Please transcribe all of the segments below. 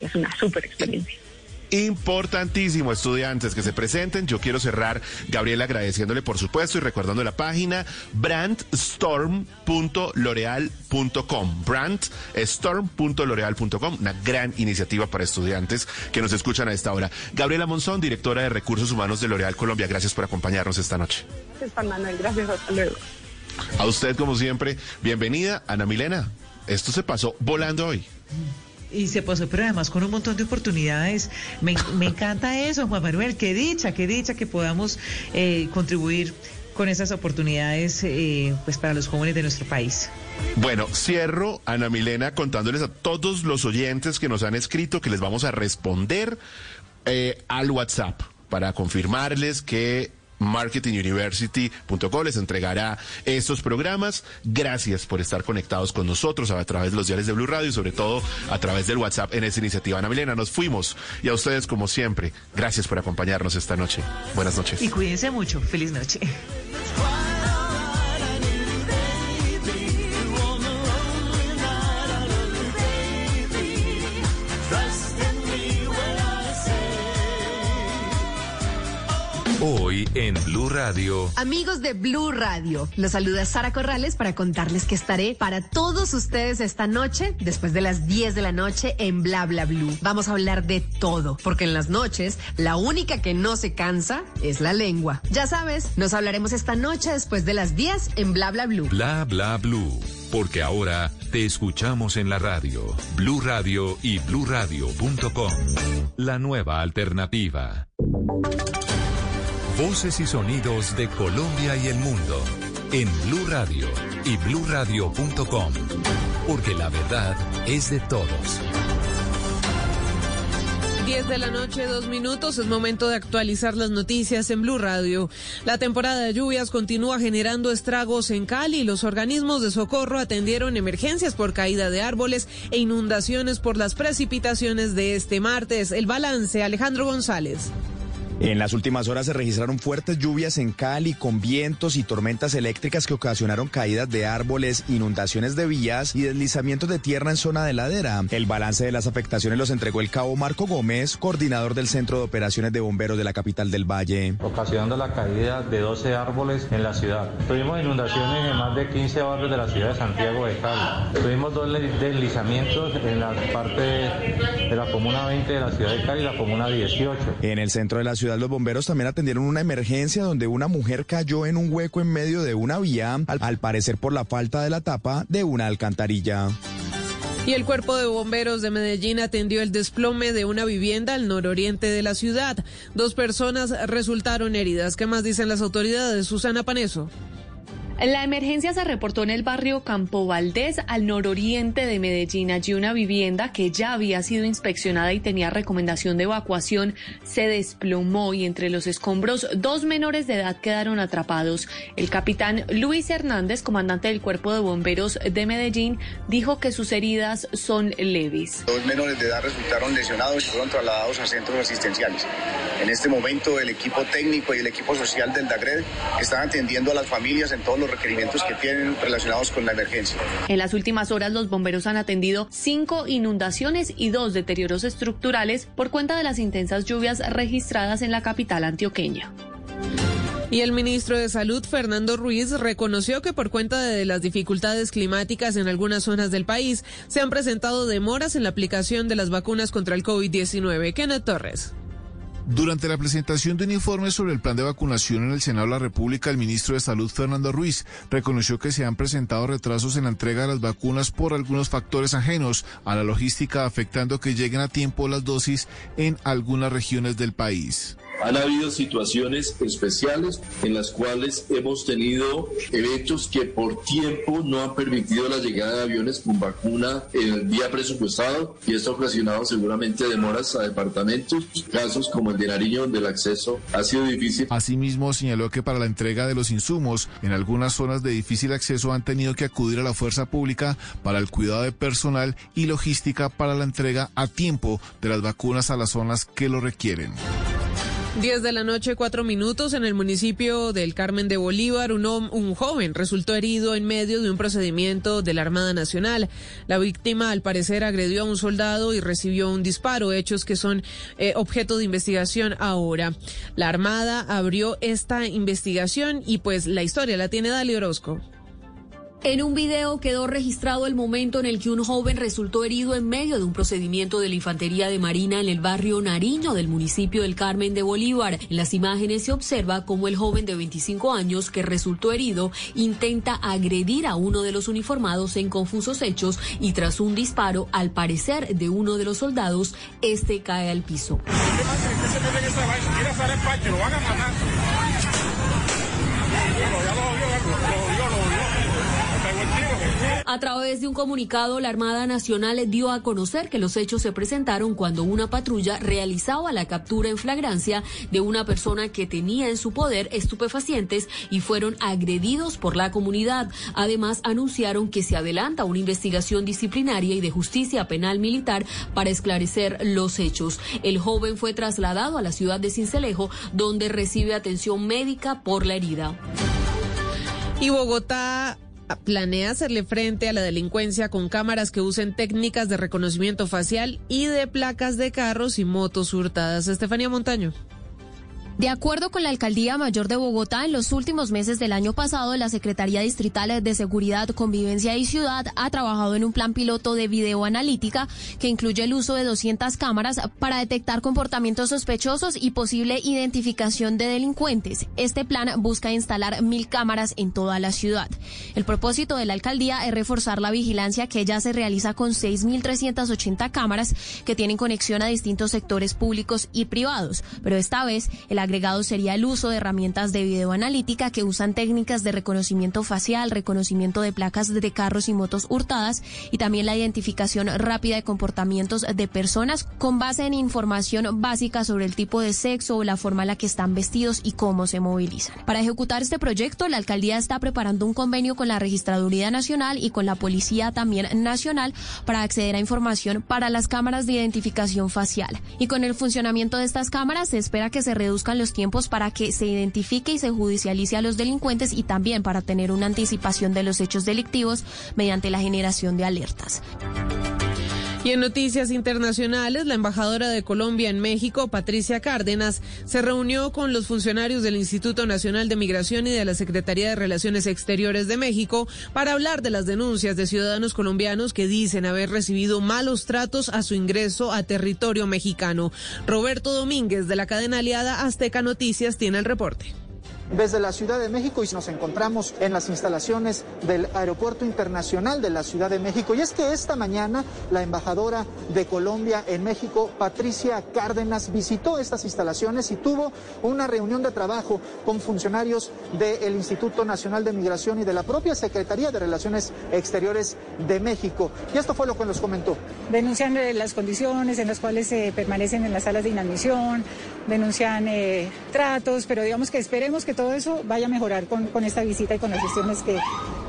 Es una súper experiencia. Importantísimo, estudiantes que se presenten. Yo quiero cerrar, Gabriela, agradeciéndole por supuesto y recordando la página brandstorm.l'oreal.com. Brandstorm.l'oreal.com, una gran iniciativa para estudiantes que nos escuchan a esta hora. Gabriela Monzón, directora de Recursos Humanos de L'Oreal Colombia, gracias por acompañarnos esta noche. Gracias, Manuel. Gracias, hasta luego. A usted, como siempre, bienvenida, Ana Milena. Esto se pasó volando hoy. Y se pasó, pero además con un montón de oportunidades. Me, encanta eso, Juan Manuel. Qué dicha, qué dicha que podamos eh, contribuir con esas oportunidades eh, pues para los jóvenes de nuestro país. Bueno, cierro, Ana Milena, contándoles a todos los oyentes que nos han escrito que les vamos a responder eh, al WhatsApp para confirmarles que marketinguniversity.co les entregará estos programas. Gracias por estar conectados con nosotros a través de los diarios de Blue Radio y sobre todo a través del WhatsApp en esta iniciativa. Ana Milena, nos fuimos y a ustedes como siempre, gracias por acompañarnos esta noche. Buenas noches. Y cuídense mucho. Feliz noche. Hoy en Blue Radio. Amigos de Blue Radio, los saluda Sara Corrales para contarles que estaré para todos ustedes esta noche, después de las 10 de la noche, en Bla Bla Blue. Vamos a hablar de todo, porque en las noches la única que no se cansa es la lengua. Ya sabes, nos hablaremos esta noche después de las 10 en Bla Bla Blue. Bla Bla Blue. Porque ahora te escuchamos en la radio. Blue Radio y bluradio.com. La nueva alternativa. Voces y sonidos de Colombia y el mundo en Blue Radio y bluradio.com, porque la verdad es de todos. 10 de la noche, dos minutos. Es momento de actualizar las noticias en Blue Radio. La temporada de lluvias continúa generando estragos en Cali. Los organismos de socorro atendieron emergencias por caída de árboles e inundaciones por las precipitaciones de este martes. El balance, Alejandro González. En las últimas horas se registraron fuertes lluvias en Cali con vientos y tormentas eléctricas que ocasionaron caídas de árboles, inundaciones de vías y deslizamientos de tierra en zona de ladera. El balance de las afectaciones los entregó el cabo Marco Gómez, coordinador del Centro de Operaciones de Bomberos de la capital del Valle. Ocasionando la caída de 12 árboles en la ciudad. Tuvimos inundaciones en más de 15 barrios de la ciudad de Santiago de Cali. Tuvimos dos deslizamientos en la parte de la comuna 20 de la ciudad de Cali y la comuna 18. En el centro de la ciudad los bomberos también atendieron una emergencia donde una mujer cayó en un hueco en medio de una vía, al, al parecer por la falta de la tapa de una alcantarilla. Y el cuerpo de bomberos de Medellín atendió el desplome de una vivienda al nororiente de la ciudad. Dos personas resultaron heridas. ¿Qué más dicen las autoridades? Susana Paneso. La emergencia se reportó en el barrio Campo Valdés, al nororiente de Medellín. Allí una vivienda que ya había sido inspeccionada y tenía recomendación de evacuación se desplomó y entre los escombros dos menores de edad quedaron atrapados. El capitán Luis Hernández, comandante del Cuerpo de Bomberos de Medellín, dijo que sus heridas son leves. Dos menores de edad resultaron lesionados y fueron trasladados a centros asistenciales. En este momento el equipo técnico y el equipo social del DAGRED están atendiendo a las familias en todos los requerimientos que tienen relacionados con la emergencia. En las últimas horas los bomberos han atendido cinco inundaciones y dos deterioros estructurales por cuenta de las intensas lluvias registradas en la capital antioqueña. Y el ministro de Salud, Fernando Ruiz, reconoció que por cuenta de las dificultades climáticas en algunas zonas del país, se han presentado demoras en la aplicación de las vacunas contra el COVID-19. Kenneth Torres. Durante la presentación de un informe sobre el plan de vacunación en el Senado de la República, el ministro de Salud, Fernando Ruiz, reconoció que se han presentado retrasos en la entrega de las vacunas por algunos factores ajenos a la logística, afectando que lleguen a tiempo las dosis en algunas regiones del país. Han habido situaciones especiales en las cuales hemos tenido eventos que por tiempo no han permitido la llegada de aviones con vacuna en el día presupuestado y esto ha ocasionado seguramente demoras a departamentos, casos como el de Nariño donde el acceso ha sido difícil. Asimismo señaló que para la entrega de los insumos en algunas zonas de difícil acceso han tenido que acudir a la fuerza pública para el cuidado de personal y logística para la entrega a tiempo de las vacunas a las zonas que lo requieren. 10 de la noche, cuatro minutos, en el municipio del Carmen de Bolívar, un, un, joven resultó herido en medio de un procedimiento de la Armada Nacional. La víctima, al parecer, agredió a un soldado y recibió un disparo, hechos que son eh, objeto de investigación ahora. La Armada abrió esta investigación y pues la historia la tiene Dali Orozco. En un video quedó registrado el momento en el que un joven resultó herido en medio de un procedimiento de la Infantería de Marina en el barrio Nariño del municipio del Carmen de Bolívar. En las imágenes se observa cómo el joven de 25 años que resultó herido intenta agredir a uno de los uniformados en confusos hechos y tras un disparo, al parecer de uno de los soldados, este cae al piso. A través de un comunicado, la Armada Nacional dio a conocer que los hechos se presentaron cuando una patrulla realizaba la captura en flagrancia de una persona que tenía en su poder estupefacientes y fueron agredidos por la comunidad. Además, anunciaron que se adelanta una investigación disciplinaria y de justicia penal militar para esclarecer los hechos. El joven fue trasladado a la ciudad de Cincelejo, donde recibe atención médica por la herida. Y Bogotá planea hacerle frente a la delincuencia con cámaras que usen técnicas de reconocimiento facial y de placas de carros y motos hurtadas. Estefanía Montaño. De acuerdo con la Alcaldía Mayor de Bogotá, en los últimos meses del año pasado, la Secretaría Distrital de Seguridad, Convivencia y Ciudad ha trabajado en un plan piloto de videoanalítica que incluye el uso de 200 cámaras para detectar comportamientos sospechosos y posible identificación de delincuentes. Este plan busca instalar mil cámaras en toda la ciudad. El propósito de la alcaldía es reforzar la vigilancia que ya se realiza con 6.380 cámaras que tienen conexión a distintos sectores públicos y privados, pero esta vez el agregado sería el uso de herramientas de videoanalítica que usan técnicas de reconocimiento facial, reconocimiento de placas de carros y motos hurtadas y también la identificación rápida de comportamientos de personas con base en información básica sobre el tipo de sexo o la forma en la que están vestidos y cómo se movilizan. Para ejecutar este proyecto, la alcaldía está preparando un convenio con la Registraduría Nacional y con la Policía también nacional para acceder a información para las cámaras de identificación facial. Y con el funcionamiento de estas cámaras se espera que se reduzcan los tiempos para que se identifique y se judicialice a los delincuentes y también para tener una anticipación de los hechos delictivos mediante la generación de alertas. Y en noticias internacionales, la embajadora de Colombia en México, Patricia Cárdenas, se reunió con los funcionarios del Instituto Nacional de Migración y de la Secretaría de Relaciones Exteriores de México para hablar de las denuncias de ciudadanos colombianos que dicen haber recibido malos tratos a su ingreso a territorio mexicano. Roberto Domínguez de la cadena aliada Azteca Noticias tiene el reporte desde la Ciudad de México y nos encontramos en las instalaciones del Aeropuerto Internacional de la Ciudad de México. Y es que esta mañana la embajadora de Colombia en México, Patricia Cárdenas, visitó estas instalaciones y tuvo una reunión de trabajo con funcionarios del Instituto Nacional de Migración y de la propia Secretaría de Relaciones Exteriores de México. Y esto fue lo que nos comentó. Denuncian eh, las condiciones en las cuales se permanecen en las salas de inadmisión, denuncian eh, tratos, pero digamos que esperemos que todo eso vaya a mejorar con, con esta visita y con las gestiones que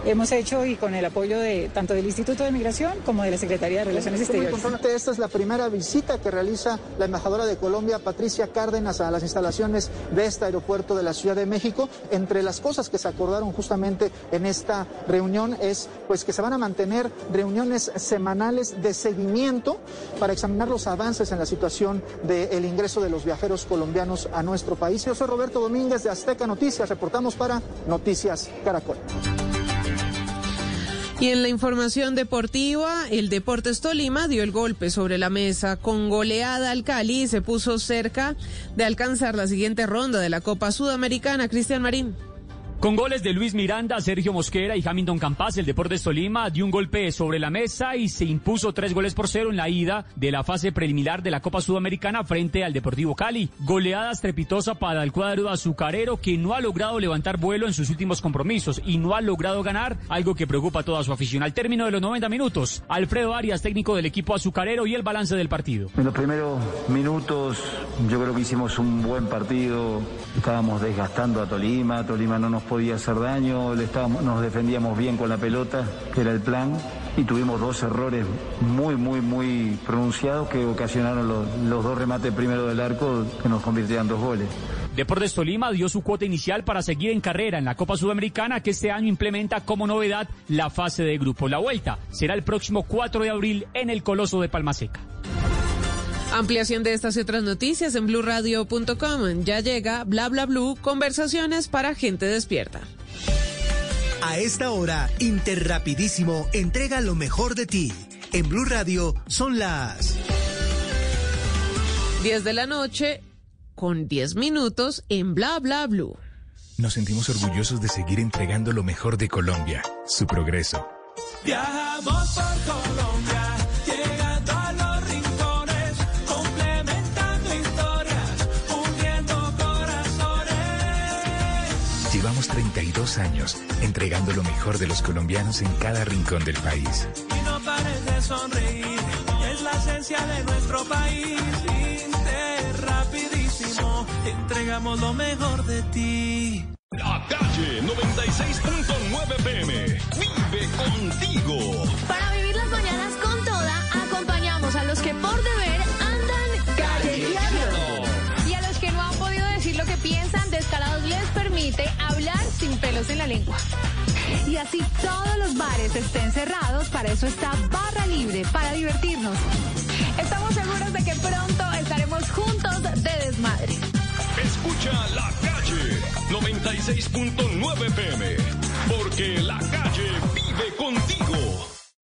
hemos hecho y con el apoyo de tanto del Instituto de Migración como de la Secretaría de Relaciones Exteriores. Esta es la primera visita que realiza la embajadora de Colombia, Patricia Cárdenas, a las instalaciones de este aeropuerto de la Ciudad de México. Entre las cosas que se acordaron justamente en esta reunión es pues que se van a mantener reuniones semanales de seguimiento para examinar los avances en la situación del ingreso de los viajeros colombianos a nuestro país. Yo soy Roberto Domínguez de Azteca Noticias, reportamos para Noticias Caracol. Y en la información deportiva, el Deportes Tolima dio el golpe sobre la mesa con goleada al Cali y se puso cerca de alcanzar la siguiente ronda de la Copa Sudamericana. Cristian Marín. Con goles de Luis Miranda, Sergio Mosquera y Hamilton Campas, el Deportes Tolima dio un golpe sobre la mesa y se impuso tres goles por cero en la ida de la fase preliminar de la Copa Sudamericana frente al Deportivo Cali. Goleada estrepitosa para el cuadro azucarero que no ha logrado levantar vuelo en sus últimos compromisos y no ha logrado ganar, algo que preocupa a toda su afición. Al término de los 90 minutos, Alfredo Arias, técnico del equipo azucarero y el balance del partido. En los primeros minutos yo creo que hicimos un buen partido, estábamos desgastando a Tolima, Tolima no nos podía hacer daño, le estábamos, nos defendíamos bien con la pelota, que era el plan. y tuvimos dos errores muy, muy, muy pronunciados que ocasionaron los, los dos remates primero del arco que nos convirtieron dos goles. Deportes Tolima dio su cuota inicial para seguir en carrera en la Copa Sudamericana que este año implementa como novedad la fase de grupo. La vuelta será el próximo 4 de abril en el Coloso de Palmaseca. Ampliación de estas y otras noticias en blurradio.com. Ya llega Bla Bla Blue, conversaciones para gente despierta. A esta hora, Interrapidísimo entrega lo mejor de ti. En Blue Radio son las 10 de la noche con 10 minutos en Bla Bla Blue. Nos sentimos orgullosos de seguir entregando lo mejor de Colombia, su progreso. Viajamos por Colombia, Llevamos 32 años entregando lo mejor de los colombianos en cada rincón del país. Y no pares de sonreír, es la esencia de nuestro país. Interrapidísimo, entregamos lo mejor de ti. La calle 96.9 PM. Vive contigo. Para vivir las mañanas con toda, acompañamos a los que por deber permite hablar sin pelos en la lengua. Y así todos los bares estén cerrados, para eso está Barra Libre, para divertirnos. Estamos seguros de que pronto estaremos juntos de desmadre. Escucha la calle 96.9 PM. Porque la calle vive contigo.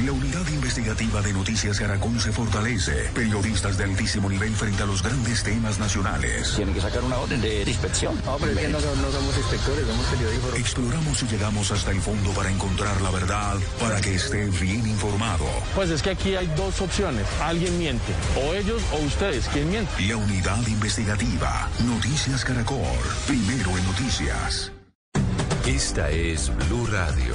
La unidad investigativa de Noticias Caracol se fortalece. Periodistas de altísimo nivel frente a los grandes temas nacionales. Tienen que sacar una orden de inspección. Hombre, que no, no somos inspectores, somos periodistas. Exploramos y llegamos hasta el fondo para encontrar la verdad, para que esté bien informado. Pues es que aquí hay dos opciones. Alguien miente. O ellos o ustedes. ¿Quién miente? La unidad investigativa. Noticias Caracol. Primero en noticias. Esta es Blue Radio.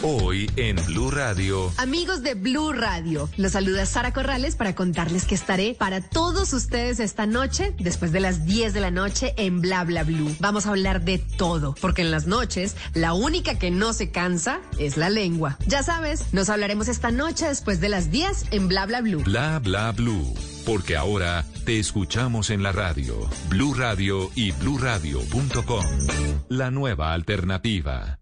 Hoy en Blue Radio. Amigos de Blue Radio, los saluda Sara Corrales para contarles que estaré para todos ustedes esta noche, después de las 10 de la noche, en Bla Bla Blue. Vamos a hablar de todo, porque en las noches, la única que no se cansa es la lengua. Ya sabes, nos hablaremos esta noche después de las 10 en Bla Bla Blue. Bla Bla Blue. Porque ahora te escuchamos en la radio, Blue Radio y bluradio.com. La nueva alternativa.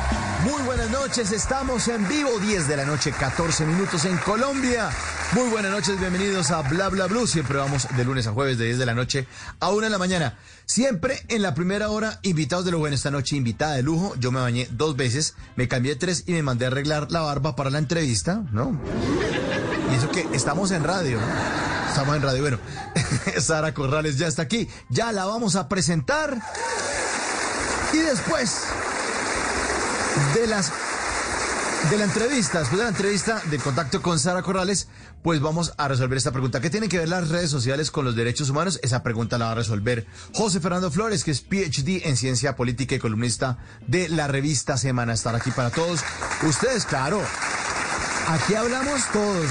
Muy buenas noches, estamos en vivo, 10 de la noche, 14 minutos en Colombia. Muy buenas noches, bienvenidos a Bla Bla Blue. Siempre vamos de lunes a jueves de 10 de la noche a 1 de la mañana. Siempre en la primera hora, invitados de lo bueno. Esta noche, invitada de lujo. Yo me bañé dos veces, me cambié tres y me mandé a arreglar la barba para la entrevista, ¿no? Y eso que estamos en radio. Estamos en radio. Bueno, Sara Corrales ya está aquí. Ya la vamos a presentar. Y después de las de la entrevista, después de la entrevista del contacto con Sara Corrales, pues vamos a resolver esta pregunta. ¿Qué tienen que ver las redes sociales con los derechos humanos? Esa pregunta la va a resolver José Fernando Flores, que es PhD en ciencia política y columnista de la revista Semana. Estar aquí para todos ustedes, claro. Aquí hablamos todos.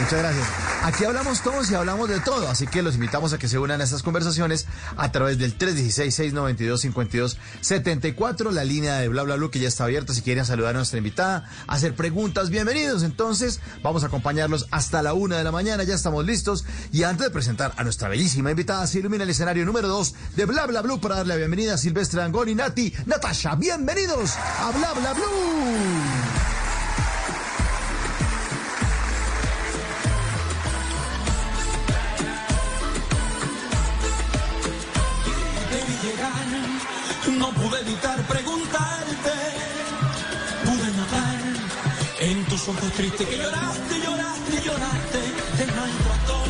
Muchas gracias. Aquí hablamos todos y hablamos de todo, así que los invitamos a que se unan a estas conversaciones a través del 316-692-5274, la línea de bla bla bla que ya está abierta si quieren saludar a nuestra invitada, hacer preguntas, bienvenidos. Entonces, vamos a acompañarlos hasta la una de la mañana, ya estamos listos. Y antes de presentar a nuestra bellísima invitada, se ilumina el escenario número 2 de Bla Bla para darle la bienvenida a Silvestre Angón y Nati Natasha. Bienvenidos a Bla Bla. No pude evitar preguntarte, pude notar en tus ojos tristes que lloraste, lloraste, lloraste, te maltrató.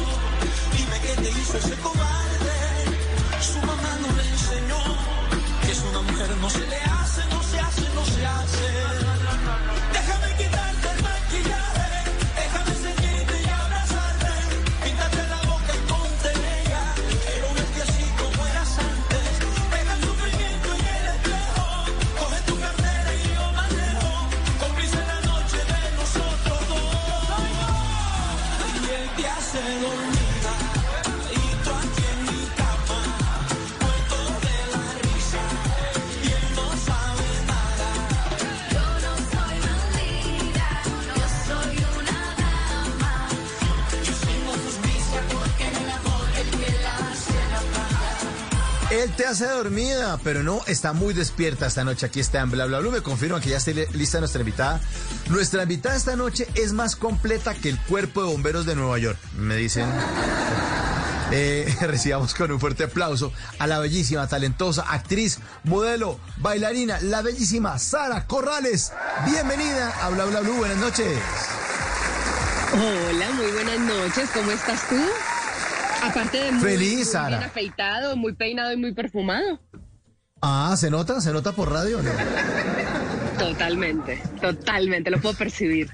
Dime qué te hizo ese cobarde. Su mamá no le enseñó que es una mujer no se le hace, te hace dormida, pero no, está muy despierta esta noche. Aquí está en Bla Bla Blue. Me confirman que ya está li- lista nuestra invitada. Nuestra invitada esta noche es más completa que el cuerpo de bomberos de Nueva York, me dicen. Eh, recibamos con un fuerte aplauso a la bellísima, talentosa actriz, modelo, bailarina, la bellísima Sara Corrales. Bienvenida a Bla Bla Blue. Buenas noches. Hola, muy buenas noches. ¿Cómo estás tú? Aparte de muy, Feliz, muy Sara. bien afeitado, muy peinado y muy perfumado. Ah, ¿se nota? ¿Se nota por radio no? Totalmente, totalmente, lo puedo percibir.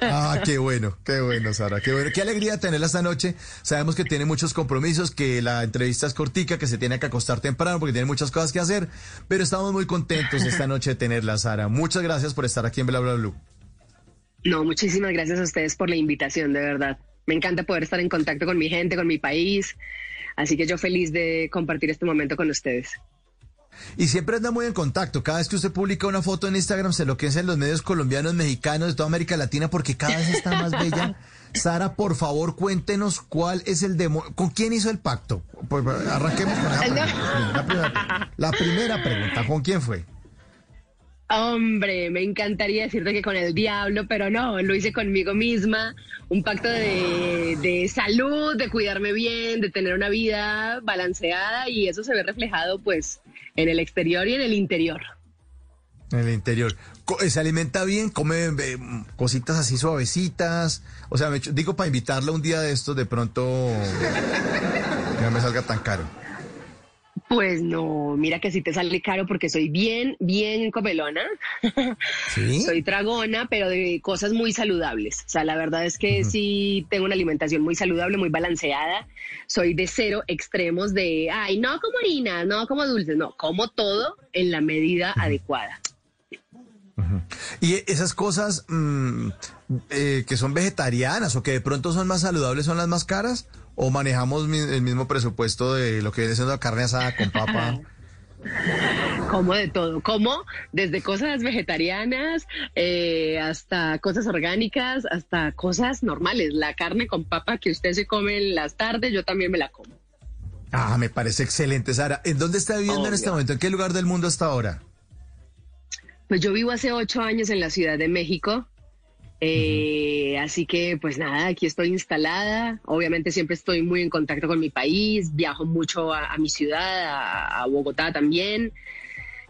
Ah, qué bueno, qué bueno, Sara, qué bueno. Qué alegría tenerla esta noche. Sabemos que tiene muchos compromisos, que la entrevista es cortica, que se tiene que acostar temprano porque tiene muchas cosas que hacer, pero estamos muy contentos esta noche de tenerla, Sara. Muchas gracias por estar aquí en Bla Bla Blue. No, muchísimas gracias a ustedes por la invitación, de verdad. Me encanta poder estar en contacto con mi gente, con mi país. Así que yo feliz de compartir este momento con ustedes. Y siempre anda muy en contacto. Cada vez que usted publica una foto en Instagram, se lo que en los medios colombianos, mexicanos, de toda América Latina, porque cada vez está más bella. Sara, por favor, cuéntenos cuál es el demo. ¿Con quién hizo el pacto? Pues, arranquemos con. La primera, la primera pregunta, ¿con quién fue? Hombre, me encantaría decirte que con el diablo, pero no, lo hice conmigo misma. Un pacto de, de salud, de cuidarme bien, de tener una vida balanceada y eso se ve reflejado pues en el exterior y en el interior. En el interior. Eh, ¿Se alimenta bien? ¿Come eh, cositas así suavecitas? O sea, me digo para invitarla un día de estos, de pronto que no me salga tan caro. Pues no, mira que sí te sale caro porque soy bien, bien comelona. ¿Sí? Soy tragona, pero de cosas muy saludables. O sea, la verdad es que sí tengo una alimentación muy saludable, muy balanceada. Soy de cero extremos de, ay, no como harina, no como dulces, no, como todo en la medida adecuada. Y esas cosas mm, eh, que son vegetarianas o que de pronto son más saludables son las más caras o manejamos mi- el mismo presupuesto de lo que viene siendo la carne asada con papa. Como de todo, como desde cosas vegetarianas eh, hasta cosas orgánicas, hasta cosas normales. La carne con papa que usted se come en las tardes, yo también me la como. Ah, me parece excelente, Sara. ¿En dónde está viviendo en este momento? ¿En qué lugar del mundo está ahora? Pues yo vivo hace ocho años en la Ciudad de México. Eh, Así que, pues nada, aquí estoy instalada. Obviamente siempre estoy muy en contacto con mi país. Viajo mucho a, a mi ciudad, a, a Bogotá también.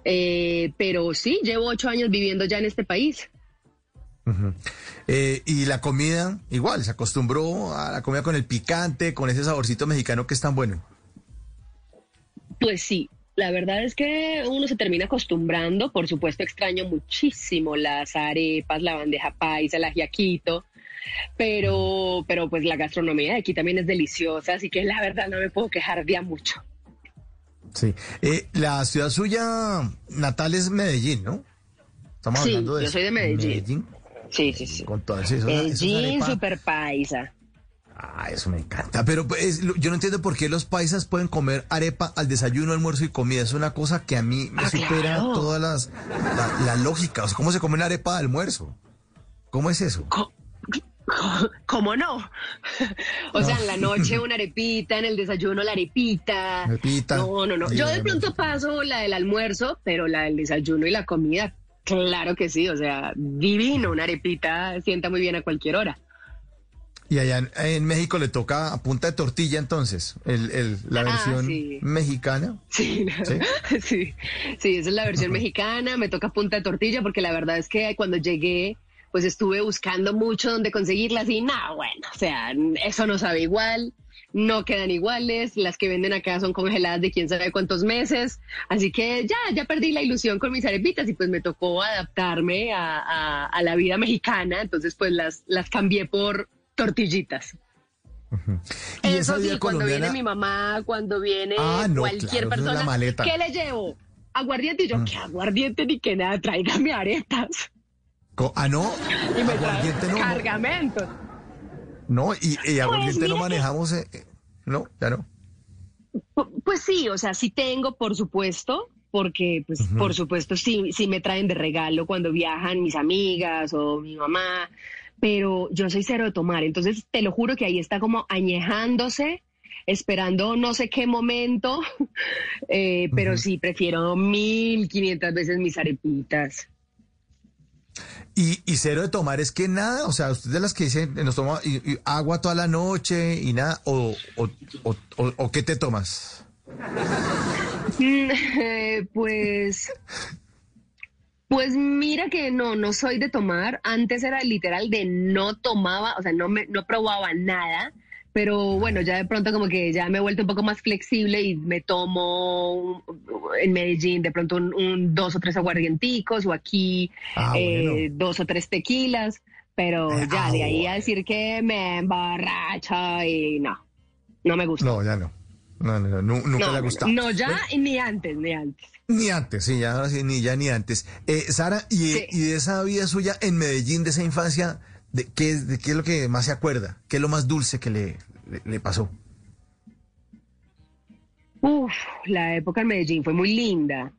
Eh, pero sí, llevo ocho años viviendo ya en este país. Eh, y la comida, igual, se acostumbró a la comida con el picante, con ese saborcito mexicano que es tan bueno. Pues sí, la verdad es que uno se termina acostumbrando. Por supuesto, extraño muchísimo las arepas, la bandeja paisa, el ajiaquito. Pero, pero pues la gastronomía de aquí también es deliciosa, así que la verdad no me puedo quejar de a mucho. Sí. Eh, la ciudad suya natal es Medellín, ¿no? Estamos Sí, hablando de yo soy de Medellín. Sí, sí, sí. Con todas esas, esas Medellín, arepas- super paisa. Ah, eso me encanta. Pero pues, yo no entiendo por qué los paisas pueden comer arepa al desayuno, almuerzo y comida. Es una cosa que a mí me Ah, supera claro. todas las la, la lógica. O sea, ¿cómo se come una arepa de almuerzo? ¿Cómo es eso? ¿Cómo no? o sea, en la noche una arepita, en el desayuno la arepita. Arepita. No, no, no. Yo de pronto paso la del almuerzo, pero la del desayuno y la comida, claro que sí. O sea, divino, una arepita sienta muy bien a cualquier hora. Y allá en, en México le toca a punta de tortilla entonces, el, el- la Ah, versión sí. mexicana. Sí, ¿Sí? sí, sí, esa es la versión mexicana, me toca punta de tortilla porque la verdad es que cuando llegué, pues estuve buscando mucho dónde conseguirlas y nada, bueno, o sea, eso no sabe igual, no quedan iguales, las que venden acá son congeladas de quién sabe cuántos meses, así que ya, ya perdí la ilusión con mis arepitas y pues me tocó adaptarme a, a- a la vida mexicana, entonces pues las, las cambié por tortillitas. Y Eso sí, cuando viene mi mamá, cuando viene Ah, no, cualquier claro, persona, maleta. ¿qué le llevo? Aguardiente y yo, Mm. ¿qué aguardiente ni que nada? Tráigame arepas. Co- Ah, no, Y me aguardiente no, cargamento. No, y, y aguardiente mira no que- manejamos, eh, eh, no, ya no. Pu- Pues sí, o sea, sí tengo, por supuesto, porque, pues, por supuesto, sí, sí me traen de regalo cuando viajan mis amigas o mi mamá, pero yo soy cero de tomar, entonces te lo juro que ahí está como añejándose, esperando no sé qué momento, eh, pero sí prefiero mil quinientas veces mis arepitas. Y, y cero de tomar es que nada, o sea, usted de las que dicen, nos toma y- y agua toda la noche y nada, o, o, o, o- o qué te tomas. Mm, eh, pues, pues mira que no, no soy de tomar. Antes era literal de no tomaba, o sea, no me, no probaba nada. Pero bueno, ya de pronto como que ya me he vuelto un poco más flexible y me tomo en Medellín de pronto un, un dos o tres aguardienticos o aquí Ah, eh, bueno. dos o tres tequilas. Pero Eh, ya ah, de ahí a decir que me emborracha y no, no me gusta. No, ya no. No, no, no, nu- nunca no, le ha gustado. no, ya Bueno, ni antes, ni antes. ni antes, sí, ya ni ya ni antes. Eh, Sara, y, Sí. y de esa vida suya en Medellín, de esa infancia, de qué, es- de qué es lo que más se acuerda? ¿Qué es lo más dulce que le, le, le pasó? Uf, la época en Medellín fue muy linda.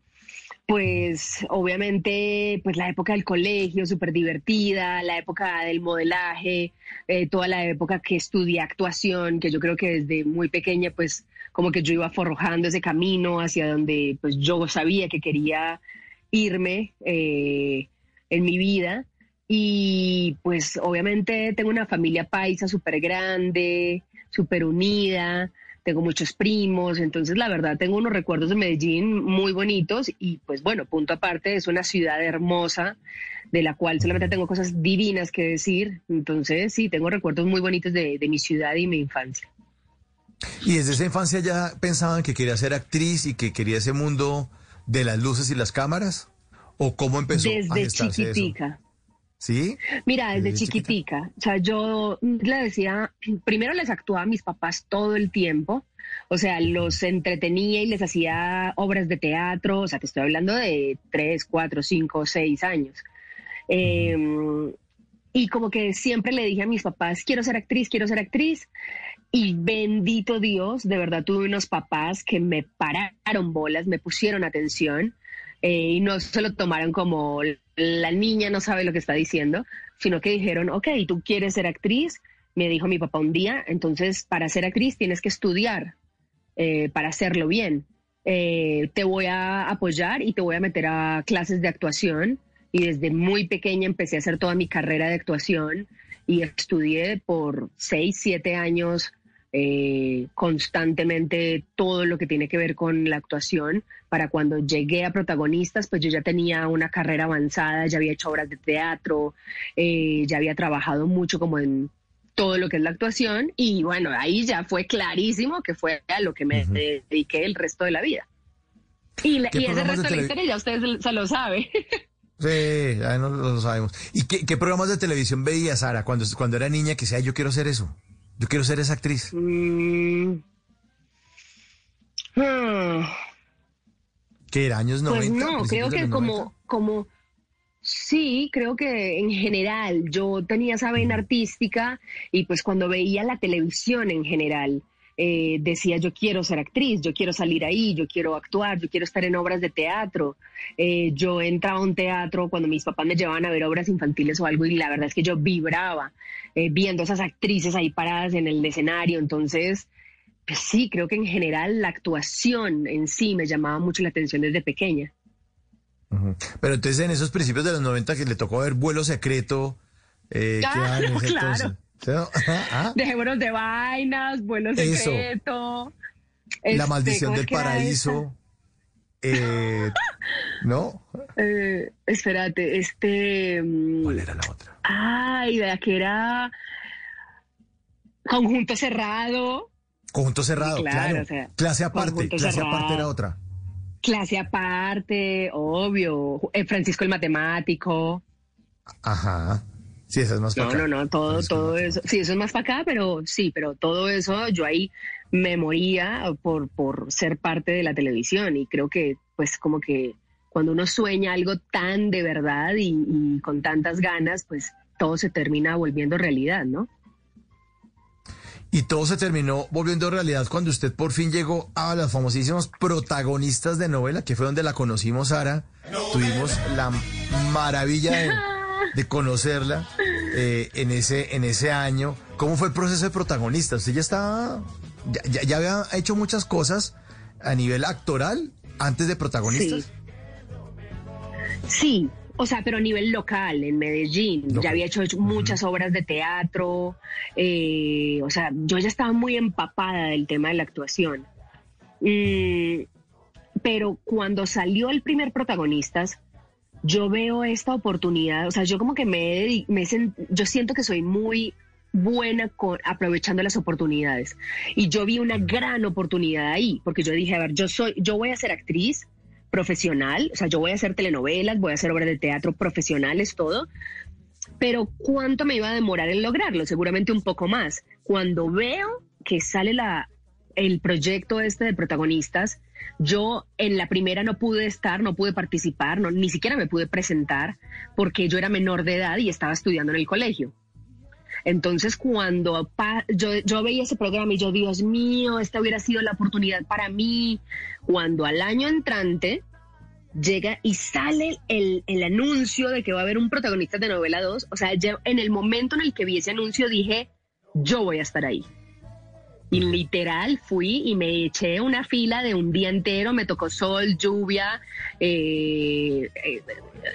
Pues obviamente, pues la época del colegio, súper divertida, la época del modelaje, eh, toda la época que estudié actuación, que yo creo que desde muy pequeña, pues como que yo iba forjando ese camino hacia donde pues yo sabía que quería irme eh, en mi vida. Y pues obviamente tengo una familia paisa súper grande, súper unida, tengo muchos primos, entonces la verdad tengo unos recuerdos de Medellín muy bonitos y pues bueno, punto aparte, es una ciudad hermosa de la cual solamente tengo cosas divinas que decir, entonces sí, tengo recuerdos muy bonitos de, de mi ciudad y mi infancia. ¿Y desde esa infancia ya pensaban que quería ser actriz y que quería ese mundo de las luces y las cámaras? ¿O cómo empezó a Desde gestarse eso? chiquitica. ¿Sí? Mira, desde, Desde chiquitica. O sea, yo le decía, primero les actuaba a mis papás todo el tiempo. O sea, los entretenía y les hacía obras de teatro. O sea, te estoy hablando de tres, cuatro, cinco, seis años. Eh, y como que siempre le dije a mis papás, quiero ser actriz, quiero ser actriz. Y bendito Dios, de verdad tuve unos papás que me pararon bolas, me pusieron atención eh, y no se lo tomaron como la niña no sabe lo que está diciendo, sino que dijeron, ok, tú quieres ser actriz, me dijo mi papá un día, entonces para ser actriz tienes que estudiar eh, para hacerlo bien. Eh, te voy a apoyar y te voy a meter a clases de actuación y desde muy pequeña empecé a hacer toda mi carrera de actuación y estudié por seis, siete años eh, constantemente todo lo que tiene que ver con la actuación. Para cuando llegué a protagonistas, pues yo ya tenía una carrera avanzada, ya había hecho obras de teatro, eh, ya había trabajado mucho como en todo lo que es la actuación y bueno, ahí ya fue clarísimo que fue a lo que me dediqué el resto de la vida. Y, la- ¿Qué y ese resto de la historia ya ustedes se lo saben. Sí, ya no lo sabemos. ¿Y qué, qué programas de televisión veía Sara cuando, cuando era niña que sea yo quiero ser eso? Yo quiero ser esa actriz. Mm. Hmm. ¿Qué era? ¿Años 90? Pues no, creo que como, 90? como, sí, creo que en general yo tenía esa vena artística y pues cuando veía la televisión en general, eh, decía yo quiero ser actriz, yo quiero salir ahí, yo quiero actuar, yo quiero estar en obras de teatro. Eh, yo entraba a un teatro cuando mis papás me llevaban a ver obras infantiles o algo y la verdad es que yo vibraba eh, viendo esas actrices ahí paradas en el escenario, entonces... Pues sí, creo que en general la actuación en sí me llamaba mucho la atención desde pequeña. Pero entonces en esos principios de los 90 que le tocó ver vuelo secreto. Eh, ¿qué Claro, ese claro. Ah, Dejémonos de vainas, vuelo Eso. secreto. La este, maldición ¿cómo es del paraíso. Eh, ¿No? Eh, espérate, este. ¿Cuál era la otra? Ay, la que era. Conjunto cerrado, Conjunto cerrado, Claro, claro. o sea, clase aparte, clase aparte era otra. clase aparte, obvio. Eh, Francisco el matemático. Ajá. Sí, esa es más No, para no, acá. no, todo, todo eso. Sí, eso es más para acá, pero sí, pero todo eso yo ahí me moría por, por ser parte de la televisión y creo que pues como que cuando uno sueña algo tan de verdad y, y con tantas ganas, pues todo se termina volviendo realidad, ¿no? Y todo se terminó volviendo realidad cuando usted por fin llegó a las famosísimas protagonistas de novela, que fue donde la conocimos, Sara. Tuvimos la maravilla de, de conocerla eh, en, ese, en ese año. ¿Cómo fue el proceso de protagonista? Usted ya estaba, ya, ya- ya había hecho muchas cosas a nivel actoral antes de protagonistas. Sí, o sea, pero a nivel local, en Medellín. Local. Ya había hecho muchas obras de teatro. eh, o sea, yo ya estaba muy empapada del tema de la actuación. Mm, pero cuando salió el primer protagonistas, yo veo esta oportunidad. O sea, yo como que me, me yo siento que soy muy buena con, aprovechando las oportunidades. Y yo vi una gran oportunidad ahí, porque yo dije, a ver, yo soy, yo voy a ser actriz profesional, o sea, yo voy a hacer telenovelas, voy a hacer obras de teatro profesionales, todo, pero ¿cuánto me iba a demorar en lograrlo? Seguramente un poco más. Cuando veo que sale la, el proyecto este de protagonistas, yo en la primera no pude estar, no pude participar, no, ni siquiera me pude presentar porque yo era menor de edad y estaba estudiando en el colegio. Entonces, cuando yo, veía ese programa y yo, Dios mío, esta hubiera sido la oportunidad para mí, cuando al año entrante llega y sale el, el anuncio de que va a haber un protagonista de novela 2, o sea, en el momento en el que vi ese anuncio dije, yo voy a estar ahí. Y literal fui y me eché una fila de un día entero, me tocó sol, lluvia, eh, eh,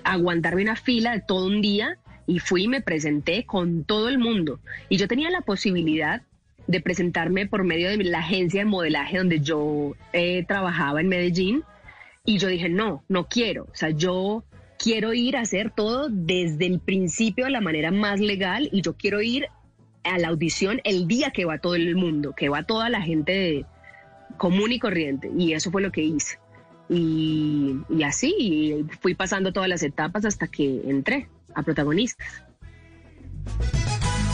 aguantarme una fila de todo un día y fui y me presenté con todo el mundo. Y yo tenía la posibilidad de presentarme por medio de la agencia de modelaje donde yo eh, trabajaba en Medellín y yo dije, no, no quiero. O sea, yo quiero ir a hacer todo desde el principio de la manera más legal y yo quiero ir a la audición el día que va todo el mundo, que va toda la gente de- común y corriente. Y eso fue lo que hice. Y, y así y fui pasando todas las etapas hasta que entré a protagonistas.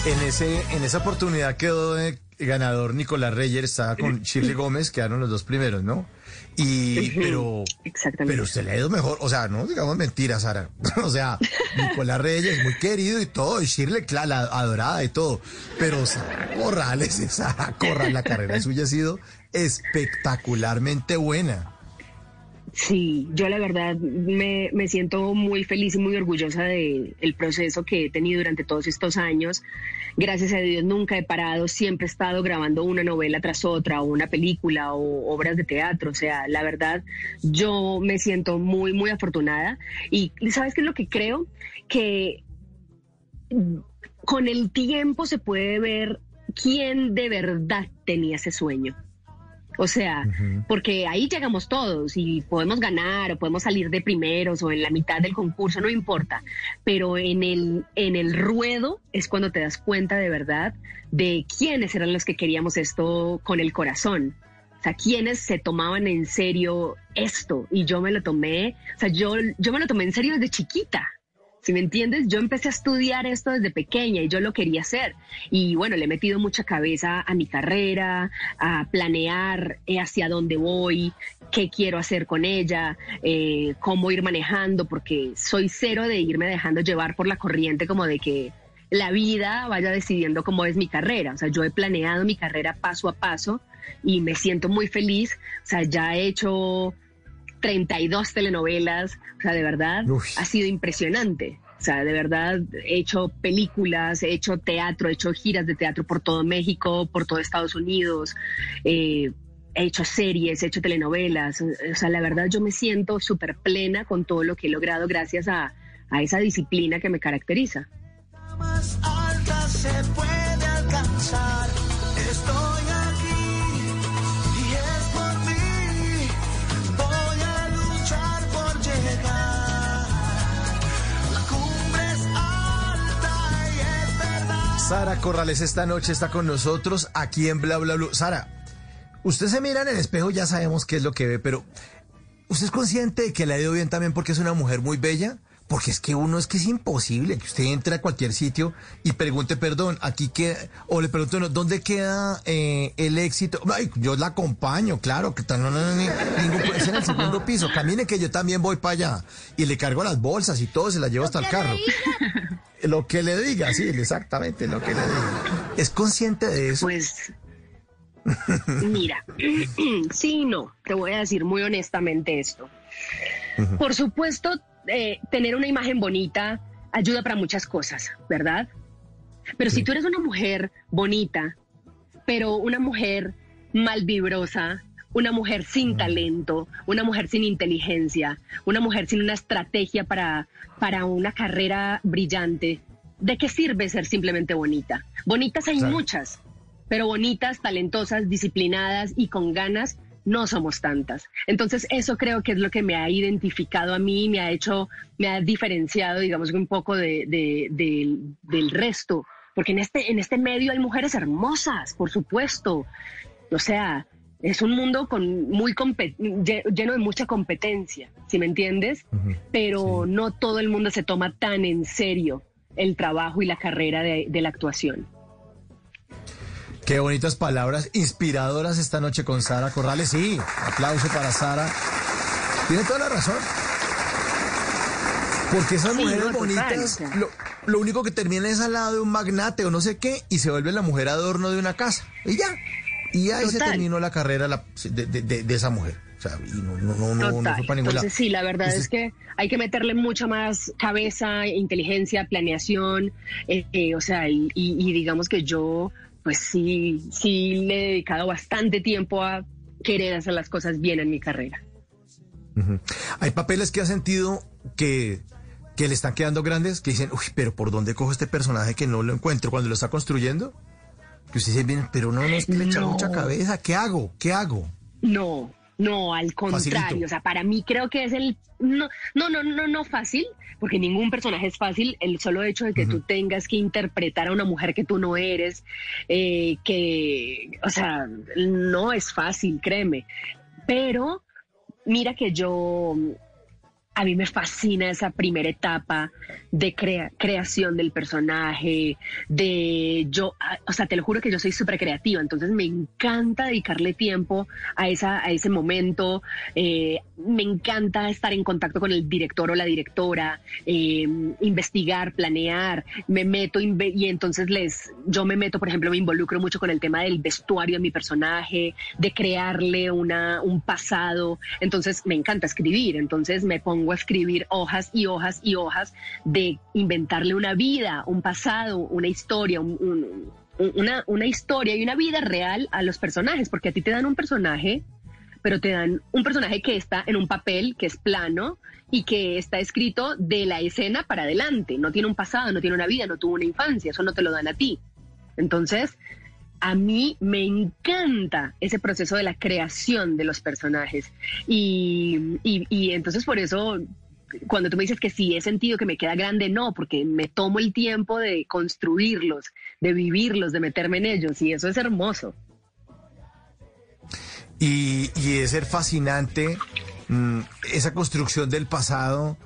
En, ese, en esa oportunidad quedó ganador Nicolás Reyer, estaba con Shirley Gómez, quedaron los dos primeros, ¿no? Y, pero, Exactamente. pero usted le ha ido mejor, o sea, no digamos mentiras, Sara. O sea, Nicolás Reyes, muy querido y todo, y Shirley, claro, la adorada y todo. Pero Sara Corrales, Sara Corrales, la carrera suya ha sido espectacularmente buena. Sí, yo la verdad me, me siento muy feliz y muy orgullosa del el proceso que he tenido durante todos estos años. Gracias a Dios nunca he parado, siempre he estado grabando una novela tras otra o una película o obras de teatro. O sea, la verdad yo me siento muy, muy afortunada. Y ¿sabes qué es lo que creo? Que con el tiempo se puede ver quién de verdad tenía ese sueño. O sea, porque ahí llegamos todos y podemos ganar o podemos salir de primeros o en la mitad del concurso, no importa. Pero en el, en el ruedo es cuando te das cuenta de verdad de quiénes eran los que queríamos esto con el corazón. O sea, quiénes se tomaban en serio esto. Y yo me lo tomé, o sea, yo, yo me lo tomé en serio desde chiquita. Me entiendes, yo empecé a estudiar esto desde pequeña y yo lo quería hacer. Y bueno, le he metido mucha cabeza a mi carrera, a planear eh, hacia dónde voy, qué quiero hacer con ella, eh, cómo ir manejando, porque soy cero de irme dejando llevar por la corriente como de que la vida vaya decidiendo cómo es mi carrera. O sea, yo he planeado mi carrera paso a paso y me siento muy feliz. O sea, ya he hecho 32 telenovelas, o sea, de verdad ha sido impresionante. O sea, de verdad he hecho películas, he hecho teatro, he hecho giras de teatro por todo México, por todo Estados Unidos, eh, he hecho series, he hecho telenovelas. O sea, la verdad yo me siento súper plena con todo lo que he logrado gracias a, a esa disciplina que me caracteriza. Más alta se puede alcanzar. Sara Corrales esta noche está con nosotros aquí en Bla Bla Blue. Sara, usted se mira en el espejo, ya sabemos qué es lo que ve, pero ¿usted es consciente de que le ha ido bien también porque es una mujer muy bella? Porque es que uno es que es imposible que usted entre a cualquier sitio y pregunte, perdón, aquí queda, o le pregunte, no, ¿dónde queda eh, el éxito? Ay, yo la acompaño, claro, que tal, no, no, no, ni- ningún, es en el segundo piso, camine que yo también voy para allá. Y le cargo las bolsas y todo, se las llevo hasta el carro. Lo que le diga, sí, exactamente, lo que le diga. ¿Es consciente de eso? Pues, mira, sí y no, te voy a decir muy honestamente esto. Por supuesto, eh, tener una imagen bonita ayuda para muchas cosas, ¿verdad? Pero si tú eres una mujer bonita, pero una mujer malvibrosa, una mujer sin talento, una mujer sin inteligencia, una mujer sin una estrategia para, para una carrera brillante, ¿de qué sirve ser simplemente bonita? Bonitas hay Claro. muchas, pero bonitas, talentosas, disciplinadas y con ganas no somos tantas. Entonces eso creo que es lo que me ha identificado a mí, me ha hecho, me ha diferenciado, digamos, un poco de, de- del- del resto. Porque en este, en este medio hay mujeres hermosas, por supuesto. O sea, es un mundo con muy lleno de mucha competencia, ¿sí me entiendes? Pero no todo el mundo se toma tan en serio el trabajo y la carrera de- de la actuación. Qué bonitas palabras inspiradoras esta noche con Sara Corrales. Sí, aplauso para Sara. Tiene toda la razón. Porque esas Sí, mujeres no, bonitas, lo, lo único que termina es al lado de un magnate o no sé qué, y se vuelve la mujer adorno de una casa. Y ya. Y ahí se terminó la carrera la- de, de- esa mujer. O sea, y no, no, no, no, fue para ningún lado. Sí, la verdad es que hay que meterle mucha más cabeza, inteligencia, planeación, eh, eh, o sea, y, y- y digamos que yo, pues sí, sí le he dedicado bastante tiempo a querer hacer las cosas bien en mi carrera. Hay papeles que ha sentido que, que le están quedando grandes, que dicen, uy, pero ¿por dónde cojo este personaje que no lo encuentro cuando lo está construyendo? Que usted dice, bien, pero no, no es que le echa No. mucha cabeza. ¿Qué hago? ¿Qué hago? No, no, al contrario. Facilito. O sea, para mí creo que es el. No, no, no, no, no fácil, porque ningún personaje es fácil. El solo hecho de que tú tengas que interpretar a una mujer que tú no eres, eh, que. O sea, no es fácil, créeme. Pero mira que yo. A mí me fascina esa primera etapa de creación del personaje, de yo, o sea, te lo juro que yo soy súper creativa, entonces me encanta dedicarle tiempo a, esa, a ese momento, eh, me encanta estar en contacto con el director o la directora, eh, investigar, planear, me meto y entonces les, yo me meto, por ejemplo, me involucro mucho con el tema del vestuario de mi personaje, de crearle una, un pasado, entonces me encanta escribir, entonces me pongo escribir hojas y hojas y hojas de inventarle una vida, un pasado, una historia, una, una historia y una vida real a los personajes, porque a ti te dan un personaje, pero te dan un personaje que está en un papel, que es plano y que está escrito de la escena para adelante, no tiene un pasado, no tiene una vida, no tuvo una infancia, eso no te lo dan a ti. Entonces, a mí me encanta ese proceso de la creación de los personajes. Y, y, entonces por eso, cuando tú me dices que sí he sentido que me queda grande, no, porque me tomo el tiempo de construirlos, de vivirlos, de meterme en ellos, y eso es hermoso. Y, y es ser fascinante mm, esa construcción del pasado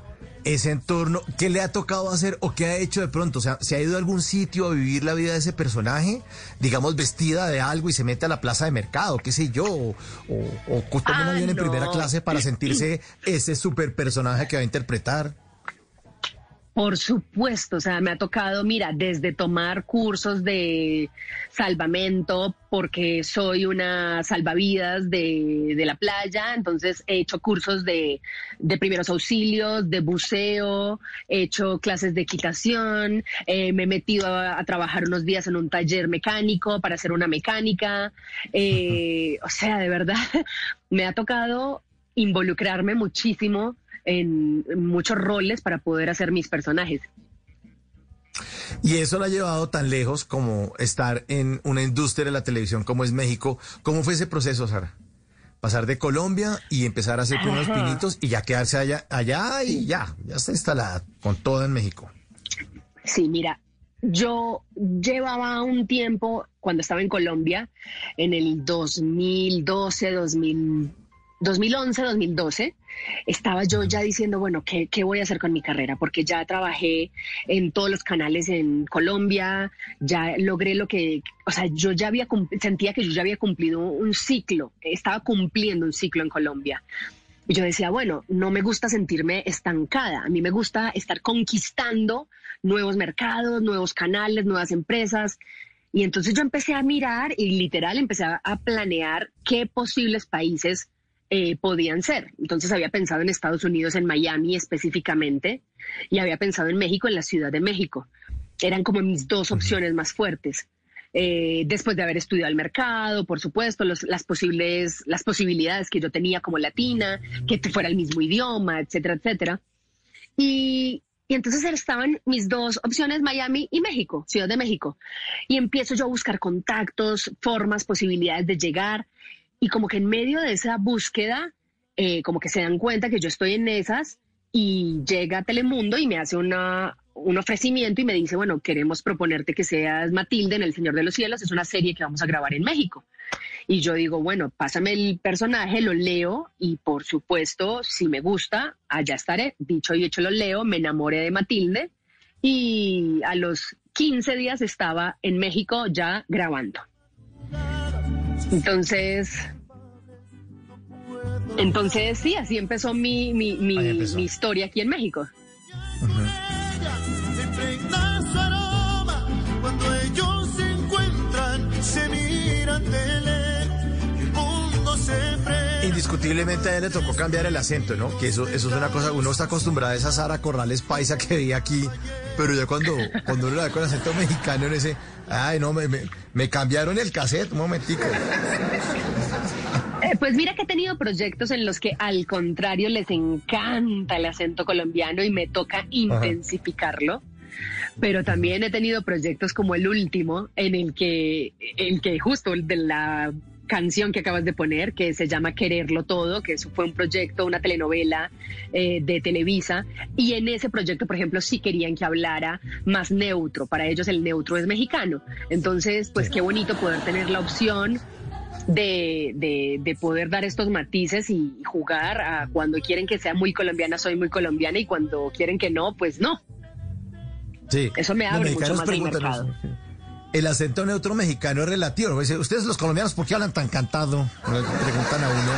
ese entorno, ¿qué le ha tocado hacer o qué ha hecho de pronto? O sea, ¿se ha ido a algún sitio a vivir la vida de ese personaje, digamos, vestida de algo y se mete a la plaza de mercado, qué sé yo, o, o, toma un avión en primera clase para sentirse ese super personaje que va a interpretar? Por supuesto, o sea, me ha tocado, mira, desde tomar cursos de salvamento, porque soy una salvavidas de, la playa, entonces he hecho cursos de, primeros auxilios, de buceo, he hecho clases de equitación, eh, me he metido a, trabajar unos días en un taller mecánico para hacer una mecánica, eh, o sea, de verdad, me ha tocado involucrarme muchísimo en muchos roles para poder hacer mis personajes. Y eso lo ha llevado tan lejos como estar en una industria de la televisión como es México. ¿Cómo fue ese proceso, Sara? Pasar de Colombia y empezar a hacer unos pinitos y ya quedarse allá, allá y ya, ya está instalada con todo en México. Sí, mira, yo llevaba un tiempo cuando estaba en Colombia, en el 2012, 2000 2011, 2012, estaba yo ya diciendo, bueno, ¿qué, ¿qué, voy a hacer con mi carrera? Porque ya trabajé en todos los canales en Colombia, ya logré lo que, o sea, yo ya había, sentía que yo ya había cumplido un ciclo, estaba cumpliendo un ciclo en Colombia. Y yo decía, bueno, no me gusta sentirme estancada, a mí me gusta estar conquistando nuevos mercados, nuevos canales, nuevas empresas. Y entonces yo empecé a mirar y literal empecé a planear qué posibles países eh, podían ser. Entonces había pensado en Estados Unidos, en Miami específicamente, y había pensado en México, en la Ciudad de México. Eran como mis dos opciones más fuertes. Eh, después de haber estudiado el mercado, por supuesto, las, posibles, las posibilidades que yo tenía como latina, que fuera el mismo idioma, etcétera, etcétera. Y, y entonces estaban mis dos opciones, Miami y México, Ciudad de México. Y empiezo yo a buscar contactos, formas, posibilidades de llegar. Y como que en medio de esa búsqueda, eh, como que se dan cuenta que yo estoy en esas y llega Telemundo y me hace una, un ofrecimiento y me dice, bueno, queremos proponerte que seas Matilde en El Señor de los Cielos, es una serie que vamos a grabar en México. Y yo digo, bueno, pásame el personaje, lo leo y por supuesto, si me gusta, allá estaré. Dicho y hecho lo leo, me enamoré de Matilde y a los 15 días estaba en México ya grabando. Entonces, entonces sí, así empezó mi, mi, mi, historia aquí en México. Indiscutiblemente a él le tocó cambiar el acento, ¿no? Que eso, eso es una cosa, uno está acostumbrado a esa Sara Corrales paisa que veía aquí, pero ya cuando, cuando uno la ve con acento mexicano en ese, ay no, me, me cambiaron el cassette, un momentico. Eh, pues mira que he tenido proyectos en los que al contrario les encanta el acento colombiano y me toca intensificarlo. Pero también he tenido proyectos como el último, en el que, el que justo de la canción que acabas de poner, que se llama Quererlo Todo, que eso fue un proyecto, una telenovela eh, de Televisa, y en ese proyecto, por ejemplo, sí querían que hablara más neutro, para ellos el neutro es mexicano. Entonces, pues qué bonito poder tener la opción de, de, de poder dar estos matices y jugar a cuando quieren que sea muy colombiana, soy muy colombiana y cuando quieren que no, pues no. Sí. Eso me abre mucho más el mercado. El acento neutro mexicano es relativo. Dice, Ustedes los colombianos, ¿por qué hablan tan cantado? Preguntan a uno.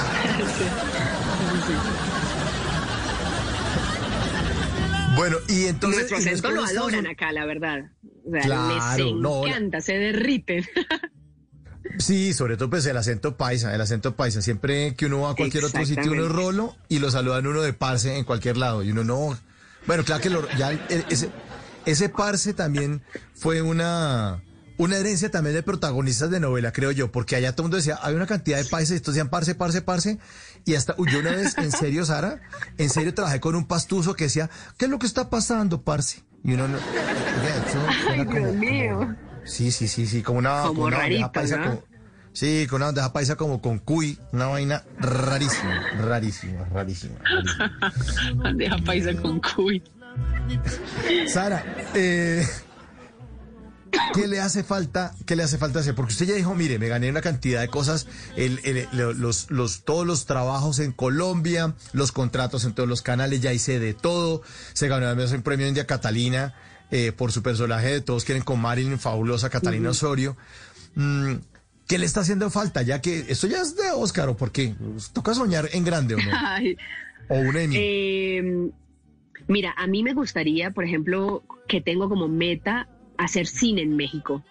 Bueno, y entonces... Nuestro acento lo adoran acá, la verdad. O sea, Claro, les no, encanta, se derriten. Sí, sobre todo pues el acento paisa, el acento paisa. Siempre que uno va a cualquier otro sitio, uno es rolo y lo saludan uno de parce en cualquier lado. Y uno no... Bueno, claro que lo- ya ese, ese parce también fue una... Una herencia también de protagonistas de novela, creo yo, porque allá todo el mundo decía, hay una cantidad de países, estos decían parce, parce, parce, y hasta, uy, yo una vez, en serio, Sara, en serio trabajé con un pastuso que decía, ¿qué es lo que está pasando, parce? Y uno no, Ay, Dios mío. Sí, sí, sí, sí, como una, Como una paisa ¿no? como- sí, con una bandeja paisa como con cuy, una vaina rarísima, rarísima, rarísima. rarísima. Bandeja paisa con cuy. Sara, eh, ¿qué le hace falta? ¿Qué le hace falta hacer? Porque usted ya dijo, mire, me gané una cantidad de cosas, el, el- lo- los, los, todos los trabajos en Colombia, los contratos en todos los canales, ya hice de todo. Se ganó además un premio India Catalina eh, por su personaje de Todos quieren con Marilyn, fabulosa Catalina. Osorio. Mm, ¿Qué le está haciendo falta? Ya que esto ya es de Oscar, ¿o por qué? ¿Toca soñar en grande o no? Ay, O un Emmy. Eh, mira, a mí me gustaría, por ejemplo, que tengo como meta hacer cine en México.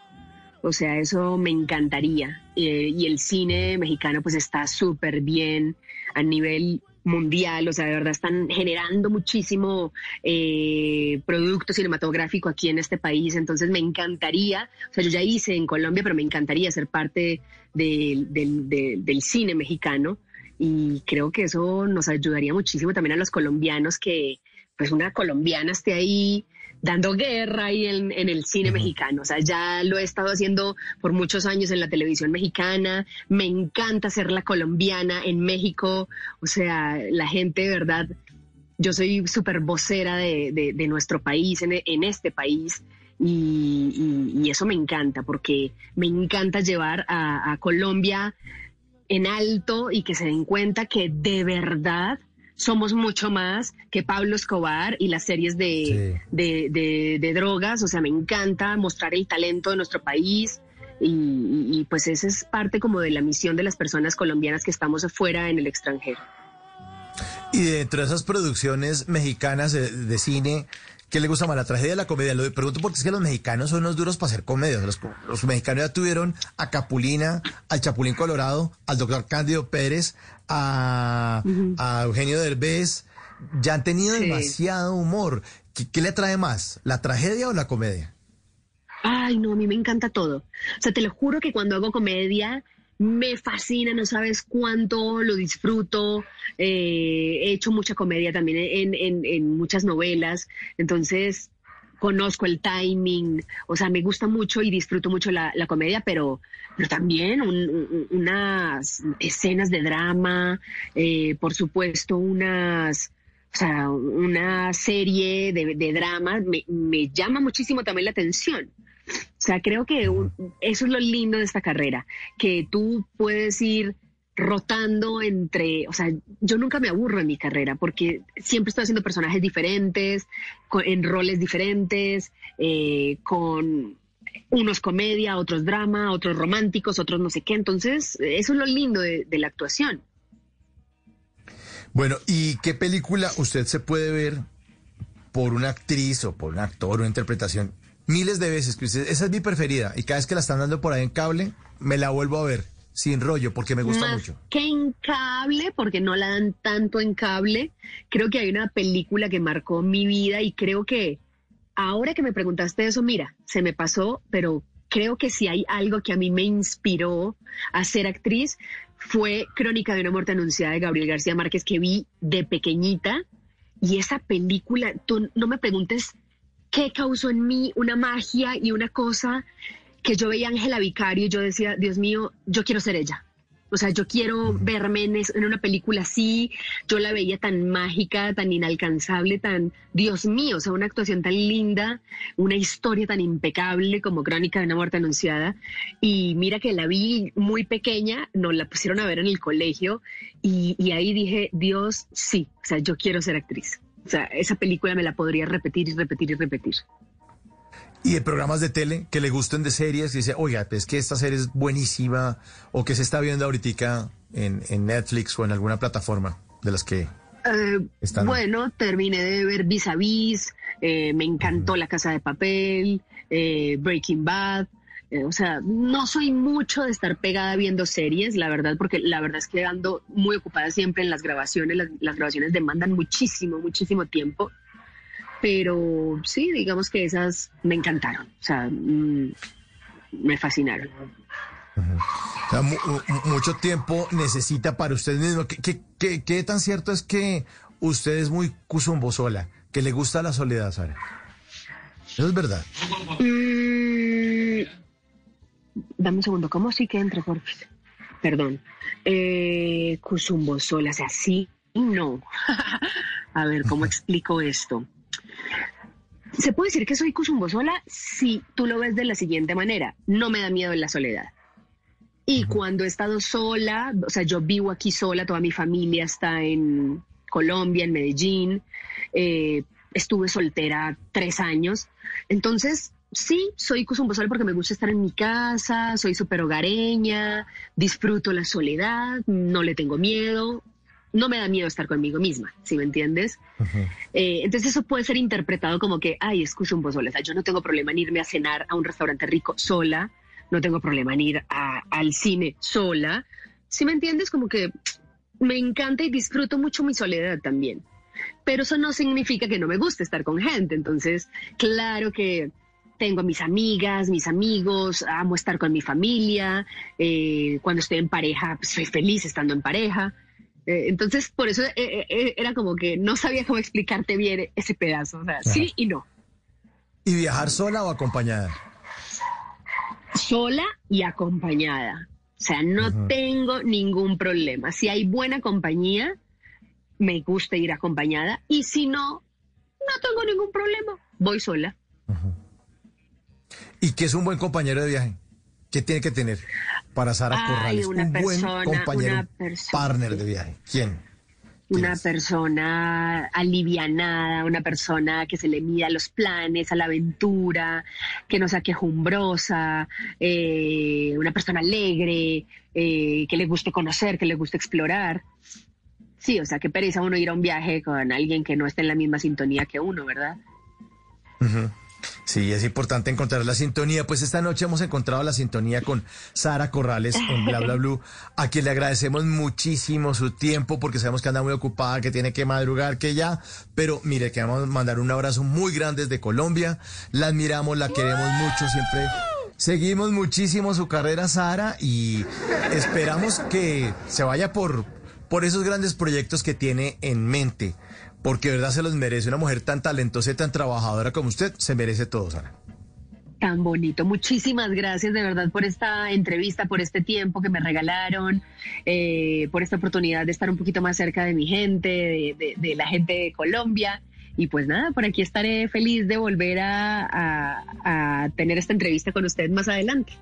O sea, eso me encantaría. Eh, y el cine mexicano pues está súper bien a nivel mundial, o sea, de verdad están generando muchísimo eh, producto cinematográfico aquí en este país, entonces me encantaría, o sea, yo ya hice en Colombia, pero me encantaría ser parte del- cine mexicano y creo que eso nos ayudaría muchísimo también a los colombianos que pues una colombiana esté ahí dando guerra ahí en, en el cine mexicano. O sea, ya lo he estado haciendo por muchos años en la televisión mexicana. Me encanta ser la colombiana en México. O sea, la gente de verdad, yo soy súper vocera de, de- de nuestro país, en, en este país. Y, y- y eso me encanta, porque me encanta llevar a, a Colombia en alto y que se den cuenta que de verdad somos mucho más que Pablo Escobar y las series de, de, de- de drogas. O sea, me encanta mostrar el talento de nuestro país. Y, y- y, pues esa es parte como de la misión de las personas colombianas que estamos afuera en el extranjero. Y dentro de esas producciones mexicanas de, de cine, ¿qué le gusta más, la tragedia o la comedia? Lo pregunto porque es que los mexicanos son unos duros para hacer comedias. Los, los mexicanos ya tuvieron a Capulina, al Chapulín Colorado, al doctor Cándido Pérez, a, a Eugenio Derbez. Ya han tenido Sí. demasiado humor. ¿Qué, qué le atrae más, la tragedia o la comedia? Ay, no, a mí me encanta todo. O sea, te lo juro que cuando hago comedia me fascina, no sabes cuánto lo disfruto. Eh, he hecho mucha comedia también en, en- en muchas novelas, entonces conozco el timing, o sea, me gusta mucho y disfruto mucho la, comedia, pero, pero también un- un- unas escenas de drama, eh, por supuesto, unas... O sea, una serie de, de drama me llama muchísimo también la atención. O sea, creo que eso es lo lindo de esta carrera, que tú puedes ir rotando entre, o sea, yo nunca me aburro en mi carrera porque siempre estoy haciendo personajes diferentes, con- en roles diferentes, eh, con unos comedia, otros drama, otros románticos, otros no sé qué. Entonces, eso es lo lindo de, de la actuación. Bueno, ¿y qué película usted se puede ver por una actriz o por un actor o interpretación miles de veces? Que usted, esa es mi preferida y cada vez que la están dando por ahí en cable, me la vuelvo a ver sin rollo porque me gusta Más mucho. que en cable, porque no la dan tanto en cable, creo que hay una película que marcó mi vida y creo que ahora que me preguntaste eso, mira, se me pasó, pero creo que si hay algo que a mí me inspiró a ser actriz fue Crónica de una muerte anunciada de Gabriel García Márquez que vi de pequeñita y esa película, tú no me preguntes qué causó en mí una magia y una cosa que yo veía a Ángela Vicario y yo decía, Dios mío, yo quiero ser ella. O sea, yo quiero verme en, es- en una película así. Yo la veía tan mágica, tan inalcanzable, tan, Dios mío, o sea, una actuación tan linda, una historia tan impecable como Crónica de una muerte anunciada. Y mira que la vi muy pequeña, nos la pusieron a ver en el colegio y, y ahí dije, Dios, sí, o sea, yo quiero ser actriz. O sea, esa película me la podría repetir y repetir y repetir. Y de programas de tele que le gusten de series, y dice, oiga, pues que esta serie es buenísima, o que se está viendo ahorita en, en Netflix o en alguna plataforma de las que Eh, Están- Bueno, terminé de ver Vis a Vis, eh, me encantó La Casa de Papel, eh, Breaking Bad. Eh, o sea, no soy mucho de estar pegada viendo series, la verdad, porque la verdad es que ando muy ocupada siempre en las grabaciones. Las, las grabaciones demandan muchísimo, muchísimo tiempo. Pero sí, digamos que esas me encantaron. O sea, mm, me fascinaron. O sea, mu- mu- mucho tiempo necesita para usted mismo. ¿Qué, qué, qué- qué tan cierto es que usted es muy sola, que le gusta la soledad, Sara? Eso es verdad. Mm, dame un segundo, ¿cómo sí que entre, por Perdón. Eh, Cusumbo sola, o sea, sí y no. A ver, ¿cómo explico esto? ¿Se puede decir que soy Cusumbo sola? Si tú lo ves de la siguiente manera. No me da miedo en la soledad. Y cuando he estado sola, o sea, yo vivo aquí sola, toda mi familia está en Colombia, en Medellín, eh, estuve soltera tres años. Entonces, sí, soy sola porque me gusta estar en mi casa, soy súper hogareña, disfruto la soledad, no le tengo miedo, no me da miedo estar conmigo misma, ¿sí me entiendes? Eh, entonces eso puede ser interpretado como que, ay, es sola, o sea, yo no tengo problema en irme a cenar a un restaurante rico sola, no tengo problema en ir a- al cine sola, ¿sí me entiendes? Como que me encanta y disfruto mucho mi soledad también. Pero eso no significa que no me guste estar con gente. Entonces, claro que tengo a mis amigas, mis amigos, amo estar con mi familia. eh, cuando estoy en pareja, pues, soy feliz estando en pareja. Eh, entonces, por eso eh, era como que no sabía cómo explicarte bien ese pedazo. O sea, sí y no. ¿Y viajar sola o acompañada? sola y acompañada. O sea, no tengo ningún problema. Si hay buena compañía, me gusta ir acompañada. Y si no, no tengo ningún problema. Voy sola. ¿Y qué es un buen compañero de viaje? ¿Qué tiene que tener para Sara Ay, Corrales? una un persona, buen compañero, una persona. partner de viaje. ¿Quién? Una persona alivianada, una persona que se le mida a los planes, a la aventura, que no sea quejumbrosa, eh, una persona alegre, eh, que le guste conocer, que le guste explorar. Sí, o sea, qué pereza uno ir a un viaje con alguien que no esté en la misma sintonía que uno, ¿verdad? Sí, es importante encontrar la sintonía. Pues esta noche hemos encontrado la sintonía con Sara Corrales en Bla Bla Blue, a quien le agradecemos muchísimo su tiempo porque sabemos que anda muy ocupada, que tiene que madrugar, que ya. Pero mire, queremos mandar un abrazo muy grande desde Colombia. La admiramos, la queremos mucho, siempre. Seguimos muchísimo su carrera, Sara, y esperamos que se vaya por, por esos grandes proyectos que tiene en mente porque de verdad se los merece. Una mujer tan talentosa y tan trabajadora como usted se merece todo, Sara. Tan bonito. Muchísimas gracias de verdad por esta entrevista, por este tiempo que me regalaron, eh, por esta oportunidad de estar un poquito más cerca de mi gente, de, de- de la gente de Colombia. Y pues nada, por aquí estaré feliz de volver a, a- a tener esta entrevista con usted más adelante.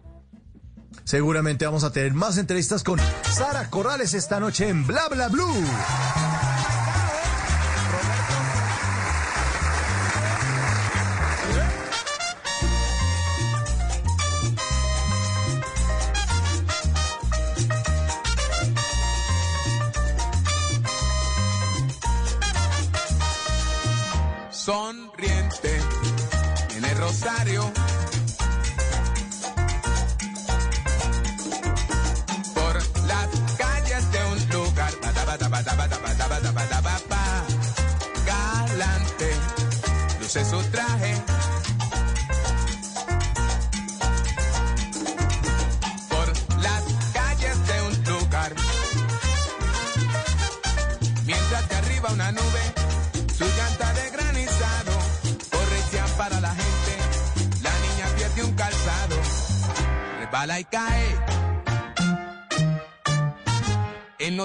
Seguramente vamos a tener más entrevistas con Sara Corrales esta noche en Bla Bla Blue.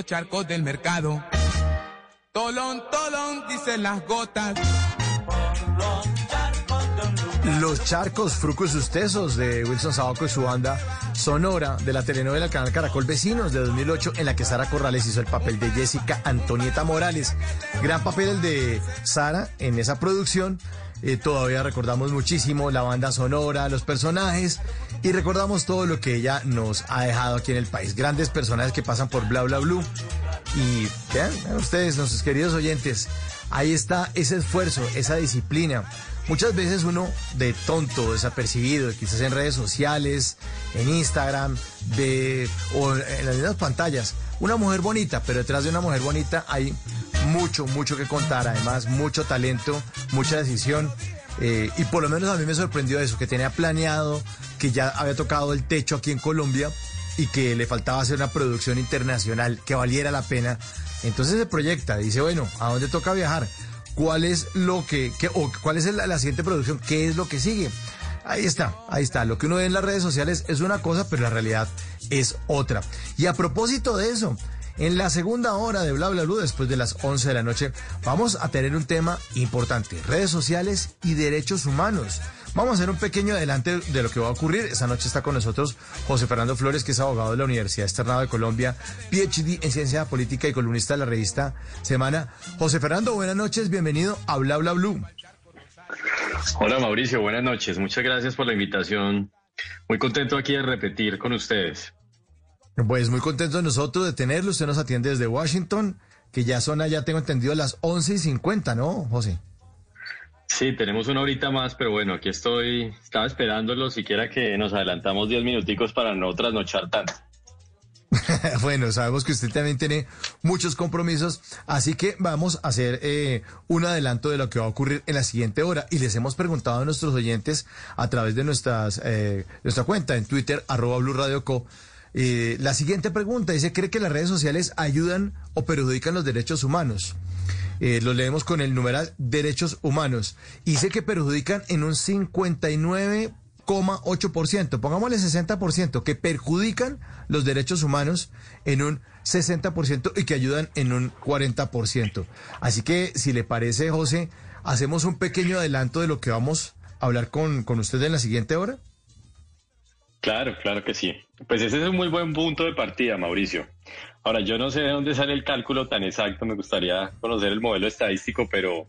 Charcos del mercado. Tolón, tolón, dicen las gotas. Los charcos, frucos sustesos de Wilson Sabaco y su banda sonora de la telenovela Canal Caracol Vecinos de 2008 en la que Sara Corrales hizo el papel de Jessica Antonieta Morales. Gran papel el de Sara en esa producción. Eh, todavía recordamos muchísimo la banda sonora, los personajes y recordamos todo lo que ella nos ha dejado aquí en el país. Grandes personajes que pasan por Bla Bla Blue. Y vean, ustedes, nuestros queridos oyentes, ahí está ese esfuerzo, esa disciplina. Muchas veces uno de tonto, desapercibido, quizás en redes sociales, en Instagram, de, o en las mismas pantallas, una mujer bonita, pero detrás de una mujer bonita hay mucho, mucho que contar, además mucho talento, mucha decisión. Eh, y por lo menos a mí me sorprendió eso, que tenía planeado, que ya había tocado el techo aquí en Colombia y que le faltaba hacer una producción internacional que valiera la pena. Entonces se proyecta, dice, bueno, ¿a dónde toca viajar? ¿Cuál es lo que, o cuál es la, la siguiente producción? ¿Qué es lo que sigue? Ahí está, ahí está. Lo que uno ve en las redes sociales es una cosa, pero la realidad es otra. Y a propósito de eso, en la segunda hora de Bla Bla Blue, después de las 11 de la noche, vamos a tener un tema importante, redes sociales y derechos humanos. Vamos a hacer un pequeño adelante de lo que va a ocurrir. Esta noche está con nosotros José Fernando Flores, que es abogado de la Universidad Externado de Colombia, PhD en Ciencia Política y columnista de la revista Semana. José Fernando, buenas noches, bienvenido a Bla Bla Blue. Hola Mauricio, buenas noches. Muchas gracias por la invitación. Muy contento aquí de repetir con ustedes. Pues muy contento nosotros de tenerlo. Usted nos atiende desde Washington, que ya son allá, tengo entendido, las 11 y 50, ¿no, José? Sí, tenemos una horita más, pero bueno, aquí estoy. Estaba esperándolo, siquiera que nos adelantamos 10 minuticos para no trasnochar tanto. bueno, sabemos que usted también tiene muchos compromisos, así que vamos a hacer eh, un adelanto de lo que va a ocurrir en la siguiente hora. Y les hemos preguntado a nuestros oyentes a través de nuestras, eh, nuestra cuenta en Twitter, arroba Blue Radio Co. eh, la siguiente pregunta dice, ¿cree que las redes sociales ayudan o perjudican los derechos humanos? Eh, lo leemos con el numeral derechos humanos. Dice que perjudican en un 59,8%, pongámosle 60%, que perjudican los derechos humanos en un 60% y que ayudan en un 40%. Así que, si le parece, José, hacemos un pequeño adelanto de lo que vamos a hablar con, con usted en la siguiente hora. Claro, claro que sí. Pues ese es un muy buen punto de partida, Mauricio. Ahora, yo no sé de dónde sale el cálculo tan exacto, me gustaría conocer el modelo estadístico, pero,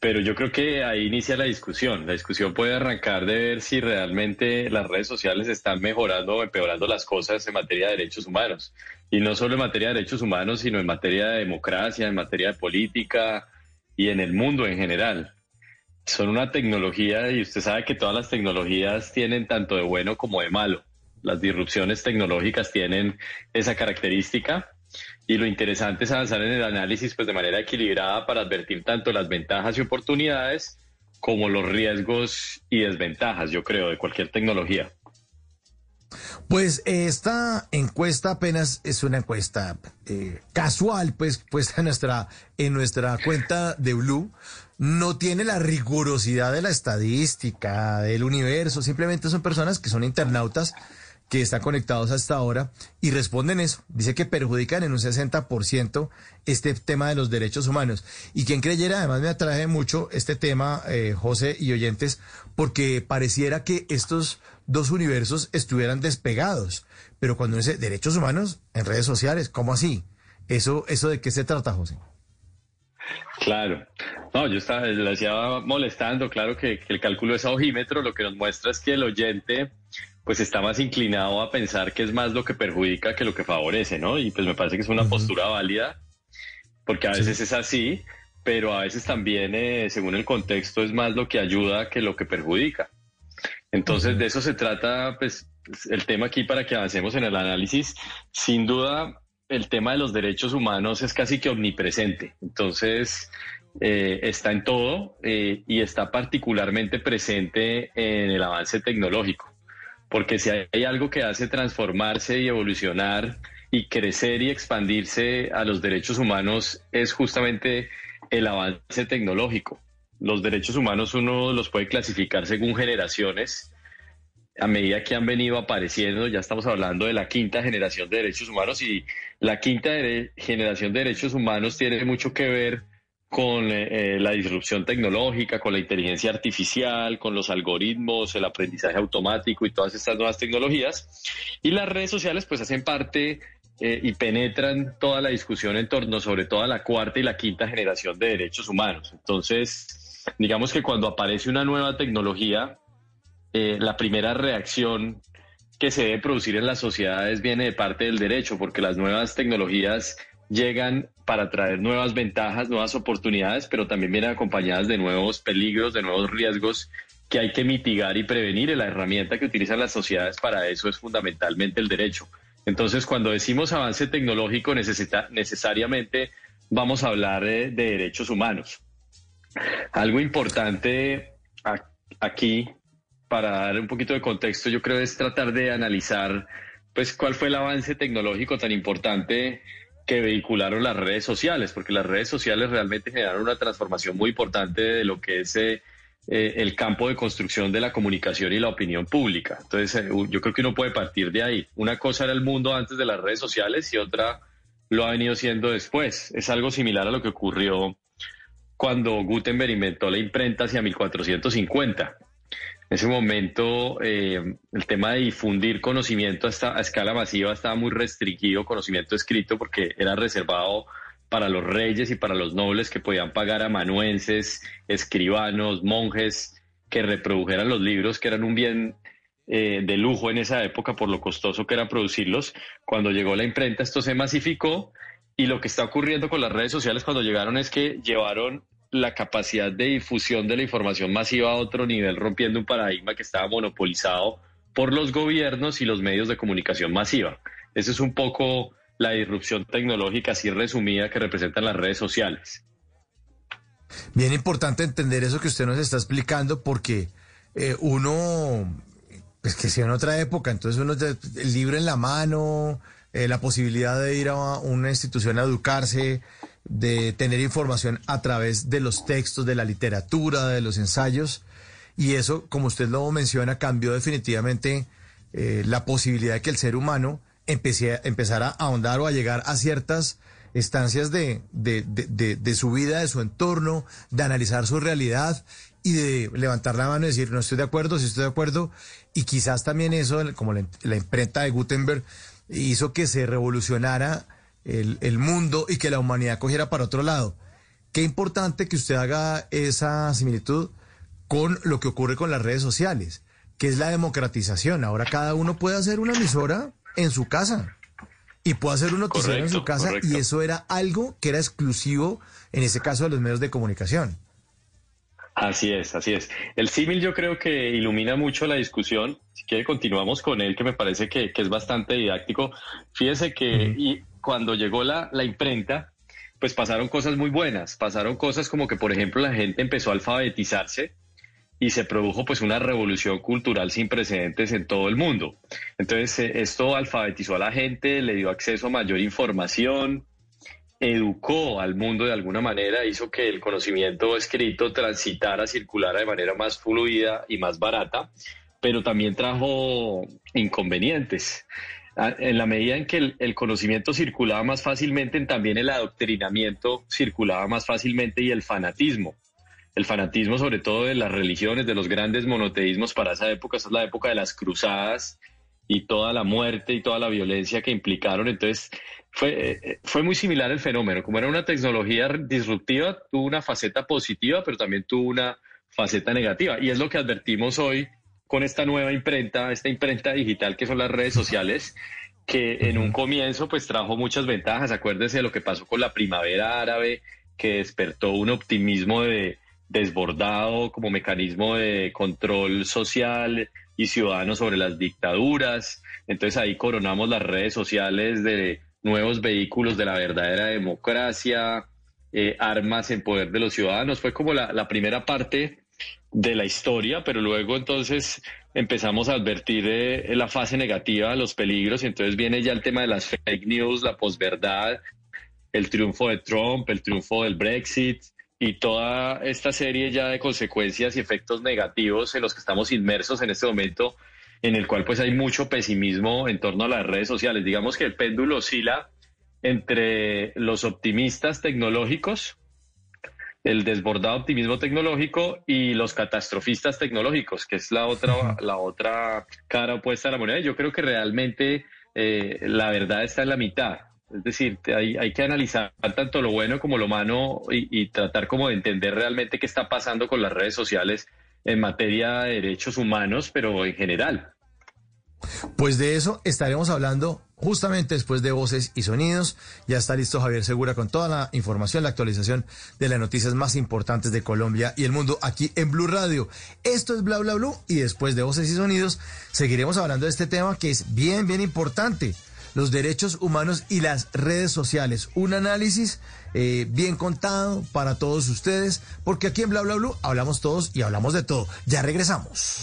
pero yo creo que ahí inicia la discusión. La discusión puede arrancar de ver si realmente las redes sociales están mejorando o empeorando las cosas en materia de derechos humanos. Y no solo en materia de derechos humanos, sino en materia de democracia, en materia de política y en el mundo en general son una tecnología y usted sabe que todas las tecnologías tienen tanto de bueno como de malo. Las disrupciones tecnológicas tienen esa característica y lo interesante es avanzar en el análisis pues de manera equilibrada para advertir tanto las ventajas y oportunidades como los riesgos y desventajas, yo creo, de cualquier tecnología. Pues eh, esta encuesta apenas es una encuesta eh, casual, pues puesta en nuestra, en nuestra cuenta de Blue. No tiene la rigurosidad de la estadística, del universo. Simplemente son personas que son internautas que están conectados hasta ahora y responden eso. Dice que perjudican en un 60% este tema de los derechos humanos. Y quien creyera, además me atrae mucho este tema, eh, José y oyentes, porque pareciera que estos dos universos estuvieran despegados. Pero cuando dice derechos humanos en redes sociales, ¿cómo así? ¿Eso, eso de qué se trata, José? Claro. No, yo estaba, decía molestando, claro que, que el cálculo es a ojímetro, lo que nos muestra es que el oyente pues está más inclinado a pensar que es más lo que perjudica que lo que favorece, ¿no? Y pues me parece que es una postura válida, porque a veces es así, pero a veces también, eh, según el contexto, es más lo que ayuda que lo que perjudica. Entonces, de eso se trata, pues, el tema aquí para que avancemos en el análisis. Sin duda, el tema de los derechos humanos es casi que omnipresente. Entonces, eh, está en todo eh, y está particularmente presente en el avance tecnológico. Porque si hay algo que hace transformarse y evolucionar y crecer y expandirse a los derechos humanos es justamente el avance tecnológico. Los derechos humanos uno los puede clasificar según generaciones a medida que han venido apareciendo, ya estamos hablando de la quinta generación de derechos humanos y la quinta generación de derechos humanos tiene mucho que ver con eh, la disrupción tecnológica, con la inteligencia artificial, con los algoritmos, el aprendizaje automático y todas estas nuevas tecnologías. Y las redes sociales pues hacen parte eh, y penetran toda la discusión en torno sobre todo a la cuarta y la quinta generación de derechos humanos. Entonces, digamos que cuando aparece una nueva tecnología, eh, la primera reacción que se debe producir en las sociedades viene de parte del derecho, porque las nuevas tecnologías llegan para traer nuevas ventajas, nuevas oportunidades, pero también vienen acompañadas de nuevos peligros, de nuevos riesgos que hay que mitigar y prevenir. Y la herramienta que utilizan las sociedades para eso es fundamentalmente el derecho. Entonces, cuando decimos avance tecnológico, necesita, necesariamente vamos a hablar de, de derechos humanos. Algo importante aquí para dar un poquito de contexto, yo creo es tratar de analizar pues cuál fue el avance tecnológico tan importante que vehicularon las redes sociales, porque las redes sociales realmente generaron una transformación muy importante de lo que es eh, eh, el campo de construcción de la comunicación y la opinión pública. Entonces, eh, yo creo que uno puede partir de ahí. Una cosa era el mundo antes de las redes sociales y otra lo ha venido siendo después. Es algo similar a lo que ocurrió cuando Gutenberg inventó la imprenta hacia 1450. En ese momento, eh, el tema de difundir conocimiento a escala masiva estaba muy restringido, conocimiento escrito, porque era reservado para los reyes y para los nobles que podían pagar amanuenses, escribanos, monjes, que reprodujeran los libros, que eran un bien eh, de lujo en esa época por lo costoso que era producirlos. Cuando llegó la imprenta, esto se masificó y lo que está ocurriendo con las redes sociales cuando llegaron es que llevaron la capacidad de difusión de la información masiva a otro nivel, rompiendo un paradigma que estaba monopolizado por los gobiernos y los medios de comunicación masiva. Esa es un poco la disrupción tecnológica así resumida que representan las redes sociales. Bien importante entender eso que usted nos está explicando porque eh, uno, pues que sea en otra época, entonces uno el libro en la mano, eh, la posibilidad de ir a una institución a educarse, de tener información a través de los textos, de la literatura, de los ensayos. Y eso, como usted lo menciona, cambió definitivamente eh, la posibilidad de que el ser humano empezara a ahondar o a llegar a ciertas estancias de, de, de, su vida, de su entorno, de analizar su realidad y de levantar la mano y decir, no estoy de acuerdo, sí estoy de acuerdo. Y quizás también eso, como la, la imprenta de Gutenberg, hizo que se revolucionara el, mundo y que la humanidad cogiera para otro lado. Qué importante que usted haga esa similitud con lo que ocurre con las redes sociales, que es la democratización. Ahora cada uno puede hacer una emisora en su casa y puede hacer un noticiero en su casa y eso era algo que era exclusivo, en ese caso, de los medios de comunicación. Así es, así es. El símil yo creo que ilumina mucho la discusión. Si quiere, continuamos con él, que me parece que, es bastante didáctico. Fíjese que cuando llegó la, la imprenta, pues pasaron cosas muy buenas. Pasaron cosas como que, por ejemplo, la gente empezó a alfabetizarse y se produjo pues una revolución cultural sin precedentes en todo el mundo. Entonces, eh, esto alfabetizó a la gente, le dio acceso a mayor información, educó al mundo de alguna manera, hizo que el conocimiento escrito transitara, circulara de manera más fluida y más barata, pero también trajo inconvenientes. Ah, en la medida en que el, conocimiento circulaba más fácilmente, también el adoctrinamiento circulaba más fácilmente y el fanatismo. El fanatismo sobre todo de las religiones, de los grandes monoteísmos para esa época, esa es la época de las cruzadas y toda la muerte y toda la violencia que implicaron. Entonces, fue, eh, fue muy similar el fenómeno. Como era una tecnología disruptiva, tuvo una faceta positiva, pero también tuvo una faceta negativa. Y es lo que advertimos hoy con esta nueva imprenta, esta imprenta digital que son las redes sociales, que en un comienzo pues trajo muchas ventajas. Acuérdense de lo que pasó con la primavera árabe, que despertó un optimismo de desbordado como mecanismo de control social y ciudadano sobre las dictaduras. Entonces ahí coronamos las redes sociales de nuevos vehículos de la verdadera democracia, eh, armas en poder de los ciudadanos. Fue como la, primera parte de la historia, pero luego entonces empezamos a advertir eh, la fase negativa, los peligros, y entonces viene ya el tema de las fake news, la posverdad, el triunfo de Trump, el triunfo del Brexit y toda esta serie ya de consecuencias y efectos negativos en los que estamos inmersos en este momento en el cual pues hay mucho pesimismo en torno a las redes sociales. Digamos que el péndulo oscila entre los optimistas tecnológicos, el desbordado optimismo tecnológico y los catastrofistas tecnológicos, que es la otra, la otra cara opuesta a la moneda. Yo creo que realmente eh, la verdad está en la mitad. Es decir, hay, hay, que analizar tanto lo bueno como lo malo y, y, tratar como de entender realmente qué está pasando con las redes sociales en materia de derechos humanos, pero en general. Pues de eso estaremos hablando justamente después de voces y sonidos. Ya está listo Javier Segura con toda la información, la actualización de las noticias más importantes de Colombia y el mundo aquí en Blue Radio. Esto es Bla Bla Blue y después de voces y sonidos seguiremos hablando de este tema que es bien, bien importante. Los derechos humanos y las redes sociales. Un análisis eh, bien contado para todos ustedes, porque aquí en Bla Bla Blue hablamos todos y hablamos de todo. Ya regresamos.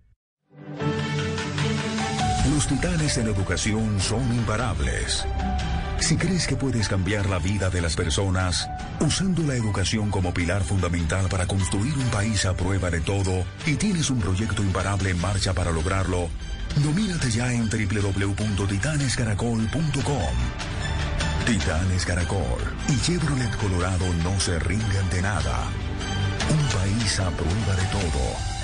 Titanes en educación son imparables. Si crees que puedes cambiar la vida de las personas usando la educación como pilar fundamental para construir un país a prueba de todo y tienes un proyecto imparable en marcha para lograrlo, nomínate ya en www.titanescaracol.com. Titanes Caracol y Chevrolet Colorado no se rinden ante nada. Un país a prueba de todo.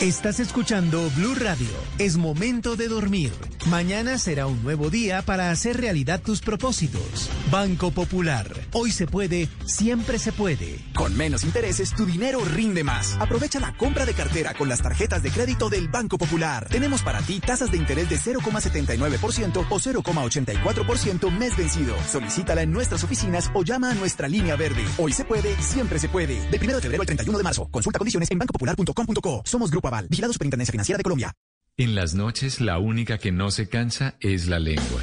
Estás escuchando Blue Radio. Es momento de dormir. Mañana será un nuevo día para hacer realidad tus propósitos. Banco Popular. Hoy se puede, siempre se puede. Con menos intereses, tu dinero rinde más. Aprovecha la compra de cartera con las tarjetas de crédito del Banco Popular. Tenemos para ti tasas de interés de 0,79% o 0,84% mes vencido. Solicítala en nuestras oficinas o llama a nuestra línea verde. Hoy se puede, siempre se puede. Del 1 de febrero al 31 de marzo. Consulta condiciones en bancopopular.com.co. Somos Grupo Aval, vigilado Superintendencia Financiera de Colombia. En las noches la única que no se cansa es la lengua.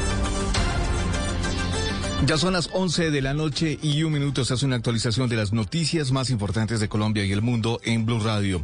Ya son las 11 de la noche y un minuto se hace una actualización de las noticias más importantes de Colombia y el mundo en Blue Radio.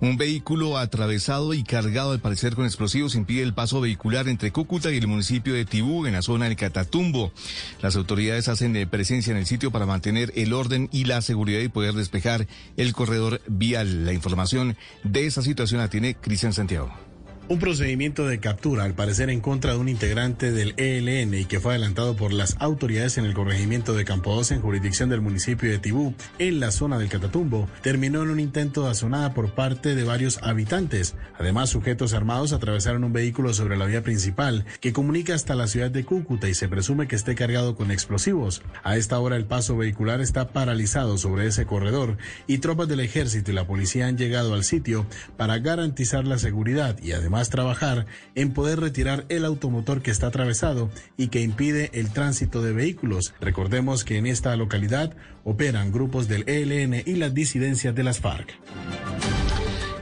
Un vehículo atravesado y cargado al parecer con explosivos impide el paso vehicular entre Cúcuta y el municipio de Tibú en la zona del Catatumbo. Las autoridades hacen eh, presencia en el sitio para mantener el orden y la seguridad y poder despejar el corredor vial. La información de esa situación la tiene Cristian Santiago. Un procedimiento de captura, al parecer en contra de un integrante del ELN y que fue adelantado por las autoridades en el corregimiento de Campo 12 en jurisdicción del municipio de Tibú, en la zona del Catatumbo, terminó en un intento de azonada por parte de varios habitantes. Además, sujetos armados atravesaron un vehículo sobre la vía principal que comunica hasta la ciudad de Cúcuta y se presume que esté cargado con explosivos. A esta hora el paso vehicular está paralizado sobre ese corredor y tropas del ejército y la policía han llegado al sitio para garantizar la seguridad y además trabajar en poder retirar el automotor que está atravesado y que impide el tránsito de vehículos. Recordemos que en esta localidad operan grupos del ELN y las disidencias de las FARC.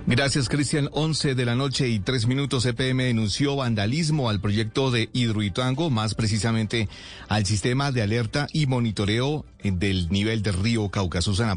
Gracias, Cristian. 11 de la noche y 3 minutos. EPM denunció vandalismo al proyecto de Hidroituango, más precisamente al sistema de alerta y monitoreo del nivel del río Cauca. Susana.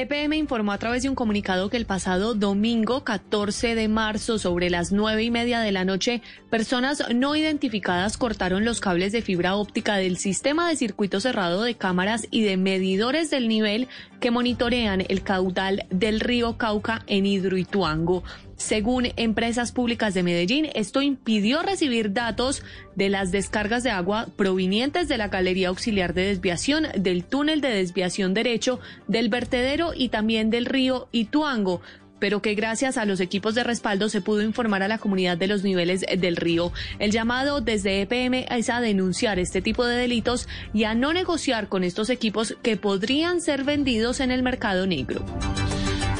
EPM informó a través de un comunicado que el pasado domingo 14 de marzo, sobre las nueve y media de la noche, personas no identificadas cortaron los cables de fibra óptica del sistema de circuito cerrado de cámaras y de medidores del nivel que monitorean el caudal del río Cauca en Hidroituango. Según empresas públicas de Medellín, esto impidió recibir datos de las descargas de agua provenientes de la galería auxiliar de desviación, del túnel de desviación derecho, del vertedero y también del río Ituango pero que gracias a los equipos de respaldo se pudo informar a la comunidad de los niveles del río. El llamado desde EPM es a denunciar este tipo de delitos y a no negociar con estos equipos que podrían ser vendidos en el mercado negro.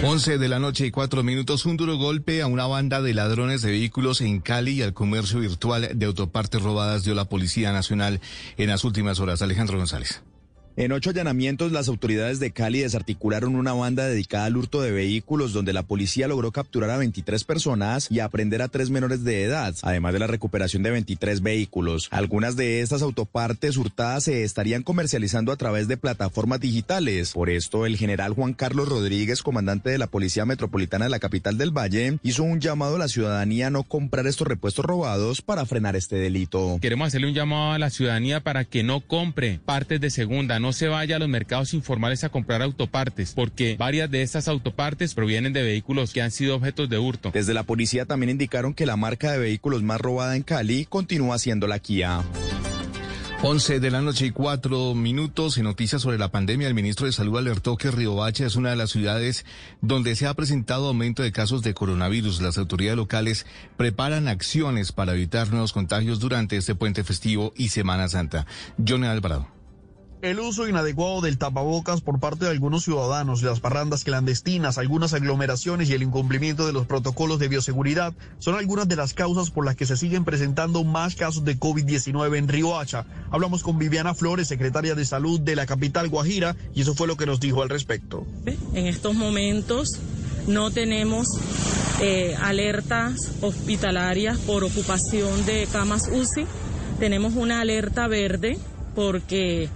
11 de la noche y cuatro minutos, un duro golpe a una banda de ladrones de vehículos en Cali y al comercio virtual de autopartes robadas dio la Policía Nacional en las últimas horas. Alejandro González. En ocho allanamientos, las autoridades de Cali desarticularon una banda dedicada al hurto de vehículos, donde la policía logró capturar a 23 personas y aprender a tres menores de edad, además de la recuperación de 23 vehículos. Algunas de estas autopartes hurtadas se estarían comercializando a través de plataformas digitales. Por esto, el general Juan Carlos Rodríguez, comandante de la Policía Metropolitana de la capital del Valle, hizo un llamado a la ciudadanía a no comprar estos repuestos robados para frenar este delito. Queremos hacerle un llamado a la ciudadanía para que no compre partes de segunda, no se vaya a los mercados informales a comprar autopartes, porque varias de estas autopartes provienen de vehículos que han sido objetos de hurto. Desde la policía también indicaron que la marca de vehículos más robada en Cali continúa siendo la Kia. 11 de la noche y cuatro minutos. En noticias sobre la pandemia, el ministro de Salud alertó que Riohacha es una de las ciudades donde se ha presentado aumento de casos de coronavirus. Las autoridades locales preparan acciones para evitar nuevos contagios durante este puente festivo y Semana Santa. Johnny Alvarado. El uso inadecuado del tapabocas por parte de algunos ciudadanos, las parrandas clandestinas, algunas aglomeraciones y el incumplimiento de los protocolos de bioseguridad son algunas de las causas por las que se siguen presentando más casos de COVID-19 en Riohacha. Hablamos con Viviana Flores, secretaria de Salud de la capital Guajira, y eso fue lo que nos dijo al respecto. En estos momentos no tenemos eh, alertas hospitalarias por ocupación de camas UCI. Tenemos una alerta verde porque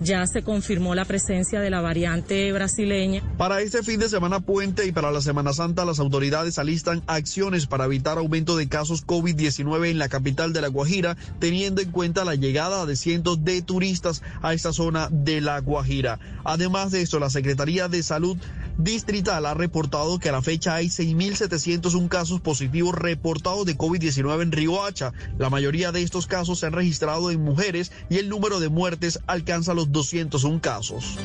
ya se confirmó la presencia de la variante brasileña. Para este fin de semana puente y para la Semana Santa, las autoridades alistan acciones para evitar aumento de casos COVID-19 en la capital de La Guajira, teniendo en cuenta la llegada de cientos de turistas a esta zona de La Guajira. Además de esto, la Secretaría de Salud Distrital ha reportado que a la fecha hay 6.701 casos positivos reportados de COVID-19 en Riohacha. La mayoría de estos casos se han registrado en mujeres y el número de muertes alcanza los 201 casos.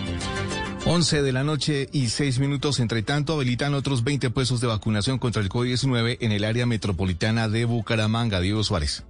11 de la noche y 6 minutos. Entre tanto, habilitan otros 20 puestos de vacunación contra el COVID-19 en el área metropolitana de Bucaramanga. Diego Suárez.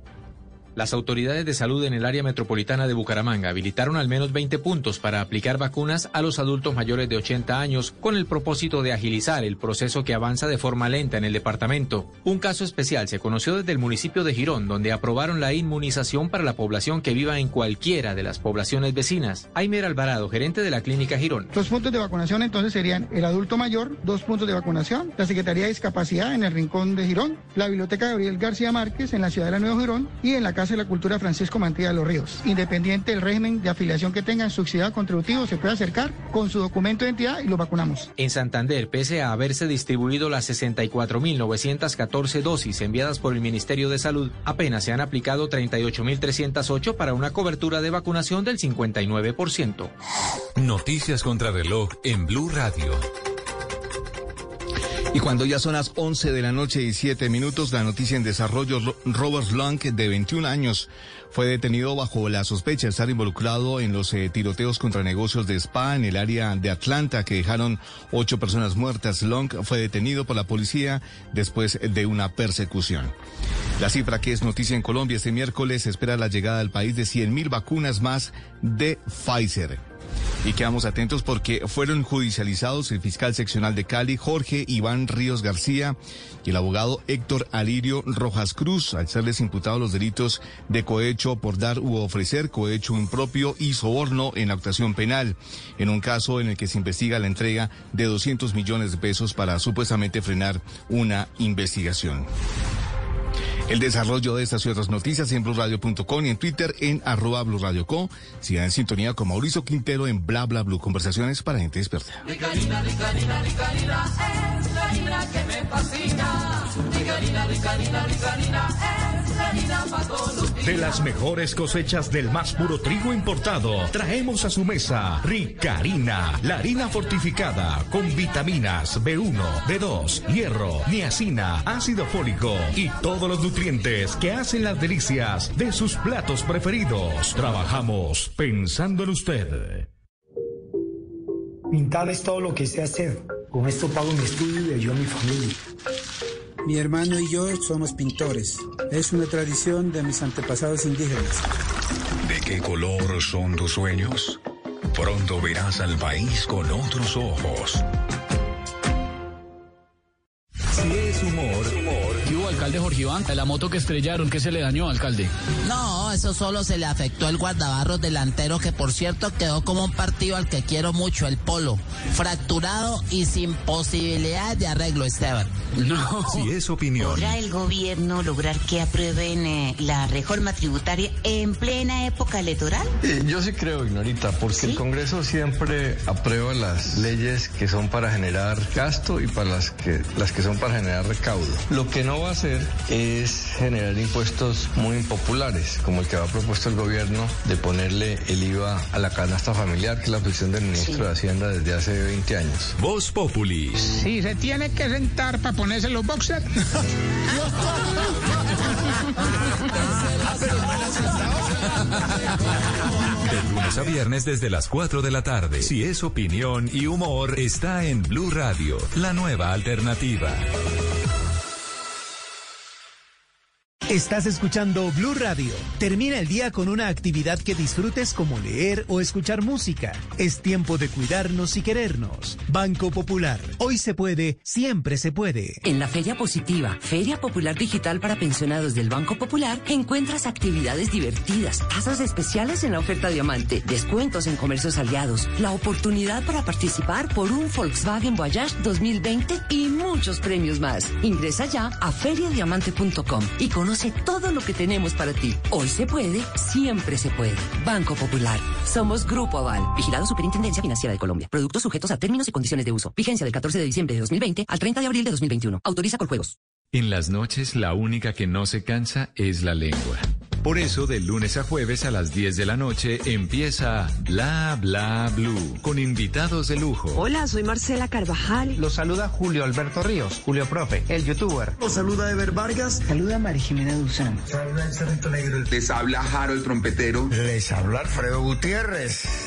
Las autoridades de salud en el área metropolitana de Bucaramanga habilitaron al menos 20 puntos para aplicar vacunas a los adultos mayores de 80 años con el propósito de agilizar el proceso que avanza de forma lenta en el departamento. Un caso especial se conoció desde el municipio de Girón, donde aprobaron la inmunización para la población que viva en cualquiera de las poblaciones vecinas. Aimer Alvarado, gerente de la clínica Girón. Los puntos de vacunación entonces serían el adulto mayor, dos puntos de vacunación, la Secretaría de Discapacidad en el Rincón de Girón, la Biblioteca Gabriel García Márquez en la ciudad de la Nueva Girón y en la Casa de la Cultura Francisco Mantilla de los Ríos. Independiente del régimen de afiliación que tenga, subsidiado contributivo, se puede acercar con su documento de identidad y lo vacunamos. En Santander, pese a haberse distribuido las 64.914 dosis enviadas por el Ministerio de Salud, apenas se han aplicado 38.308 para una cobertura de vacunación del 59%. Noticias contra reloj en Blue Radio. Y cuando ya son las 11 de la noche y 7 minutos, la noticia en desarrollo, Robert Long, de 21 años, fue detenido bajo la sospecha de estar involucrado en los eh, tiroteos contra negocios de spa en el área de Atlanta que dejaron ocho personas muertas. Long fue detenido por la policía después de una persecución. La cifra que es noticia en Colombia este miércoles espera la llegada al país de 100.000 vacunas más de Pfizer. Y quedamos atentos porque fueron judicializados el fiscal seccional de Cali, Jorge Iván Ríos García, y el abogado Héctor Alirio Rojas Cruz, al serles imputados los delitos de cohecho por dar u ofrecer cohecho impropio y soborno en la actuación penal, en un caso en el que se investiga la entrega de 200 millones de pesos para supuestamente frenar una investigación. El desarrollo de estas y otras noticias en blurradio.com y en Twitter en arroba blurradioco. Sigan en sintonía con Mauricio Quintero en bla bla blue. Conversaciones para gente experta. Ricarina, Ricarina, Ricarina, es la harina que me fascina. De las mejores cosechas del más puro trigo importado, traemos a su mesa Ricarina, la harina fortificada con vitaminas B1, B2, hierro, niacina, ácido fólico y todos los nutrientes que hacen las delicias de sus platos preferidos. Trabajamos pensando en usted. Pintar es todo lo que sé hacer. Con esto pago mi estudio y ayudo a mi familia. Mi hermano y yo somos pintores. Es una tradición de mis antepasados indígenas. ¿De qué color son tus sueños? Pronto verás al país con otros ojos. Alcalde Jorge Iván? La moto que estrellaron, ¿qué se le dañó, alcalde? No, eso solo se le afectó el guardabarros delantero que por cierto quedó como un partido al que quiero mucho, el Polo. Fracturado y sin posibilidad de arreglo, Esteban. No. Si es opinión, ¿Podrá el gobierno lograr que aprueben eh, la reforma tributaria en plena época electoral? Eh, yo sí creo, Ignorita, porque el Congreso siempre aprueba las leyes que son para generar gasto y para las que, las que son para generar recaudo. Lo que no va a hacer es generar impuestos muy impopulares, como el que ha propuesto el gobierno de ponerle el IVA a la canasta familiar, que es la posición del ministro de Hacienda desde hace 20 años. Voz Populi. Si se tiene que sentar para ponerse los boxers. De lunes a viernes desde las 4 de la tarde. Si es opinión y humor, está en Blue Radio, la nueva alternativa. Estás escuchando Blue Radio. Termina el día con una actividad que disfrutes como leer o escuchar música. Es tiempo de cuidarnos y querernos. Banco Popular. Hoy se puede, siempre se puede. En la Feria Positiva, Feria Popular Digital para Pensionados del Banco Popular, encuentras actividades divertidas, tasas especiales en la oferta diamante, descuentos en comercios aliados, la oportunidad para participar por un Volkswagen Voyage 2020 y muchos premios más. Ingresa ya a feriadiamante.com y conoce todo lo que tenemos para ti. Hoy se puede, siempre se puede. Banco Popular. Somos Grupo Aval. Vigilado Superintendencia Financiera de Colombia. Productos sujetos a términos y condiciones de uso. Vigencia del 14 de diciembre de 2020 al 30 de abril de 2021. Autoriza con juegos. En las noches, la única que no se cansa es la lengua. Por eso, de lunes a jueves a las 10 de la noche empieza Bla Bla Blue con invitados de lujo. Hola, soy Marcela Carvajal. Los saluda Julio Alberto Ríos, Julio Profe, el youtuber. Los saluda Ever Vargas. Saluda Mari Jimena Duzán. Saluda el Cerrito Negro. Les habla Jaro el trompetero. Les habla Alfredo Gutiérrez.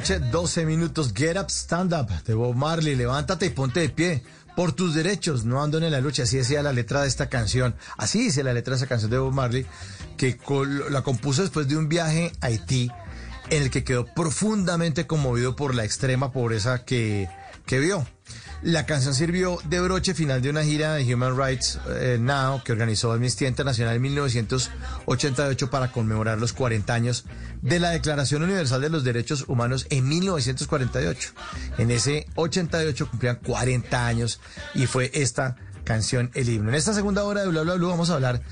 Noche, 12 minutos. Get up, stand up de Bob Marley. Levántate y ponte de pie. Por tus derechos, no abandones la lucha. Así decía la letra de esta canción. Así dice la letra de esa canción de Bob Marley, que la compuso después de un viaje a Haití, en el que quedó profundamente conmovido por la extrema pobreza que, que vio. La canción sirvió de broche final de una gira de Human Rights eh, Now que organizó Amnistía Internacional en 1988 para conmemorar los 40 años de la Declaración Universal de los Derechos Humanos en 1948. En ese 88 cumplían 40 años y fue esta canción el himno. En esta segunda hora de Bla Bla Bla vamos a hablar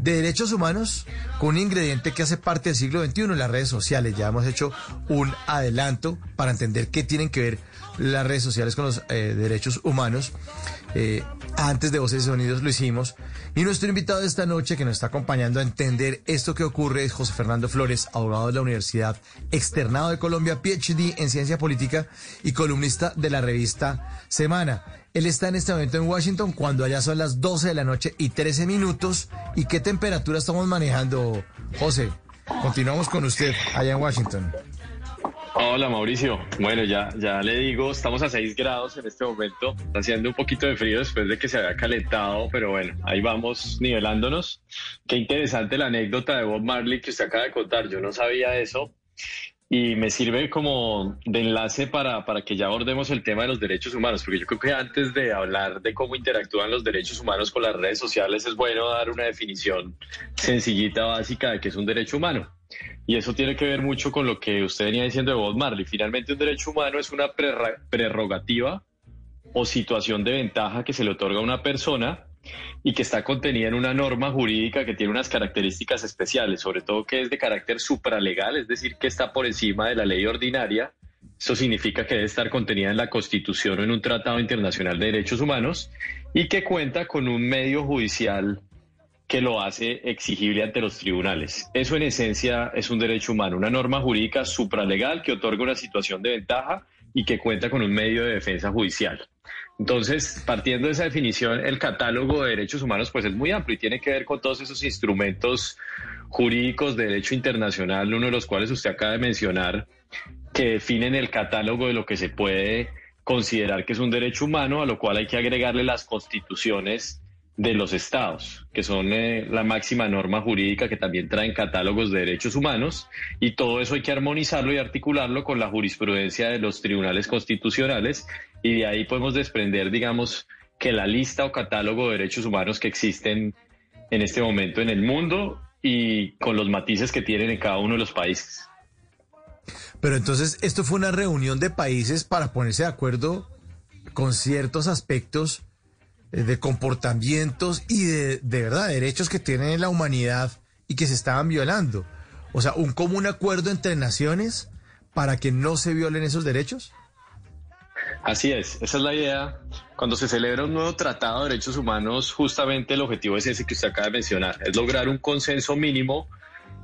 de derechos humanos con un ingrediente que hace parte del siglo XXI, las redes sociales. Ya hemos hecho un adelanto para entender qué tienen que ver las redes sociales con los eh, derechos humanos. Eh, antes de Voces y Sonidos lo hicimos. Y nuestro invitado de esta noche que nos está acompañando a entender esto que ocurre es José Fernando Flores, abogado de la Universidad Externado de Colombia, PhD en Ciencia Política y columnista de la revista Semana. Él está en este momento en Washington cuando allá son las 12 de la noche y 13 minutos. ¿Y qué temperatura estamos manejando, José? Continuamos con usted allá en Washington. Hola Mauricio, bueno ya, ya le digo, estamos a 6 grados en este momento, haciendo un poquito de frío después de que se había calentado, pero bueno, ahí vamos nivelándonos. Qué interesante la anécdota de Bob Marley que usted acaba de contar, yo no sabía eso y me sirve como de enlace para, para que ya abordemos el tema de los derechos humanos, porque yo creo que antes de hablar de cómo interactúan los derechos humanos con las redes sociales es bueno dar una definición sencillita, básica de qué es un derecho humano. Y eso tiene que ver mucho con lo que usted venía diciendo de Bob Marley. Finalmente, un derecho humano es una prerrogativa o situación de ventaja que se le otorga a una persona y que está contenida en una norma jurídica que tiene unas características especiales, sobre todo que es de carácter supralegal, es decir, que está por encima de la ley ordinaria. Eso significa que debe estar contenida en la Constitución o en un Tratado Internacional de Derechos Humanos y que cuenta con un medio judicial que lo hace exigible ante los tribunales. Eso en esencia es un derecho humano, una norma jurídica supralegal que otorga una situación de ventaja y que cuenta con un medio de defensa judicial. Entonces, partiendo de esa definición, el catálogo de derechos humanos pues es muy amplio y tiene que ver con todos esos instrumentos jurídicos de derecho internacional, uno de los cuales usted acaba de mencionar, que definen el catálogo de lo que se puede considerar que es un derecho humano, a lo cual hay que agregarle las constituciones de los estados, que son eh, la máxima norma jurídica que también traen catálogos de derechos humanos, y todo eso hay que armonizarlo y articularlo con la jurisprudencia de los tribunales constitucionales, y de ahí podemos desprender, digamos, que la lista o catálogo de derechos humanos que existen en este momento en el mundo y con los matices que tienen en cada uno de los países. Pero entonces, esto fue una reunión de países para ponerse de acuerdo con ciertos aspectos de comportamientos y de, de verdad derechos que tiene la humanidad y que se estaban violando. O sea, un común acuerdo entre naciones para que no se violen esos derechos. Así es, esa es la idea. Cuando se celebra un nuevo tratado de derechos humanos, justamente el objetivo es ese que usted acaba de mencionar, es lograr un consenso mínimo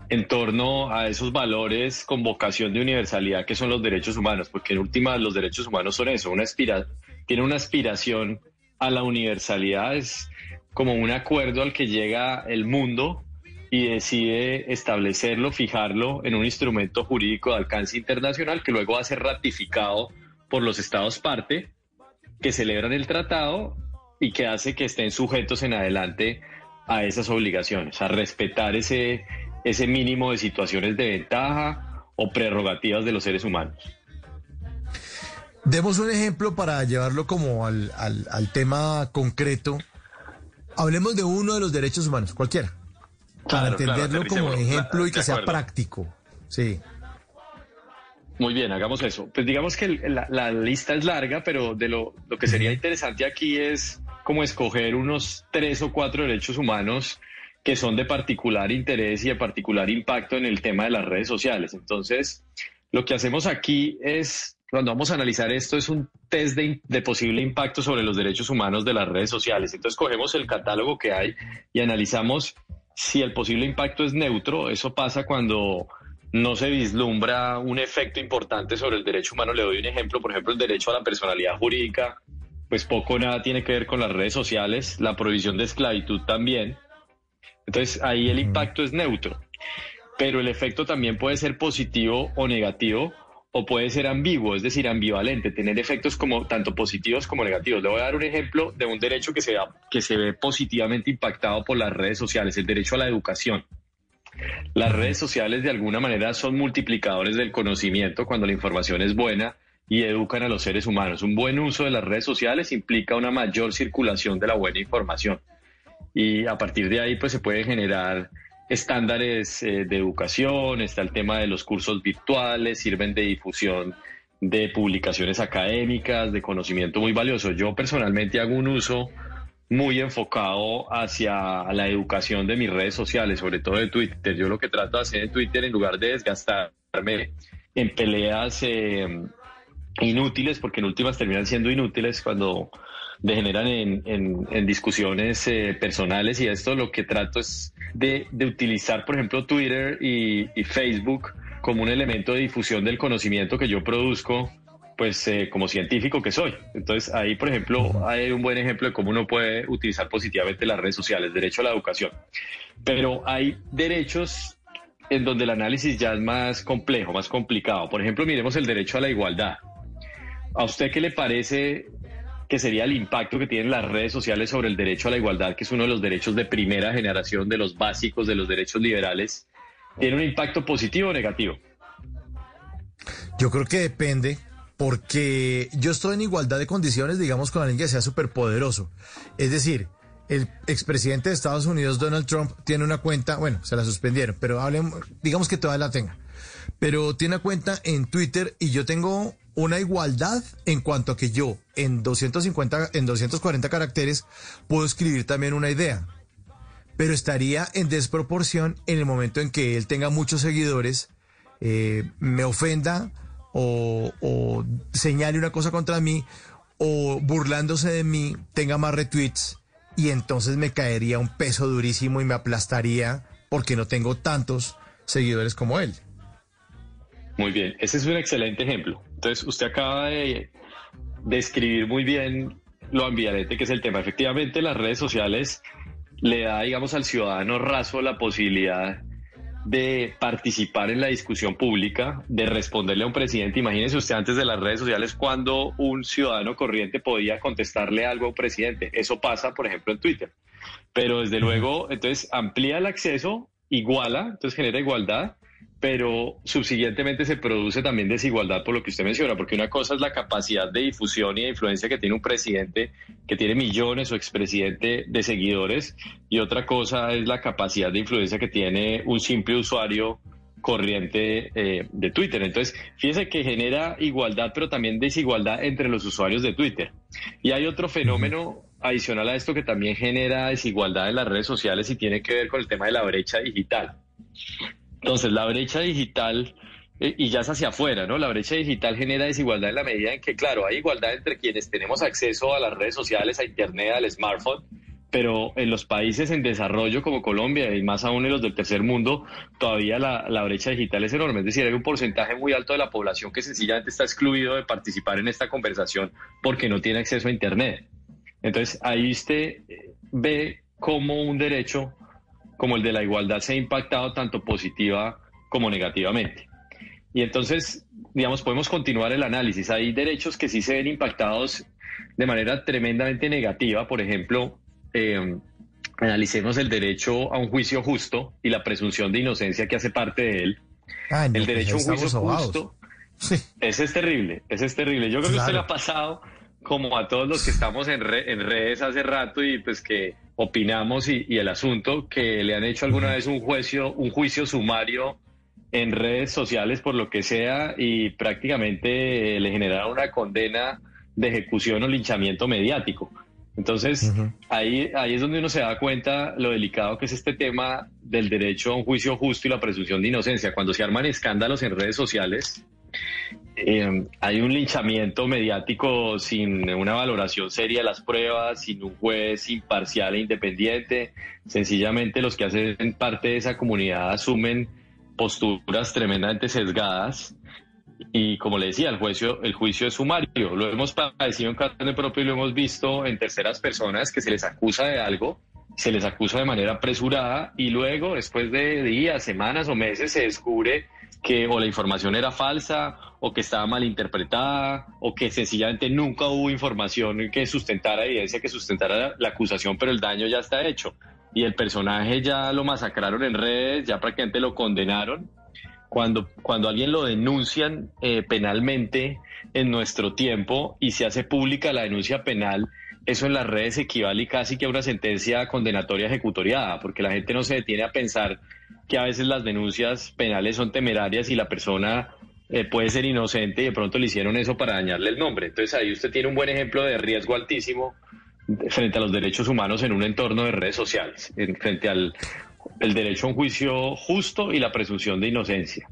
en torno a esos valores con vocación de universalidad que son los derechos humanos, porque en última los derechos humanos son eso, una aspira tiene una aspiración a la universalidad, es como un acuerdo al que llega el mundo y decide establecerlo, fijarlo en un instrumento jurídico de alcance internacional que luego va a ser ratificado por los estados parte que celebran el tratado y que hace que estén sujetos en adelante a esas obligaciones, a respetar ese, ese mínimo de situaciones de ventaja o prerrogativas de los seres humanos. Demos un ejemplo para llevarlo como al, tema concreto. Hablemos de uno de los derechos humanos, cualquiera. Para entenderlo como ejemplo y que sea práctico. Sí. Muy bien, hagamos eso. Pues digamos que la, lista es larga, pero de lo, lo que sería interesante aquí es como escoger unos tres o cuatro derechos humanos que son de particular interés y de particular impacto en el tema de las redes sociales. Entonces, lo que hacemos aquí es cuando vamos a analizar esto es un test de, posible impacto sobre los derechos humanos de las redes sociales. Entonces cogemos el catálogo que hay y analizamos si el posible impacto es neutro. Eso pasa cuando no se vislumbra un efecto importante sobre el derecho humano. Le doy un ejemplo, por ejemplo, el derecho a la personalidad jurídica, pues poco o nada tiene que ver con las redes sociales, la prohibición de esclavitud también. Entonces ahí el impacto es neutro, pero el efecto también puede ser positivo o negativo o puede ser ambiguo, es decir, ambivalente, tener efectos como tanto positivos como negativos. Le voy a dar un ejemplo de un derecho que se, que se ve positivamente impactado por las redes sociales, el derecho a la educación. Las redes sociales de alguna manera son multiplicadores del conocimiento cuando la información es buena y educan a los seres humanos. Un buen uso de las redes sociales implica una mayor circulación de la buena información. Y a partir de ahí pues se puede generar estándares eh, de educación, está el tema de los cursos virtuales, sirven de difusión de publicaciones académicas, de conocimiento muy valioso. Yo personalmente hago un uso muy enfocado hacia la educación de mis redes sociales, sobre todo de Twitter. Yo lo que trato de hacer en Twitter, en lugar de desgastarme en peleas eh, inútiles, porque en últimas terminan siendo inútiles cuando degeneran en, discusiones eh, personales y esto lo que trato es de, utilizar, por ejemplo, Twitter y, Facebook como un elemento de difusión del conocimiento que yo produzco pues eh, como científico que soy. Entonces ahí, por ejemplo, hay un buen ejemplo de cómo uno puede utilizar positivamente las redes sociales, derecho a la educación. Pero hay derechos en donde el análisis ya es más complejo, más complicado. Por ejemplo, miremos el derecho a la igualdad. ¿A usted qué le parece que sería el impacto que tienen las redes sociales sobre el derecho a la igualdad, que es uno de los derechos de primera generación, de los básicos, de los derechos liberales? ¿Tiene un impacto positivo o negativo? Yo creo que depende, porque yo estoy en igualdad de condiciones, digamos, con alguien que sea súper poderoso. Es decir, el expresidente de Estados Unidos, Donald Trump, tiene una cuenta, bueno, se la suspendieron, pero hablemos, digamos que todavía la tenga. Pero tiene cuenta en Twitter y yo tengo una igualdad en cuanto a que yo en 250, en 240 caracteres puedo escribir también una idea. Pero estaría en desproporción en el momento en que él tenga muchos seguidores, eh, me ofenda o, o señale una cosa contra mí o burlándose de mí tenga más retweets y entonces me caería un peso durísimo y me aplastaría porque no tengo tantos seguidores como él. Muy bien, ese es un excelente ejemplo. Entonces, usted acaba de describir muy bien lo ambivalente que es el tema. Efectivamente, las redes sociales le da, digamos, al ciudadano raso la posibilidad de participar en la discusión pública, de responderle a un presidente. Imagínese usted antes de las redes sociales cuando un ciudadano corriente podía contestarle algo a un presidente. Eso pasa, por ejemplo, en Twitter. Pero desde luego, entonces amplía el acceso, iguala, entonces genera igualdad pero subsiguientemente se produce también desigualdad por lo que usted menciona, porque una cosa es la capacidad de difusión y de influencia que tiene un presidente que tiene millones o expresidente de seguidores, y otra cosa es la capacidad de influencia que tiene un simple usuario corriente eh, de Twitter. Entonces, fíjese que genera igualdad, pero también desigualdad entre los usuarios de Twitter. Y hay otro fenómeno adicional a esto que también genera desigualdad en las redes sociales y tiene que ver con el tema de la brecha digital. Entonces, la brecha digital, eh, y ya es hacia afuera, ¿no? La brecha digital genera desigualdad en la medida en que, claro, hay igualdad entre quienes tenemos acceso a las redes sociales, a Internet, al smartphone, pero en los países en desarrollo como Colombia y más aún en los del tercer mundo, todavía la, la, brecha digital es enorme. Es decir, hay un porcentaje muy alto de la población que sencillamente está excluido de participar en esta conversación porque no tiene acceso a Internet. Entonces, ahí usted eh, ve cómo un derecho como el de la igualdad se ha impactado tanto positiva como negativamente. Y entonces, digamos, podemos continuar el análisis. Hay derechos que sí se ven impactados de manera tremendamente negativa. Por ejemplo, eh, analicemos el derecho a un juicio justo y la presunción de inocencia que hace parte de él. el pues derecho a un juicio justo. Ese es terrible, ese es terrible. Yo creo que usted le ha pasado como a todos los que estamos en, en redes hace rato y pues que opinamos y, el asunto que le han hecho alguna vez un juicio, un juicio sumario en redes sociales por lo que sea y prácticamente le generaron una condena de ejecución o linchamiento mediático. Entonces, ahí, ahí es donde uno se da cuenta lo delicado que es este tema del derecho a un juicio justo y la presunción de inocencia. Cuando se arman escándalos en redes sociales, eh, hay un linchamiento mediático sin una valoración seria de las pruebas, sin un juez imparcial e independiente. Sencillamente los que hacen parte de esa comunidad asumen posturas tremendamente sesgadas y como le decía, el juicio, el juicio es sumario. Lo hemos padecido en carne propia y lo hemos visto en terceras personas que se les acusa de algo, se les acusa de manera apresurada y luego, después de días, semanas o meses, se descubre que o la información era falsa o que estaba mal interpretada o que sencillamente nunca hubo información que sustentara evidencia que sustentara la, acusación, pero el daño ya está hecho. Y el personaje ya lo masacraron en redes, ya prácticamente lo condenaron. Cuando, cuando alguien lo denuncian eh, penalmente en nuestro tiempo y se hace pública la denuncia penal, eso en las redes equivale casi que a una sentencia condenatoria ejecutoriada, porque la gente no se detiene a pensar que a veces las denuncias penales son temerarias y la persona eh, puede ser inocente y de pronto le hicieron eso para dañarle el nombre. Entonces ahí usted tiene un buen ejemplo de riesgo altísimo frente a los derechos humanos en un entorno de redes sociales, frente al el derecho a un juicio justo y la presunción de inocencia.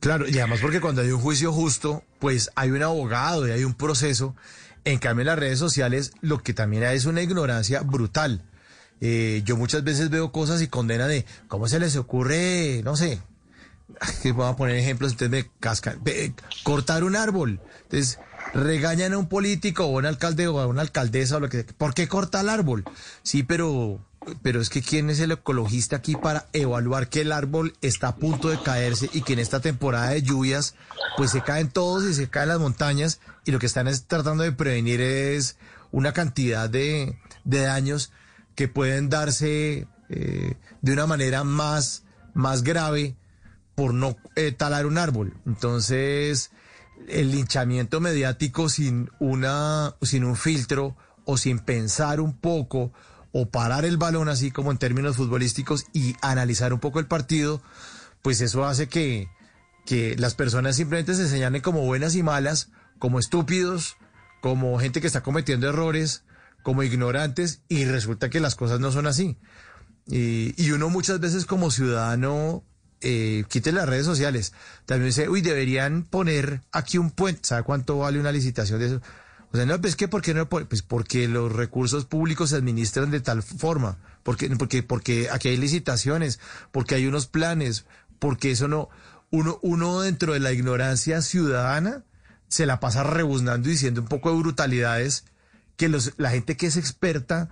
Claro, y además porque cuando hay un juicio justo, pues hay un abogado y hay un proceso. En cambio, en las redes sociales lo que también hay es una ignorancia brutal. Eh, yo muchas veces veo cosas y condena de cómo se les ocurre, no sé, que voy a poner ejemplos, entonces me cascan, ve, cortar un árbol. Entonces regañan a un político o a un alcalde o a una alcaldesa o lo que. ¿Por qué corta el árbol? Sí, pero pero es que quién es el ecologista aquí para evaluar que el árbol está a punto de caerse y que en esta temporada de lluvias pues se caen todos y se caen las montañas y lo que están es tratando de prevenir es una cantidad de, de daños que pueden darse eh, de una manera más, más grave por no eh, talar un árbol. Entonces, el linchamiento mediático sin una, sin un filtro o sin pensar un poco o parar el balón así como en términos futbolísticos y analizar un poco el partido, pues eso hace que, que las personas simplemente se señalen como buenas y malas, como estúpidos, como gente que está cometiendo errores, como ignorantes, y resulta que las cosas no son así. Y, uno muchas veces como ciudadano eh, quite las redes sociales. También dice, uy, deberían poner aquí un puente. ¿Sabe cuánto vale una licitación de eso? O sea, no, pues que, ¿por qué no? Pues porque los recursos públicos se administran de tal forma. Porque, porque, porque aquí hay licitaciones, porque hay unos planes, porque eso no. Uno, uno dentro de la ignorancia ciudadana se la pasa rebuznando y diciendo un poco de brutalidades que los, la gente que es experta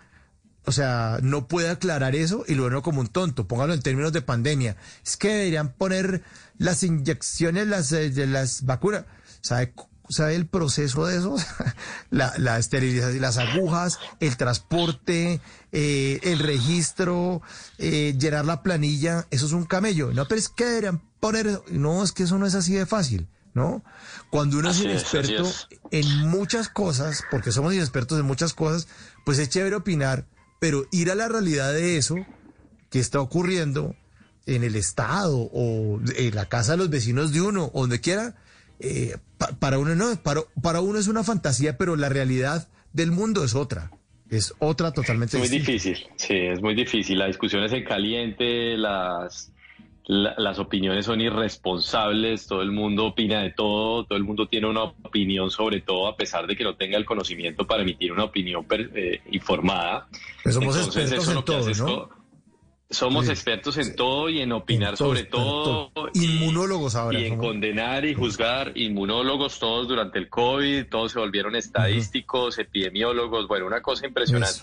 o sea, no puede aclarar eso y luego como un tonto. Póngalo en términos de pandemia. Es que deberían poner las inyecciones las, eh, las vacunas. ¿Sabe, ¿Sabe el proceso de eso? la, la esterilización, las agujas, el transporte, eh, el registro, eh, llenar la planilla. Eso es un camello. No, pero es que deberían poner. No, es que eso no es así de fácil. ¿No? Cuando uno es inexperto en muchas cosas, porque somos inexpertos en muchas cosas, pues es chévere opinar, pero ir a la realidad de eso que está ocurriendo en el Estado o en la casa de los vecinos de uno, o donde quiera, eh, para uno no, para, para uno es una fantasía, pero la realidad del mundo es otra. Es otra totalmente es muy difícil, sí, es muy difícil. La discusión es en caliente, las, las opiniones son irresponsables, todo el mundo opina de todo, todo el mundo tiene una opinión sobre todo, a pesar de que no tenga el conocimiento para emitir una opinión eh, informada. somos expertos en todo, ¿no? somos expertos en todo y en opinar sobre todo. Inmunólogos ahora. Y en condenar y juzgar. Inmunólogos todos durante el COVID, todos se volvieron estadísticos, epidemiólogos, bueno, una cosa impresionante.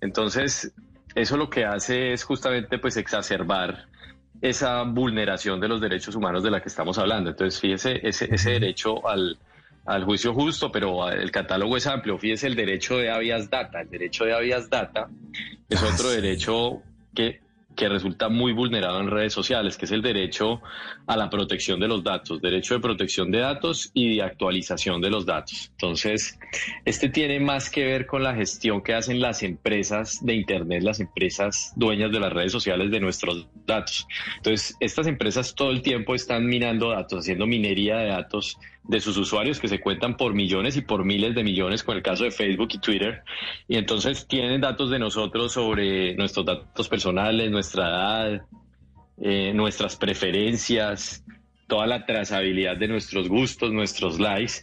Entonces, eso lo que hace es justamente pues exacerbar esa vulneración de los derechos humanos de la que estamos hablando. Entonces, fíjese, ese, ese derecho al, al juicio justo, pero el catálogo es amplio. Fíjese el derecho de habeas data. El derecho de habeas data es otro derecho que que resulta muy vulnerado en redes sociales, que es el derecho a la protección de los datos, derecho de protección de datos y de actualización de los datos. Entonces, este tiene más que ver con la gestión que hacen las empresas de Internet, las empresas dueñas de las redes sociales de nuestros datos. Entonces, estas empresas todo el tiempo están minando datos, haciendo minería de datos de sus usuarios que se cuentan por millones y por miles de millones con el caso de Facebook y Twitter. Y entonces tienen datos de nosotros sobre nuestros datos personales, nuestra edad, eh, nuestras preferencias, toda la trazabilidad de nuestros gustos, nuestros likes.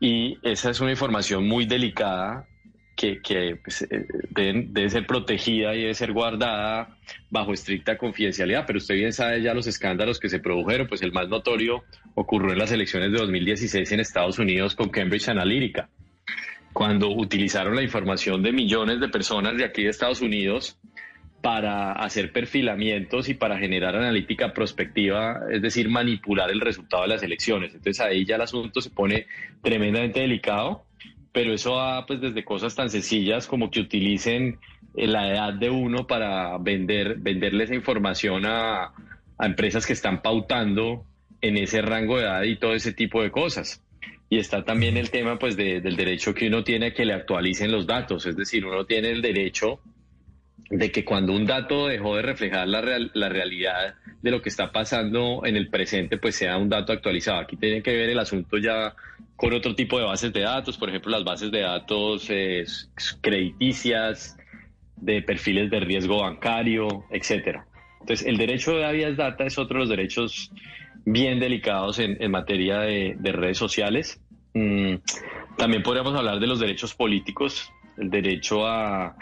Y esa es una información muy delicada que, pues, eh, debe, ser protegida y debe ser guardada bajo estricta confidencialidad, pero usted bien sabe ya los escándalos que se produjeron, pues el más notorio ocurrió en las elecciones de 2016 en Estados Unidos con Cambridge Analytica, cuando utilizaron la información de millones de personas de aquí de Estados Unidos para hacer perfilamientos y para generar analítica prospectiva, es decir, manipular el resultado de las elecciones. Entonces ahí ya el asunto se pone tremendamente delicado pero eso va pues desde cosas tan sencillas como que utilicen eh, la edad de uno para vender, venderle esa información a, empresas que están pautando en ese rango de edad y todo ese tipo de cosas. Y está también el tema pues del derecho que uno tiene a que le actualicen los datos, es decir, uno tiene el derecho de que cuando un dato dejó de reflejar la, la realidad de lo que está pasando en el presente, pues sea un dato actualizado. Aquí tiene que ver el asunto ya con otro tipo de bases de datos, por ejemplo, las bases de datos eh, crediticias, de perfiles de riesgo bancario, etcétera. Entonces, el derecho de habeas data es otro de los derechos bien delicados en, materia de, redes sociales. Mm, también podríamos hablar de los derechos políticos, el derecho a,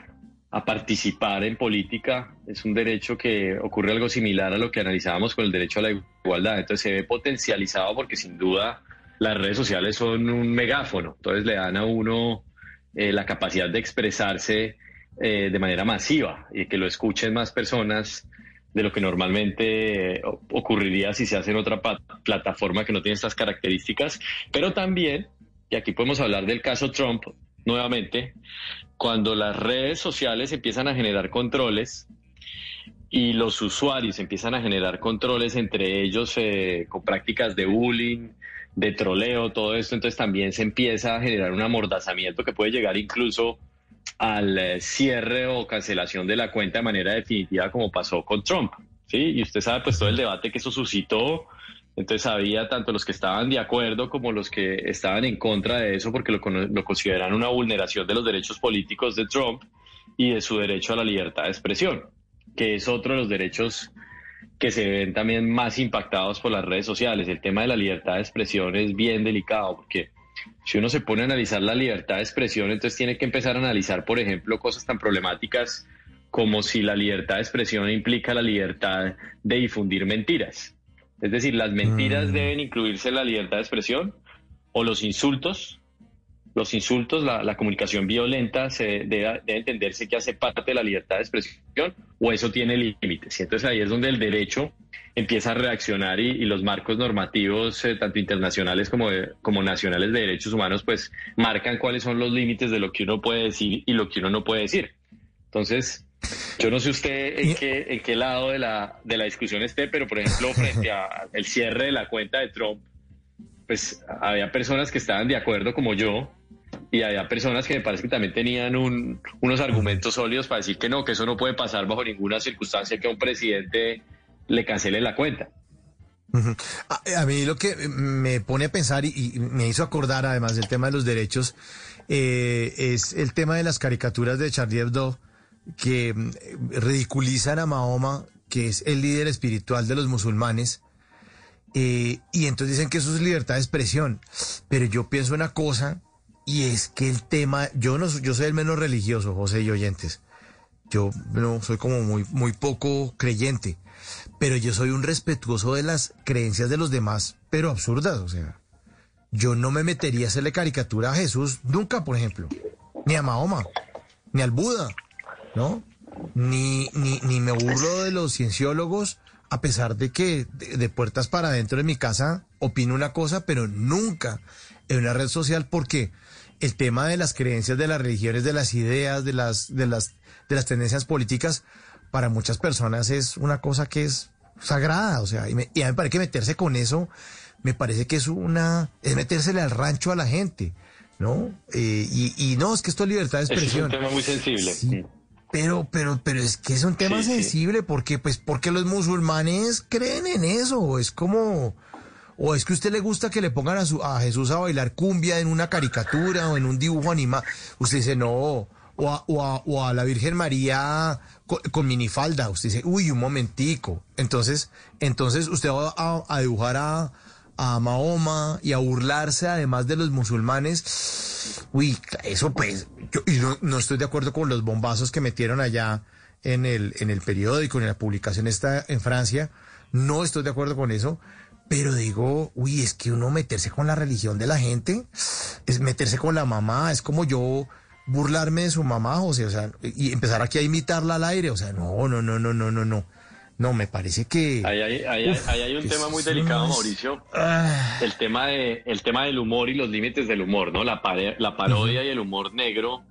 a participar en política. Es un derecho que ocurre algo similar a lo que analizábamos con el derecho a la igualdad. Entonces se ve potencializado porque sin duda las redes sociales son un megáfono. Entonces le dan a uno eh, la capacidad de expresarse eh, de manera masiva y que lo escuchen más personas de lo que normalmente eh, ocurriría si se hace en otra plataforma que no tiene estas características. Pero también, y aquí podemos hablar del caso Trump nuevamente, cuando las redes sociales empiezan a generar controles y los usuarios empiezan a generar controles entre ellos con prácticas de bullying, de troleo, todo esto, entonces también se empieza a generar un amordazamiento que puede llegar incluso al eh, cierre o cancelación de la cuenta de manera definitiva como pasó con Trump. ¿sí? Y usted sabe pues todo el debate que eso suscitó. Entonces había tanto los que estaban de acuerdo como los que estaban en contra de eso porque lo, lo consideran una vulneración de los derechos políticos de Trump y de su derecho a la libertad de expresión, que es otro de los derechos que se ven también más impactados por las redes sociales. El tema de la libertad de expresión es bien delicado porque si uno se pone a analizar la libertad de expresión, entonces tiene que empezar a analizar, por ejemplo, cosas tan problemáticas como si la libertad de expresión implica la libertad de difundir mentiras. Es decir, las mentiras mm. deben incluirse en la libertad de expresión o los insultos los insultos, la, comunicación violenta, se debe, entenderse que hace parte de la libertad de expresión o eso tiene límites. Y entonces ahí es donde el derecho empieza a reaccionar y, los marcos normativos, eh, tanto internacionales como, como nacionales de derechos humanos, pues marcan cuáles son los límites de lo que uno puede decir y lo que uno no puede decir. Entonces, yo no sé usted en qué, en qué lado de la, de la discusión esté, pero por ejemplo, frente al cierre de la cuenta de Trump, pues había personas que estaban de acuerdo como yo y había personas que me parece que también tenían unos argumentos sólidos para decir que no, que eso no puede pasar bajo ninguna circunstancia que a un presidente le cancele la cuenta. a, mí lo que me pone a pensar y, me hizo acordar además del tema de los derechos eh, es el tema de las caricaturas de Charlie Hebdo que mm, ridiculizan a Mahoma, que es el líder espiritual de los musulmanes, eh, y entonces dicen que eso es libertad de expresión. Pero yo pienso una cosa, y es que el tema, yo no yo soy el menos religioso, José y oyentes. Yo no soy como muy, muy poco creyente, pero yo soy un respetuoso de las creencias de los demás, pero absurdas, o sea. Yo no me metería a hacerle caricatura a Jesús nunca, por ejemplo, ni a Mahoma, ni al Buda, ¿no? Ni, ni, ni me burlo de los cienciólogos, a pesar de que de, puertas para adentro de mi casa opino una cosa, pero nunca en una red social porque el tema de las creencias, de las religiones, de las ideas, de las, de las, de las tendencias políticas, para muchas personas es una cosa que es sagrada, o sea, y, me, y a mí me parece que meterse con eso, me parece que es una, es metérsele al rancho a la gente, ¿no? Eh, y, y, no, es que esto es libertad de expresión. Es un tema muy sensible. Pero, pero, pero es que es un tema sensible porque, pues, porque los musulmanes creen en eso. Es como, o es que a usted le gusta que le pongan a, su, a Jesús a bailar cumbia en una caricatura o en un dibujo animado. Usted dice, no. O a, o a, la Virgen María con, minifalda. Usted dice, uy, un momentico. Entonces, entonces usted va a, dibujar a, a Mahoma y a burlarse además de los musulmanes. Uy, eso pues, yo no, no, estoy de acuerdo con los bombazos que metieron allá en el, en el periódico, en la publicación esta en Francia. No estoy de acuerdo con eso. Pero digo, uy, es que uno meterse con la religión de la gente, es meterse con la mamá, es como yo burlarme de su mamá, sea, o sea, y empezar aquí a imitarla al aire, o sea, no, no, no, no, no, no, no. No, me parece que... Ahí hay, un tema muy delicado, Mauricio. Ah. El, tema de, el tema del humor y los límites del humor, ¿no? La, la parodia y el humor negro,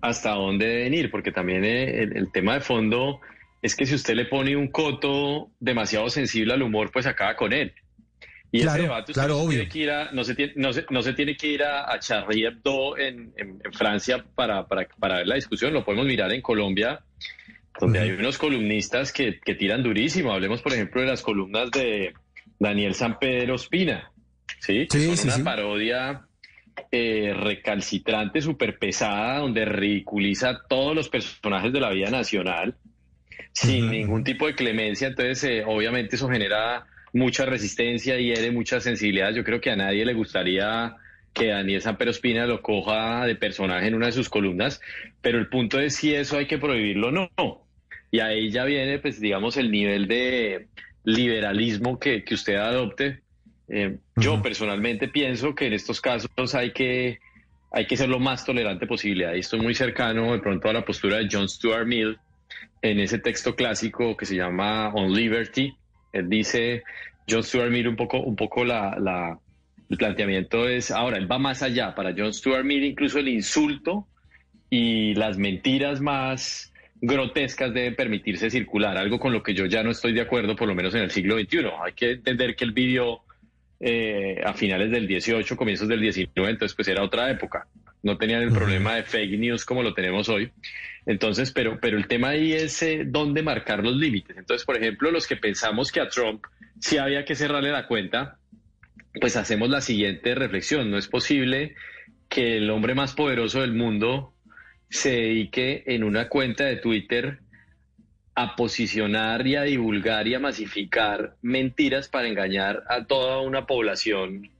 hasta dónde deben ir, porque también eh, el, tema de fondo es que si usted le pone un coto demasiado sensible al humor, pues acaba con él. Y ese debate no, Se tiene que ir a, no, se tiene, no, se, no se tiene que ir a, a Charlie Hebdo en, en, Francia para, para, para, ver la discusión, lo podemos mirar en Colombia, donde hay unos columnistas que, que, tiran durísimo. Hablemos, por ejemplo, de las columnas de Daniel San Pedro Espina, ¿sí? Que son una parodia eh, recalcitrante, súper pesada, donde ridiculiza todos los personajes de la vida nacional sin ningún tipo de clemencia. Entonces, eh, obviamente eso genera mucha resistencia y hiere mucha sensibilidad. Yo creo que a nadie le gustaría que Daniel Samperospina lo coja de personaje en una de sus columnas, pero el punto es si eso hay que prohibirlo o no. Y ahí ya viene, pues, digamos, el nivel de liberalismo que, que usted adopte. Eh, yo personalmente pienso que en estos casos hay que, hay que ser lo más tolerante posible. Ahí estoy muy cercano de pronto a la postura de John Stuart Mill en ese texto clásico que se llama On Liberty. Él dice, John Stuart Mill un poco, un poco la, la, el planteamiento es, ahora, él va más allá. Para John Stuart Mill incluso el insulto y las mentiras más grotescas deben permitirse circular, algo con lo que yo ya no estoy de acuerdo, por lo menos en el siglo XXI. Hay que entender que el vídeo eh, a finales del 18, comienzos del 19, entonces pues era otra época. No tenían el problema de fake news como lo tenemos hoy. Entonces, pero, pero el tema ahí es eh, dónde marcar los límites. Entonces, por ejemplo, los que pensamos que a Trump sí había que cerrarle la cuenta, pues hacemos la siguiente reflexión. No es posible que el hombre más poderoso del mundo se dedique en una cuenta de Twitter a posicionar y a divulgar y a masificar mentiras para engañar a toda una población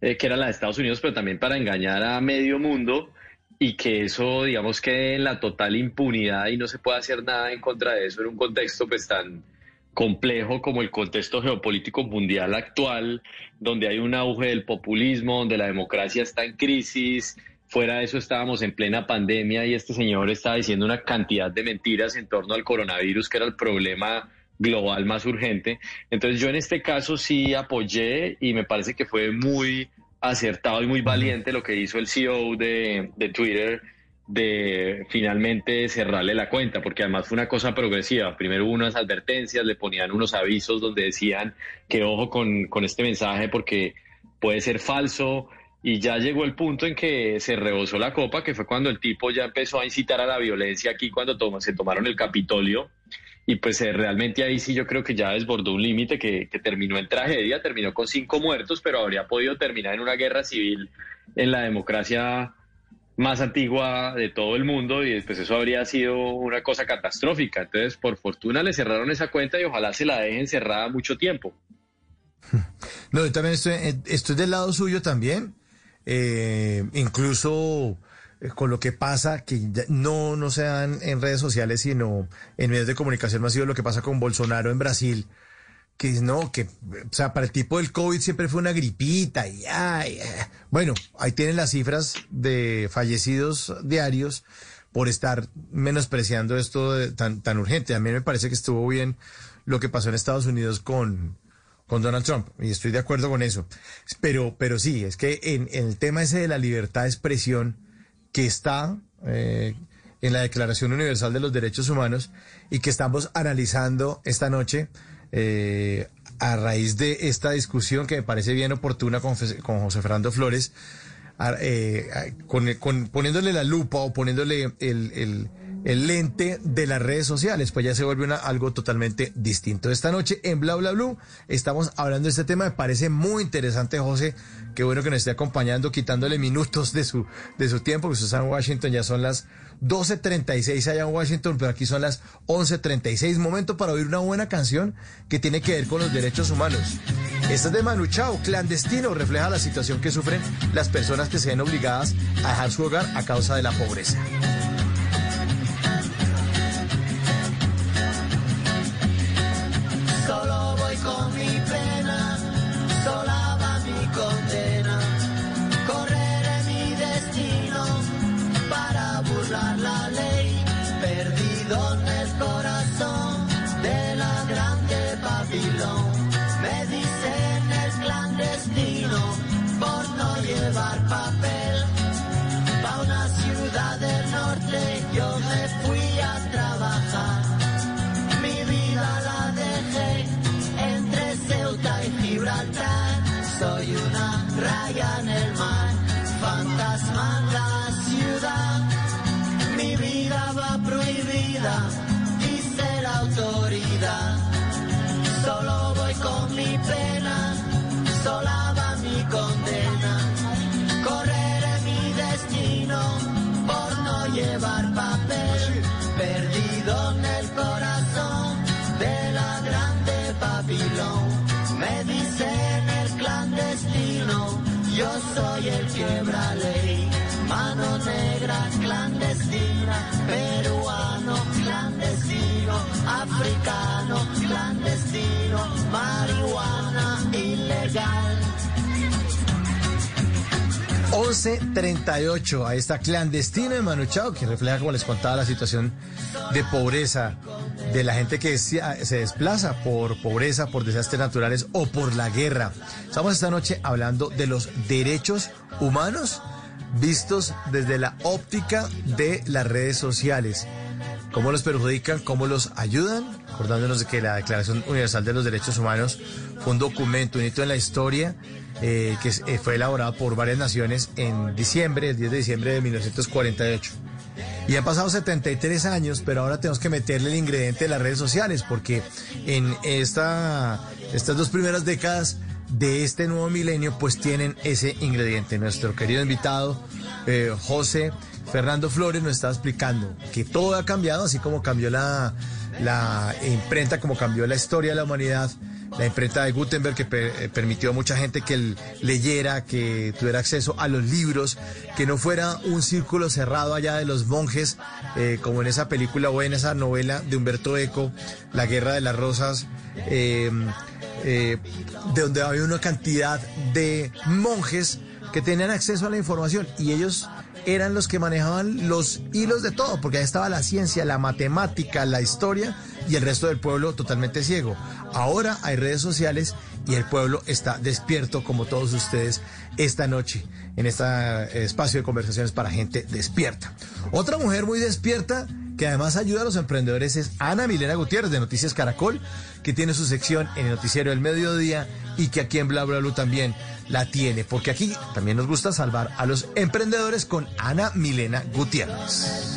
eh, que era la de Estados Unidos, pero también para engañar a medio mundo y que eso, digamos, quede en la total impunidad y no se pueda hacer nada en contra de eso en un contexto pues tan complejo como el contexto geopolítico mundial actual, donde hay un auge del populismo, donde la democracia está en crisis, Fuera de eso estábamos en plena pandemia y este señor estaba diciendo una cantidad de mentiras en torno al coronavirus, que era el problema global más urgente. Entonces yo en este caso sí apoyé y me parece que fue muy acertado y muy valiente lo que hizo el CEO de, Twitter de finalmente cerrarle la cuenta, porque además fue una cosa progresiva. Primero hubo unas advertencias, le ponían unos avisos donde decían que ojo con este mensaje porque puede ser falso, y ya llegó el punto en que se rebosó la copa, que fue cuando el tipo ya empezó a incitar a la violencia aquí cuando se tomaron el Capitolio. Y pues eh, realmente ahí sí yo creo que ya desbordó un límite que, terminó en tragedia, terminó con cinco muertos, pero habría podido terminar en una guerra civil en la democracia más antigua de todo el mundo y después eso habría sido una cosa catastrófica. Entonces, por fortuna le cerraron esa cuenta y ojalá se la dejen cerrada mucho tiempo. No, yo también estoy, eh, estoy del lado suyo también eh, incluso eh, con lo que pasa, que no, no sean en redes sociales, sino en medios de comunicación masivo, lo que pasa con Bolsonaro en Brasil, que no, que, o sea, para el tipo del COVID siempre fue una gripita y ay, bueno, ahí tienen las cifras de fallecidos diarios por estar menospreciando esto tan, tan urgente. A mí me parece que estuvo bien lo que pasó en Estados Unidos con, con Donald Trump, y estoy de acuerdo con eso. Pero, pero sí, es que en, el tema ese de la libertad de expresión que está eh, en la Declaración Universal de los Derechos Humanos y que estamos analizando esta noche eh, a raíz de esta discusión que me parece bien oportuna con, José Fernando Flores, eh, con, poniéndole la lupa o poniéndole el lente de las redes sociales, pues ya se vuelve algo totalmente distinto. Esta noche en Bla Bla Blue estamos hablando de este tema, me parece muy interesante, José, qué bueno que nos esté acompañando, quitándole minutos de su, de su tiempo, que usted está en Washington, ya son las 12.36 allá en Washington, pero aquí son las 11.36, momento para oír una buena canción que tiene que ver con los derechos humanos. Esta es de Manu Chao, clandestino, refleja la situación que sufren las personas que se ven obligadas a dejar su hogar a causa de la pobreza. Soy el quiebra ley, mano negra clandestina, peruano clandestino, africano clandestino, marihuana ilegal. 11.38 a esta clandestina de Manu Chao, que refleja, como les contaba, la situación de pobreza de la gente que se se desplaza por pobreza, por desastres naturales o por la guerra. Estamos esta noche hablando de los derechos humanos vistos desde la óptica de las redes sociales. ¿Cómo los perjudican? ¿Cómo los ayudan? Acordándonos de que la Declaración Universal de los Derechos Humanos fue un documento, un hito en la historia eh, que eh, fue elaborado por varias naciones en diciembre, el 10 de diciembre de 1948. Y han pasado 73 años, pero ahora tenemos que meterle el ingrediente de las redes sociales, porque en esta, estas dos primeras décadas de este nuevo milenio, pues tienen ese ingrediente. Nuestro querido invitado, eh, José Fernando Flores, nos está explicando que todo ha cambiado, así como cambió la, la imprenta, como cambió la historia de la humanidad la imprenta de Gutenberg que eh, permitió a mucha gente que leyera, que tuviera acceso a los libros, que no fuera un círculo cerrado allá de los monjes, eh, como en esa película o en esa novela de Humberto Eco, La Guerra de las Rosas, eh, eh, de donde había una cantidad de monjes que tenían acceso a la información y ellos eran los que manejaban los hilos de todo, porque ahí estaba la ciencia, la matemática, la historia y el resto del pueblo totalmente ciego. Ahora hay redes sociales y el pueblo está despierto como todos ustedes esta noche en este espacio de conversaciones para gente despierta. Otra mujer muy despierta que además ayuda a los emprendedores es Ana Milena Gutiérrez de Noticias Caracol, que tiene su sección en el noticiero del mediodía y que aquí en Bla también la tiene, porque aquí también nos gusta salvar a los emprendedores con Ana Milena Gutiérrez.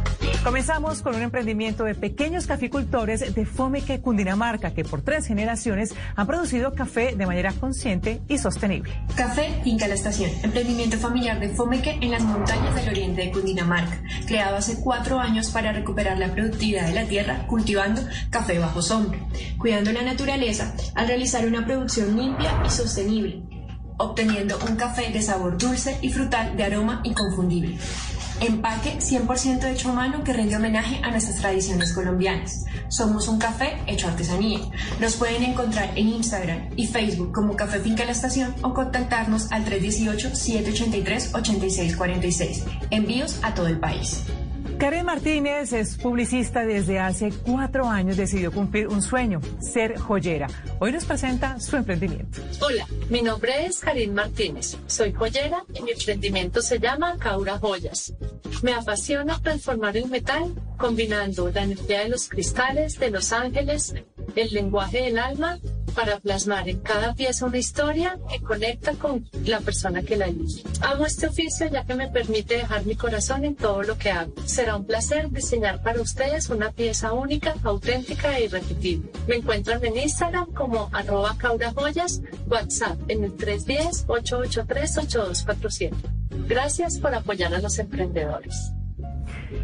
Comenzamos con un emprendimiento de pequeños caficultores de Fomeque, Cundinamarca, que por tres generaciones han producido café de manera consciente y sostenible. Café Finca La Estación, emprendimiento familiar de Fomeque en las montañas del oriente de Cundinamarca, creado hace cuatro años para recuperar la productividad de la tierra cultivando café bajo sombra, cuidando la naturaleza al realizar una producción limpia y sostenible, obteniendo un café de sabor dulce y frutal de aroma inconfundible. Empaque 100% hecho a mano que rinde homenaje a nuestras tradiciones colombianas. Somos un café hecho artesanía. Nos pueden encontrar en Instagram y Facebook como Café Finca La Estación o contactarnos al 318-783-8646. Envíos a todo el país. Karen Martínez es publicista desde hace cuatro años. Decidió cumplir un sueño, ser joyera. Hoy nos presenta su emprendimiento. Hola, mi nombre es Karin Martínez. Soy joyera y mi emprendimiento se llama Caura Joyas. Me apasiona transformar el metal combinando la energía de los cristales, de los ángeles, el lenguaje del alma para plasmar en cada pieza una historia que conecta con la persona que la elige. Amo este oficio ya que me permite dejar mi corazón en todo lo que hago. Será un placer diseñar para ustedes una pieza única, auténtica e irrepetible. Me encuentran en Instagram como arroba caurajoyas, WhatsApp en el 310-883-8247. Gracias por apoyar a los emprendedores.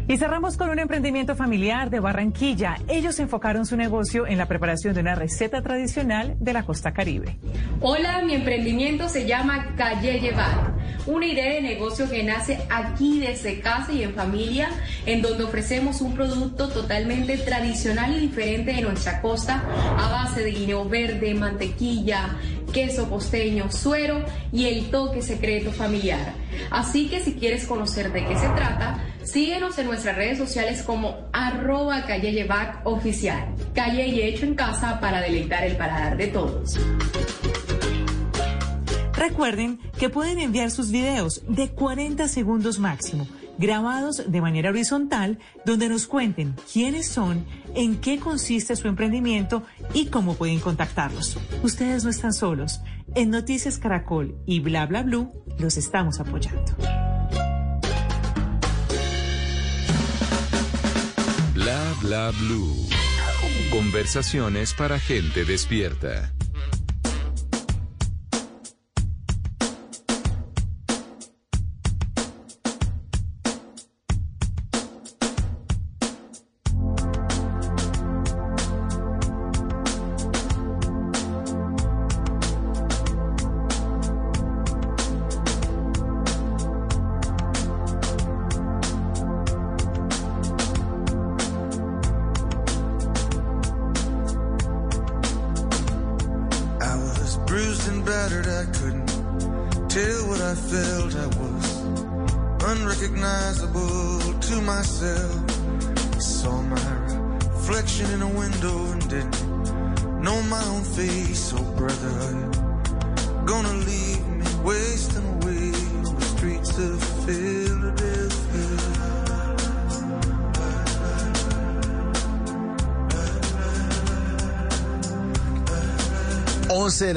Y cerramos con un emprendimiento familiar de Barranquilla. Ellos enfocaron su negocio en la preparación de una receta tradicional de la costa caribe. Hola, mi emprendimiento se llama Calle Llevar, una idea de negocio que nace aquí desde casa y en familia, en donde ofrecemos un producto totalmente tradicional y diferente de nuestra costa a base de guineo verde, mantequilla, queso costeño, suero y el toque secreto familiar. Así que si quieres conocer de qué se trata, síguenos en nuestras redes sociales como arroba calle oficial. Calle y hecho en casa para deleitar el paladar de todos. Recuerden que pueden enviar sus videos de 40 segundos máximo, grabados de manera horizontal, donde nos cuenten quiénes son, en qué consiste su emprendimiento y cómo pueden contactarlos. Ustedes no están solos. En Noticias Caracol y Bla Bla Blue los estamos apoyando. Bla Bla Blue. Conversaciones para gente despierta.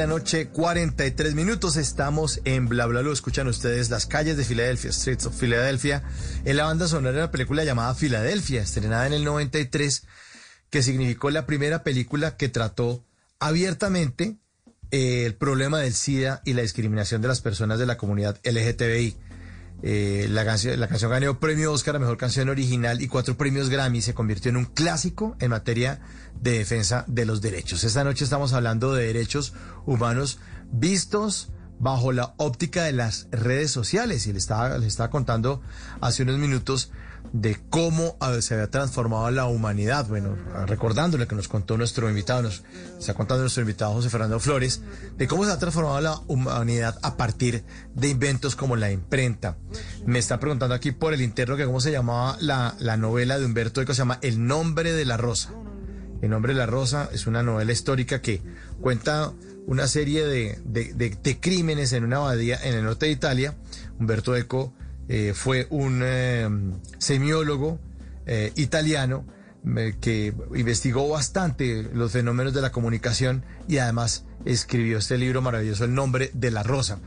La noche, 43 minutos. Estamos en Bla Bla. Escuchan ustedes las calles de Filadelfia, Streets of Philadelphia, en la banda sonora de la película llamada Filadelfia, estrenada en el 93, que significó la primera película que trató abiertamente eh, el problema del SIDA y la discriminación de las personas de la comunidad LGTBI. Eh, la, la canción ganó premio Oscar a Mejor Canción Original y cuatro premios Grammy. Se convirtió en un clásico en materia de defensa de los derechos. Esta noche estamos hablando de derechos humanos vistos bajo la óptica de las redes sociales. Y le estaba, le estaba contando hace unos minutos de cómo eh, se había transformado la humanidad. Bueno, recordándole que nos contó nuestro invitado, nos está contando nuestro invitado José Fernando Flores, de cómo se ha transformado la humanidad a partir de inventos como la imprenta. Me está preguntando aquí por el interno que cómo se llamaba la, la novela de Humberto Eco, se llama El nombre de la rosa. El nombre de la rosa es una novela histórica que cuenta una serie de, de, crímenes en una abadía en el norte de Italia. Humberto Eco eh, fue un eh, semiólogo eh, italiano que investigó bastante los fenómenos de la comunicación y además escribió este libro maravilloso, El nombre de la rosa.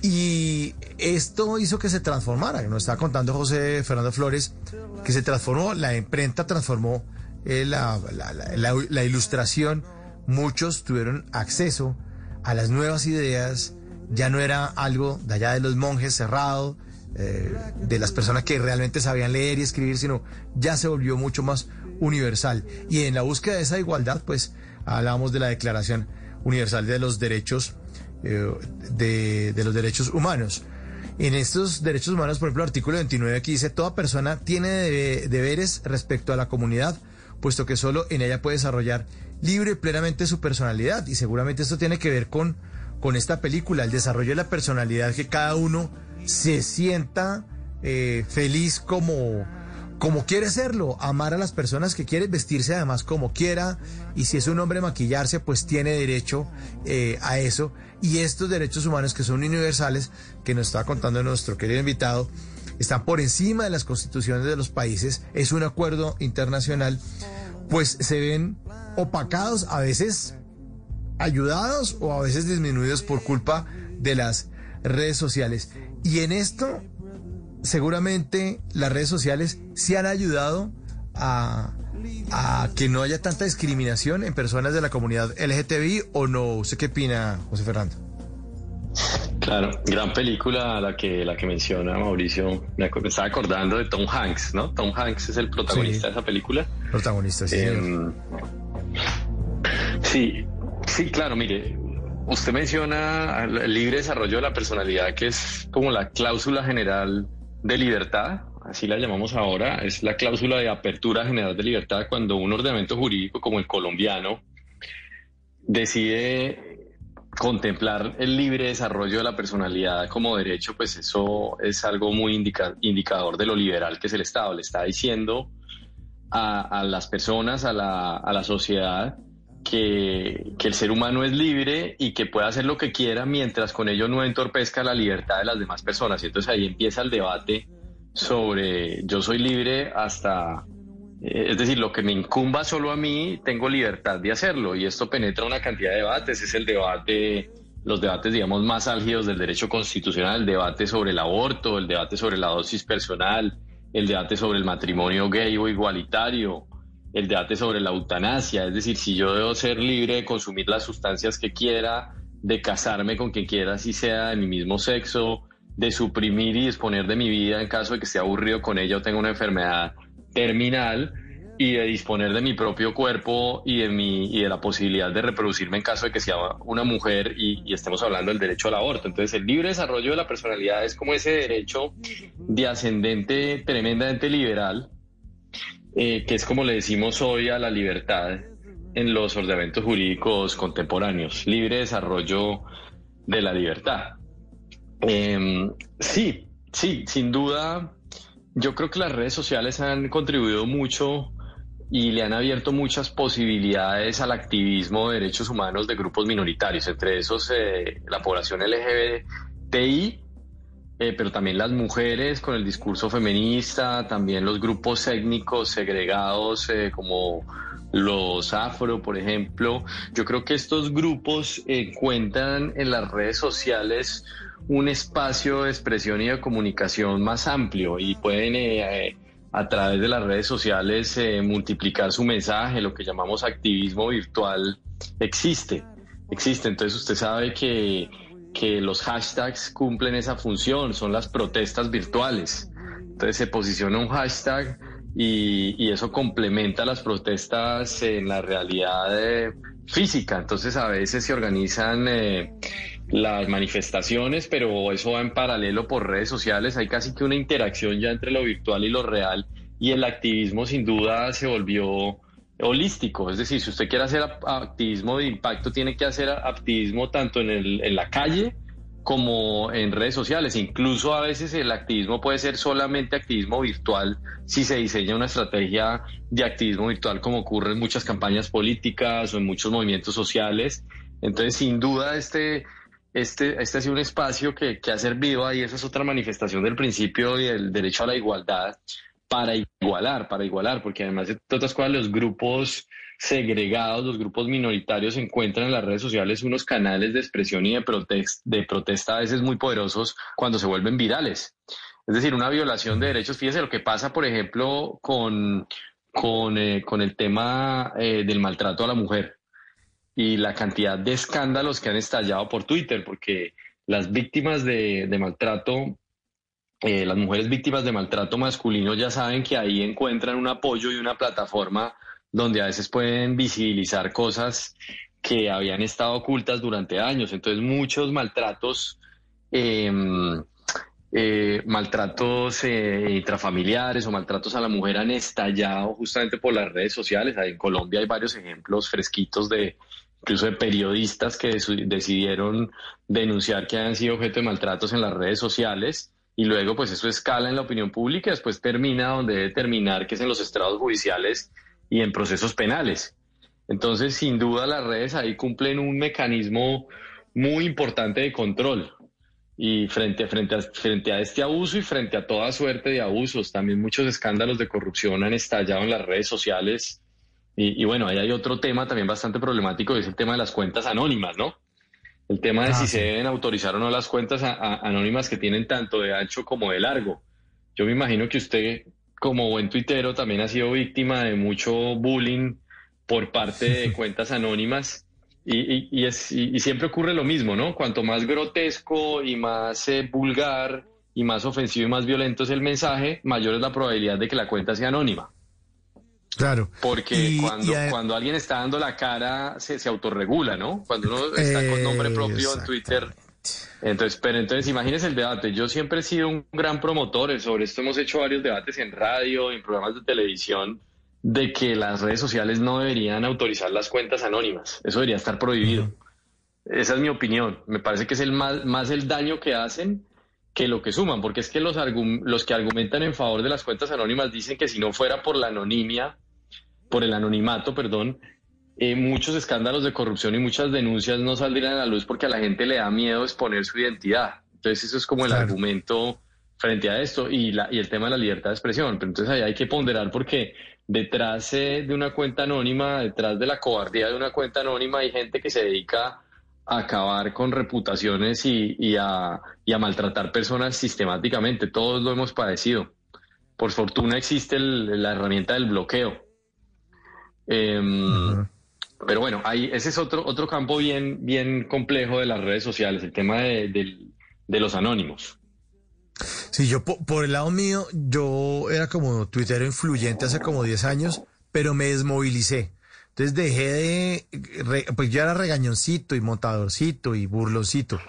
Y esto hizo que se transformara, nos está contando José Fernando Flores, que se transformó, la imprenta transformó eh, la, ilustración, muchos tuvieron acceso a las nuevas ideas, ya no era algo de allá de los monjes cerrado, eh, de las personas que realmente sabían leer y escribir, sino ya se volvió mucho más universal. Y en la búsqueda de esa igualdad, pues hablamos de la Declaración Universal de los Derechos, eh, de, de los Derechos Humanos. En estos derechos humanos, por ejemplo, el artículo 29 aquí dice, toda persona tiene debe- deberes respecto a la comunidad, puesto que solo en ella puede desarrollar libre y plenamente su personalidad. Y seguramente esto tiene que ver con, con esta película, el desarrollo de la personalidad, que cada uno se sienta eh, feliz como, como quiere serlo, amar a las personas que quiere, vestirse además como quiera, y si es un hombre maquillarse, pues tiene derecho eh, a eso. Y estos derechos humanos que son universales, que nos está contando nuestro querido invitado, están por encima de las constituciones de los países, es un acuerdo internacional, pues se ven opacados, a veces ayudados o a veces disminuidos por culpa de las redes sociales. Y en esto, seguramente las redes sociales sí han ayudado a, a que no haya tanta discriminación en personas de la comunidad LGTBI o no. ¿Usted qué opina, José Fernando? Claro, gran película la que, la que menciona Mauricio. Me, estaba acordando de Tom Hanks, ¿no? Tom Hanks es el protagonista Sí. de esa película. Protagonista, sí. Señor. Sí, sí, claro, mire, usted menciona el libre desarrollo de la personalidad, que es como la cláusula general de libertad, así la llamamos ahora, es la cláusula de apertura general de libertad cuando un ordenamiento jurídico como el colombiano decide contemplar el libre desarrollo de la personalidad como derecho, pues eso es algo muy indica- indicador de lo liberal que es el Estado. Le está diciendo a, las personas, a la, a la sociedad, que, que el ser humano es libre y que puede hacer lo que quiera mientras con ello no entorpezca la libertad de las demás personas. Y entonces ahí empieza el debate sobre yo soy libre hasta, es decir, lo que me incumba solo a mí, tengo libertad de hacerlo. Y esto penetra una cantidad de debates. Es el debate, los debates, digamos, más álgidos del derecho constitucional, el debate sobre el aborto, el debate sobre la dosis personal, el debate sobre el matrimonio gay o igualitario, el debate sobre la eutanasia, es decir, si yo debo ser libre de consumir las sustancias que quiera, de casarme con quien quiera, si sea de mi mismo sexo, de suprimir y disponer de mi vida en caso de que esté aburrido con ella o tenga una enfermedad terminal y de disponer de mi propio cuerpo y de, mi, y de la posibilidad de reproducirme en caso de que sea una mujer y, estemos hablando del derecho al aborto. Entonces el libre desarrollo de la personalidad es como ese derecho de ascendente tremendamente liberal, eh, que es como le decimos hoy a la libertad en los ordenamientos jurídicos contemporáneos, libre desarrollo de la libertad. Em, sí, sí, sin duda, yo creo que las redes sociales han contribuido mucho y le han abierto muchas posibilidades al activismo de derechos humanos de grupos minoritarios, entre esos eh, la población LGBTI, eh, pero también las mujeres con el discurso feminista, también los grupos étnicos segregados eh, como los afro, por ejemplo. Yo creo que estos grupos encuentran en las redes sociales un espacio de expresión y de comunicación más amplio y pueden a través de las redes sociales eh, multiplicar su mensaje, lo que llamamos activismo virtual, existe. Existe. Entonces usted sabe que, que los hashtags cumplen esa función, son las protestas virtuales. Entonces se posiciona un hashtag y, y eso complementa las protestas en la realidad eh, física. Entonces a veces se organizan eh, las manifestaciones, pero eso va en paralelo por redes sociales. Hay casi que una interacción ya entre lo virtual y lo real y el activismo sin duda se volvió holístico. Es decir, si usted quiere hacer activismo de impacto, tiene que hacer activismo tanto en, la calle como en redes sociales. Incluso a veces el activismo puede ser solamente activismo virtual si se diseña una estrategia de activismo virtual como ocurre en muchas campañas políticas o en muchos movimientos sociales. Entonces, sin duda, este este, este ha sido un espacio que, ha servido ahí, esa es otra manifestación del principio y del derecho a la igualdad, para igualar, para igualar, porque además de todas cosas, los grupos segregados, los grupos minoritarios encuentran en las redes sociales unos canales de expresión y de, protesta, de protesta a veces muy poderosos cuando se vuelven virales. Es decir, una violación de derechos. Fíjese lo que pasa, por ejemplo, con, con, eh, el tema eh, del maltrato a la mujer y la cantidad de escándalos que han estallado por Twitter, porque las víctimas de, maltrato, eh, las mujeres víctimas de maltrato masculino ya saben que ahí encuentran un apoyo y una plataforma donde a veces pueden visibilizar cosas que habían estado ocultas durante años. Entonces muchos maltratos, em, eh, maltratos eh, intrafamiliares o maltratos a la mujer han estallado justamente por las redes sociales. En Colombia hay varios ejemplos fresquitos de, incluso de periodistas que decidieron denunciar que habían sido objeto de maltratos en las redes sociales y luego pues eso escala en la opinión pública después termina donde debe terminar, que es en los estrados judiciales y en procesos penales. Entonces, sin duda, las redes ahí cumplen un mecanismo muy importante de control. Y frente, frente, a, frente a este abuso y frente a toda suerte de abusos, también muchos escándalos de corrupción han estallado en las redes sociales y, bueno, ahí hay otro tema también bastante problemático, es el tema de las cuentas anónimas, ¿no? El tema de si se deben autorizar o no las cuentas anónimas que tienen tanto de ancho como de largo. Yo me imagino que usted, como buen tuitero, también ha sido víctima de mucho bullying por parte de cuentas anónimas. Y, es, y, siempre ocurre lo mismo, ¿no? Cuanto más grotesco y más eh, vulgar y más ofensivo y más violento es el mensaje, mayor es la probabilidad de que la cuenta sea anónima. Claro. Porque cuando, cuando alguien está dando la cara, se, se autorregula, ¿no? Cuando uno está con nombre propio en Twitter. Entonces, pero entonces imagínese el debate. Yo siempre he sido un gran promotor, sobre esto hemos hecho varios debates en radio, en programas de televisión, de que las redes sociales no deberían autorizar las cuentas anónimas. Eso debería estar prohibido. Esa es mi opinión. Me parece que es el más, más el daño que hacen que lo que suman, porque es que los, los que argumentan en favor de las cuentas anónimas dicen que si no fuera por la anonimia, por el anonimato, perdón, eh, muchos escándalos de corrupción y muchas denuncias no saldrían a la luz porque a la gente le da miedo exponer su identidad. Entonces eso es como el argumento frente a esto y, la, y el tema de la libertad de expresión. Pero entonces ahí hay que ponderar porque detrás eh, de una cuenta anónima, detrás de la cobardía de una cuenta anónima hay gente que se dedica a acabar con reputaciones y, y, a, y a maltratar personas sistemáticamente. Todos lo hemos padecido. por fortuna existe el- la herramienta del bloqueo. Em, Pero bueno, ahí, ese es otro, otro campo bien, bien complejo de las redes sociales, el tema de, de los anónimos. Sí, yo po- por, el lado mío, yo era como tuitero influyente hace como 10 años, pero me desmovilicé. Entonces dejé de, pues yo era regañoncito y montadorcito y burloncito.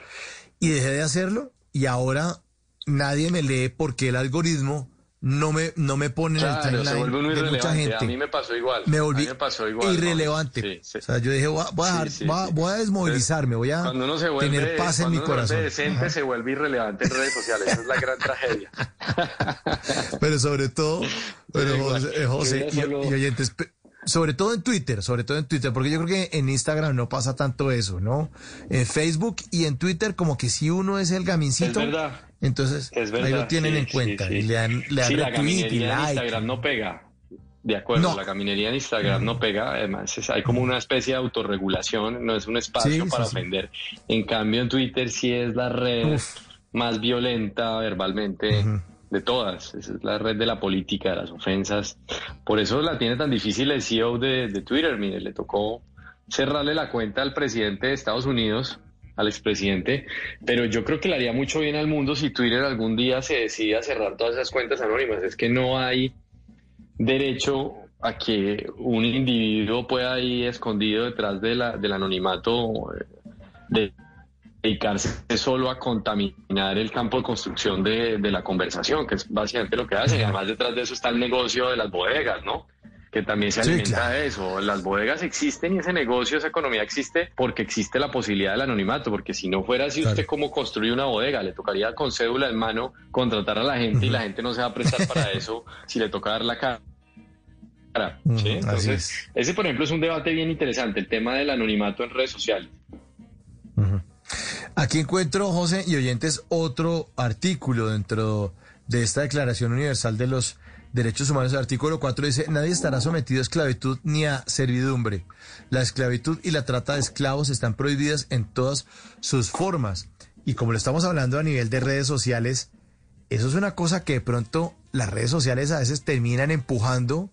Y dejé de hacerlo y ahora nadie me lee porque el algoritmo no me, no me pone en el Claro, se vuelve uno timeline de mucha gente. A mí me pasó igual. Me volví me pasó igual. irrelevante. ¿no? Sí, sí. O sea, yo dije, voy a, voy a dejar- Sí, voy voy a desmovilizarme, voy a Cuando uno se vuelve, tener paz en cuando mi uno corazón. decente, se vuelve irrelevante en redes sociales. Esa es la gran tragedia. Pero sobre todo, pero. José, José y, y oyentes, sobre todo en Twitter, sobre todo en Twitter, porque yo creo que en Instagram no pasa tanto eso, ¿no? En Facebook y en Twitter como que si uno es el gamincito, Es verdad. entonces Es ahí lo tienen sí, en cuenta sí, sí. y le dan, le dan la en. Instagram no pega. De acuerdo, No. la caminería en Instagram no pega. Además, es- hay como una especie de autorregulación, no es un espacio para ofender. En cambio, en Twitter sí es la red más violenta verbalmente de todas. Esa es la red de la política, de las ofensas. Por eso la tiene tan difícil el CEO de, de Twitter. Mire, le tocó cerrarle la cuenta al presidente de Estados Unidos, al expresidente, pero yo creo que le haría mucho bien al mundo si Twitter algún día se decide a cerrar todas esas cuentas anónimas. Es que no hay derecho a que un individuo pueda ir escondido detrás de la, del anonimato eh, de dedicarse solo a contaminar el campo de construcción de, de la conversación, que es básicamente lo que hace. Y además detrás de eso está el negocio de las bodegas, ¿no? Que también se Sí, alimenta claro. de eso. Las bodegas existen y ese negocio, esa economía existe porque existe la posibilidad del anonimato, porque si no fuera así, usted cómo construye una bodega, le tocaría con cédula en mano contratar a la gente y la gente no se va a prestar para eso si le toca dar la cara. Entonces, ese por ejemplo es un debate bien interesante, el tema del anonimato en redes sociales. Aquí encuentro, José y oyentes, otro artículo dentro de esta Declaración Universal de los Derechos Humanos. El artículo 4 dice, nadie estará sometido a esclavitud ni a servidumbre. La esclavitud y la trata de esclavos están prohibidas en todas sus formas. Y como lo estamos hablando a nivel de redes sociales, eso es una cosa que de pronto las redes sociales a veces terminan empujando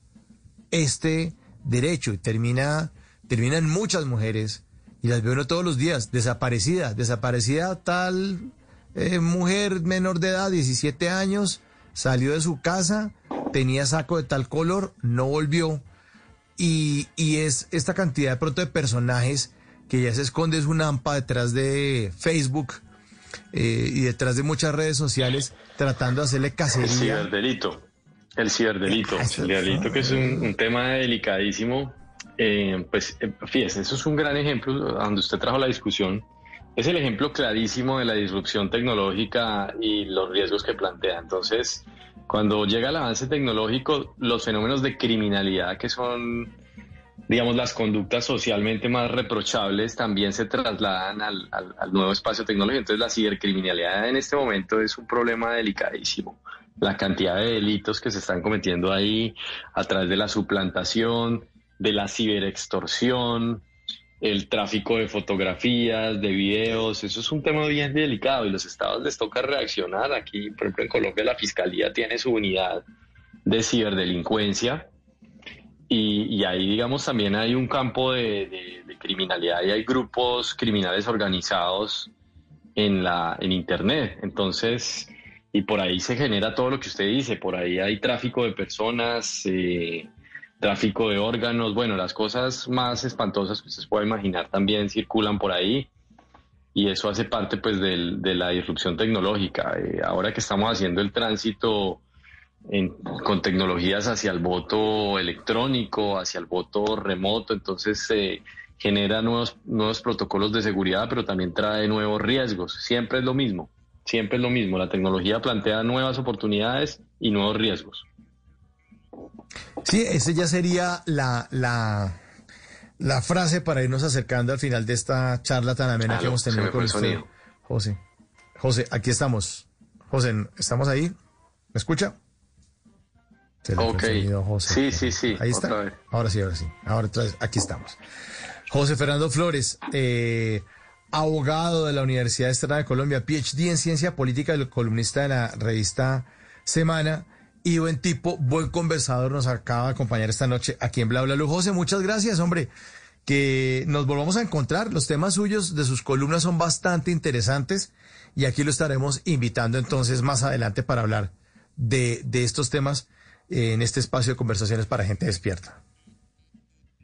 este derecho y termina, terminan muchas mujeres y las veo uno todos los días, desaparecida, desaparecida tal eh, mujer menor de edad, 17 años, salió de su casa, tenía saco de tal color, no volvió y, y es esta cantidad de pronto de personajes que ya se esconde es una AMPA detrás de Facebook eh, y detrás de muchas redes sociales tratando de hacerle El cacería. ciberdelito. El ciberdelito. El ciberdelito que es un, un tema delicadísimo. Eh, pues eh, fíjese, eso es un gran ejemplo donde usted trajo la discusión. Es el ejemplo clarísimo de la disrupción tecnológica y los riesgos que plantea. Entonces, cuando llega el avance tecnológico, los fenómenos de criminalidad que son, digamos, las conductas socialmente más reprochables también se trasladan al, al- al nuevo espacio tecnológico. Entonces, la cibercriminalidad en este momento es un problema delicadísimo. La cantidad de delitos que se están cometiendo ahí a través de la suplantación, de la ciberextorsión, el tráfico de fotografías, de videos, eso es un tema bien delicado y los estados les toca reaccionar. Aquí, por ejemplo, en Colombia la Fiscalía tiene su unidad de ciberdelincuencia y, ahí, digamos, también hay un campo de criminalidad y hay grupos criminales organizados en, la, en Internet. Entonces, y por ahí se genera todo lo que usted dice, por ahí hay tráfico de personas, eh, tráfico de órganos, bueno, las cosas más espantosas que usted se puede imaginar también circulan por ahí y eso hace parte pues del- de la disrupción tecnológica. Eh, ahora que estamos haciendo el tránsito con tecnologías hacia el voto electrónico, hacia el voto remoto, entonces se genera nuevos, nuevos protocolos de seguridad, pero también trae nuevos riesgos. Siempre es lo mismo, siempre es lo mismo. La tecnología plantea nuevas oportunidades y nuevos riesgos. Sí, esa ya sería la, la, la frase para irnos acercando al final de esta charla tan amena que hemos tenido con usted, sonido. José. José, aquí estamos. José, ¿estamos ahí? ¿Me escucha? Se le Ok. sonido José. Sí, sí, sí, Ahí está. vez. Ahora sí, ahora sí. Ahora otra vez, aquí estamos. José Fernando Flores, eh, abogado de la Universidad Externa de Colombia, PhD en Ciencia Política, el columnista de la revista Semana y buen tipo, buen conversador, nos acaba de acompañar esta noche aquí en Bla Bla Blue. José, muchas gracias, hombre. Que nos volvamos a encontrar. Los temas suyos de sus columnas son bastante interesantes y aquí lo estaremos invitando entonces más adelante para hablar de, de estos temas en este espacio de conversaciones para gente despierta.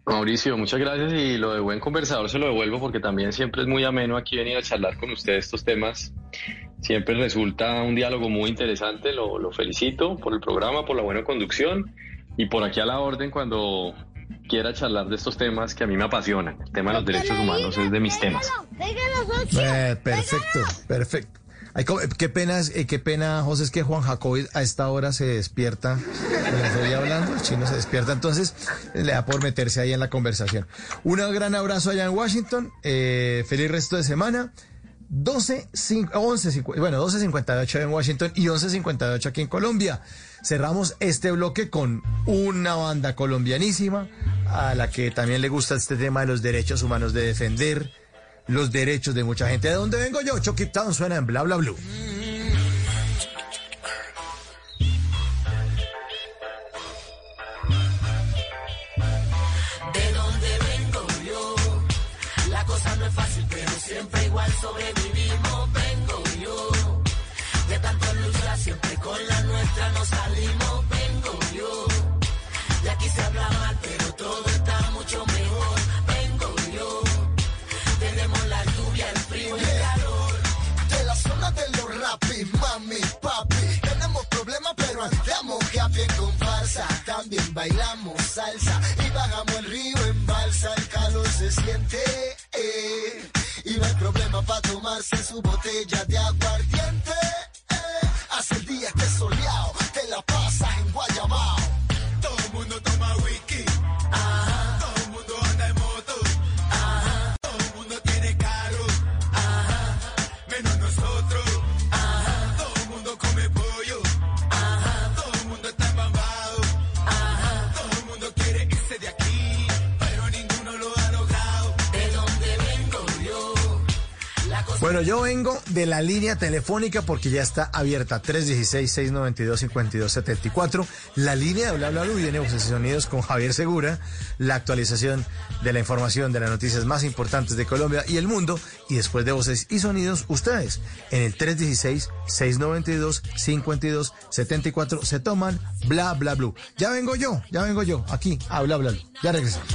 Mauricio, muchas gracias y lo de buen conversador se lo devuelvo porque también siempre es muy ameno aquí venir a charlar con usted estos temas. Siempre resulta un diálogo muy interesante, lo, lo felicito por el programa, por la buena conducción y por aquí a la orden cuando quiera charlar de estos temas que a mí me apasionan. El tema de los derechos humanos es de mis temas. Eh, perfecto, perfecto. Qué pena, eh, qué pena, José, es que Juan Jacobi a esta hora se despierta. Hablando, el chino se despierta, entonces eh, le da por meterse ahí en la conversación. Un gran abrazo allá en Washington. eh, feliz resto de semana. 12, cin- 11, cincu- bueno, 12.58 en Washington y 11.58 aquí en Colombia. Cerramos este bloque con una banda colombianísima a la que también le gusta este tema de los derechos humanos, de defender los derechos de mucha gente. ¿De dónde vengo yo? Chucky Town suena en Bla Bla Blue. De dónde vengo yo, la cosa no es fácil, pero siempre igual sobrevivimos. Vengo yo, de tanto luchar, siempre con la nuestra nos salimos. Vengo yo, de aquí se habla mal, mami, papi. Tenemos problemas, pero andamos happy en comparsa. También bailamos salsa y bajamos el río en balsa. El calor se siente, eh. Y no hay problema para tomarse su botella de aguardiente. Bueno, yo vengo de la línea telefónica porque ya está abierta 316-692-5274. La línea de Bla Bla viene Voces y Sonidos con Javier Segura, la actualización de la información de las noticias más importantes de Colombia y el mundo. Y después de Voces y Sonidos, ustedes en el 316-692-5274 se toman Bla Bla. Ya vengo yo, ya vengo yo, aquí a Bla Bla. Ya regresamos.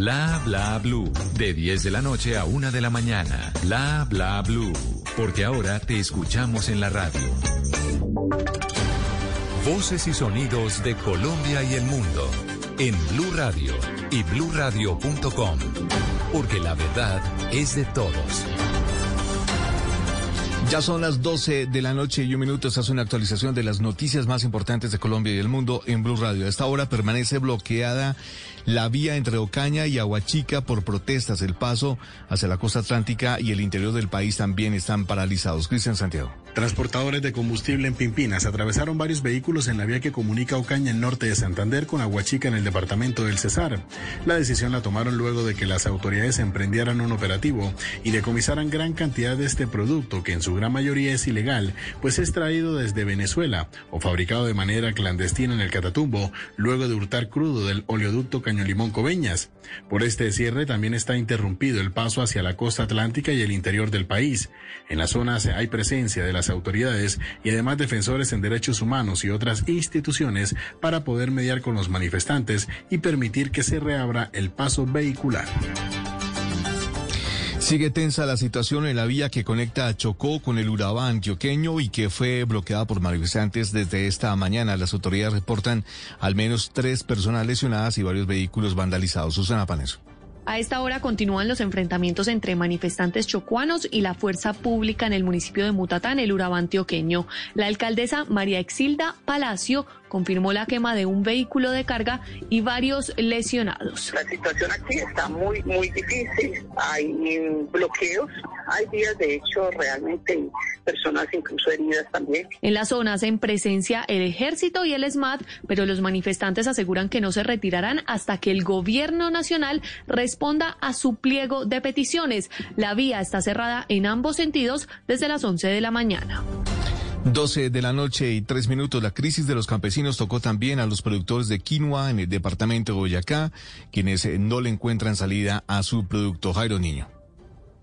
Bla bla blue. De 10 de la noche a 1 de la mañana. Bla bla blue. Porque ahora te escuchamos en la radio. Voces y sonidos de Colombia y el mundo. En Blue Radio y bluradio.com. Porque la verdad es de todos. Ya son las 12 de la noche y un minuto. Esta es una actualización de las noticias más importantes de Colombia y el mundo en Blue Radio. Esta hora permanece bloqueada la vía entre Ocaña y Aguachica por protestas. El paso hacia la costa atlántica y el interior del país también están paralizados. Cristian Santiago. Transportadores de combustible en Pimpinas atravesaron varios vehículos en la vía que comunica Ocaña, en norte de Santander, con Aguachica, en el departamento del Cesar. La decisión la tomaron luego de que las autoridades emprendieran un operativo y decomisaran gran cantidad de este producto, que en su gran mayoría es ilegal, pues es traído desde Venezuela o fabricado de manera clandestina en el Catatumbo, luego de hurtar crudo del oleoducto Caño Limón Coveñas. Por este cierre también está interrumpido el paso hacia la costa atlántica y el interior del país. En la zona hay presencia de autoridades y además defensores en derechos humanos y otras instituciones para poder mediar con los manifestantes y permitir que se reabra el paso vehicular. Sigue tensa la situación en la vía que conecta a Chocó con el Urabá antioqueño y que fue bloqueada por manifestantes desde esta mañana. Las autoridades reportan al menos tres personas lesionadas y varios vehículos vandalizados. Susana Paneso. A esta hora continúan los enfrentamientos entre manifestantes chocuanos y la fuerza pública en el municipio de Mutatán, el Urabá antioqueño. La alcaldesa María Exilda Palacio confirmó la quema de un vehículo de carga y varios lesionados. La situación aquí está muy, muy difícil. Hay bloqueos, hay días de hecho realmente personas incluso heridas también. En la zona hacen presencia el ejército y el SMAT, pero los manifestantes aseguran que no se retirarán hasta que el gobierno nacional responda a su pliego de peticiones. La vía está cerrada en ambos sentidos desde las 11 de la mañana. 12 de la noche y tres minutos. La crisis de los campesinos tocó también a los productores de quinoa en el departamento de Boyacá, quienes no le encuentran salida a su producto. Jairo Niño.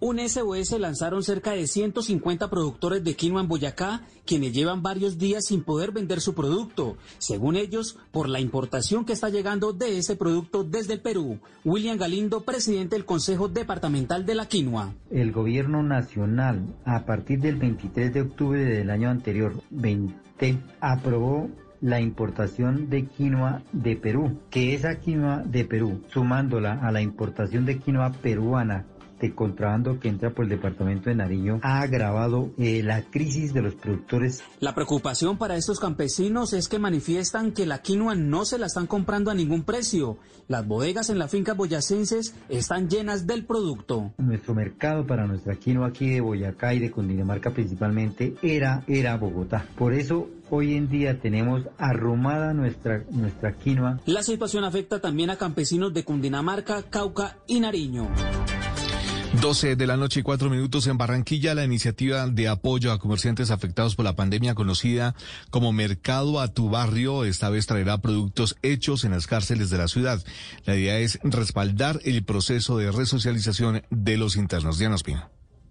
Un SOS lanzaron cerca de 150 productores de quinoa en Boyacá, quienes llevan varios días sin poder vender su producto, según ellos, por la importación que está llegando de ese producto desde el Perú. William Galindo, presidente del Consejo Departamental de la Quinoa. El gobierno nacional, a partir del 23 de octubre del año anterior, 20, aprobó la importación de quinoa de Perú, que esa quinoa de Perú, sumándola a la importación de quinoa peruana de contrabando que entra por el departamento de Nariño ha agravado eh, la crisis de los productores. La preocupación para estos campesinos es que manifiestan que la quinoa no se la están comprando a ningún precio. Las bodegas en las fincas boyacenses están llenas del producto. Nuestro mercado para nuestra quinoa aquí de Boyacá y de Cundinamarca principalmente era, era Bogotá. Por eso Hoy en día tenemos arrumada nuestra, nuestra quinoa. La situación afecta también a campesinos de Cundinamarca, Cauca y Nariño. 12 de la noche y cuatro minutos en Barranquilla, la iniciativa de apoyo a comerciantes afectados por la pandemia conocida como Mercado a tu Barrio, esta vez traerá productos hechos en las cárceles de la ciudad. La idea es respaldar el proceso de resocialización de los internos. Diana Espina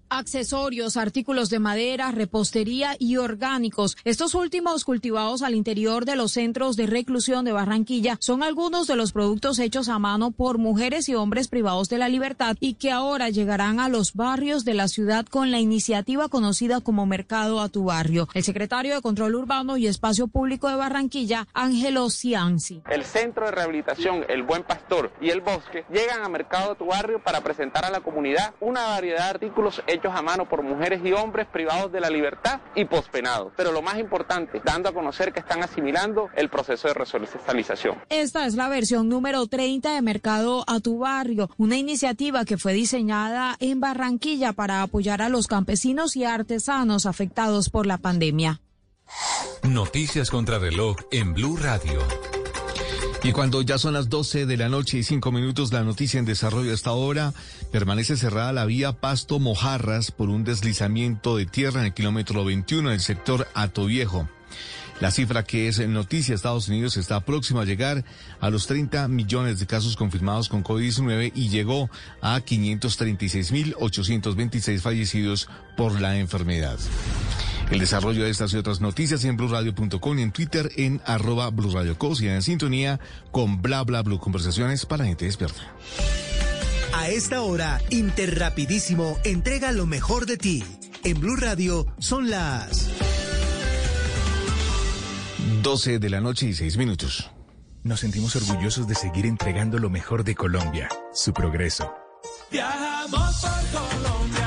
accesorios, artículos de madera, repostería y orgánicos. Estos últimos cultivados al interior de los centros de reclusión de Barranquilla son algunos de los productos hechos a mano por mujeres y hombres privados de la libertad y que ahora llegarán a los barrios de la ciudad con la iniciativa conocida como Mercado a tu Barrio. El secretario de Control Urbano y Espacio Público de Barranquilla, Ángelo Cianci. El Centro de Rehabilitación El Buen Pastor y El Bosque llegan a Mercado a tu Barrio para presentar a la comunidad una variedad de artículos hechos hechos a mano por mujeres y hombres privados de la libertad y pospenados. Pero lo más importante, dando a conocer que están asimilando el proceso de resocialización. Esta es la versión número 30 de Mercado a tu Barrio, una iniciativa que fue diseñada en Barranquilla para apoyar a los campesinos y artesanos afectados por la pandemia. Noticias contra reloj en Blue Radio. Y cuando ya son las 12 de la noche y 5 minutos, la noticia en desarrollo hasta ahora permanece cerrada la vía Pasto Mojarras por un deslizamiento de tierra en el kilómetro 21 del sector Ato Viejo. La cifra que es en noticia Estados Unidos está próxima a llegar a los 30 millones de casos confirmados con COVID-19 y llegó a 536.826 fallecidos por la enfermedad. El desarrollo de estas y otras noticias en blurradio.com y en Twitter en arroba blurradiocos y en sintonía con bla bla blue conversaciones para gente despierta. A esta hora, Interrapidísimo entrega lo mejor de ti. En Blue Radio son las 12 de la noche y 6 minutos. Nos sentimos orgullosos de seguir entregando lo mejor de Colombia, su progreso. Viajamos por Colombia.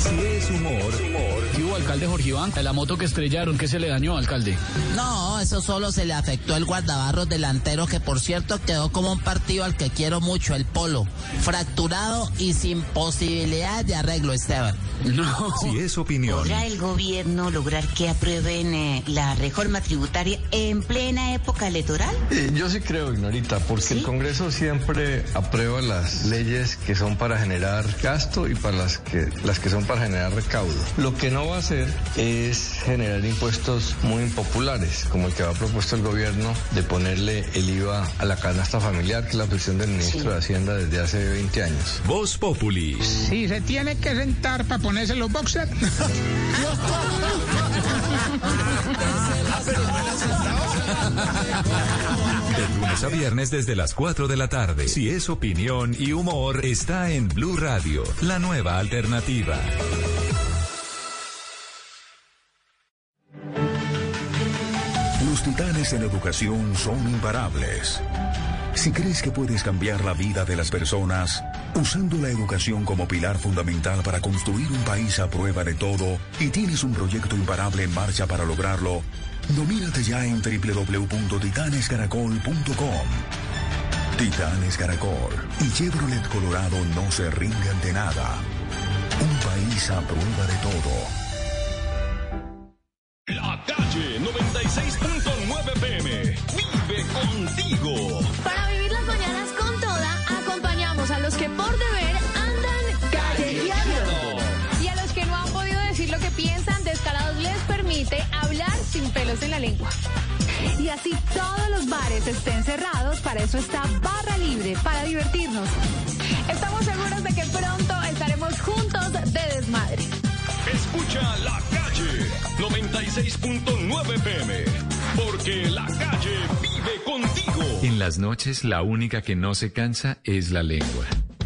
Si es humor, ¿Qué hubo, alcalde Jorge Iván? La moto que estrellaron, ¿qué se le dañó, alcalde? No, eso solo se le afectó el guardabarros delantero, que por cierto quedó como un partido al que quiero mucho, el Polo. Fracturado y sin posibilidad de arreglo, Esteban. No. Si es opinión. ¿Podrá el gobierno lograr que aprueben eh, la reforma tributaria en plena época electoral? Eh, yo sí creo, Ignorita, porque el Congreso siempre aprueba las leyes que son para generar gasto y para las que, las que son para generar recaudo. Lo que no va a hacer es generar impuestos muy impopulares, como el que ha propuesto el gobierno de ponerle el IVA a la canasta familiar, que es la presión del ministro de Hacienda desde hace 20 años. Voz Populi. Si se tiene que sentar para ponerse los boxers. De lunes a viernes desde las 4 de la tarde. Si es opinión y humor, está en Blue Radio, la nueva alternativa. Los titanes en educación son imparables. Si crees que puedes cambiar la vida de las personas, usando la educación como pilar fundamental para construir un país a prueba de todo, y tienes un proyecto imparable en marcha para lograrlo, domínate ya en www.titanescaracol.com. Titanes Caracol y Chevrolet Colorado no se rinden de nada. Un país a prueba de todo. La calle 96.9 PM. Vive contigo. Pelos en la lengua. Y así todos los bares estén cerrados, para eso está Barra Libre, para divertirnos. Estamos seguros de que pronto estaremos juntos de desmadre. Escucha la calle 96.9 PM. Porque la calle vive contigo. En las noches, la única que no se cansa es la lengua.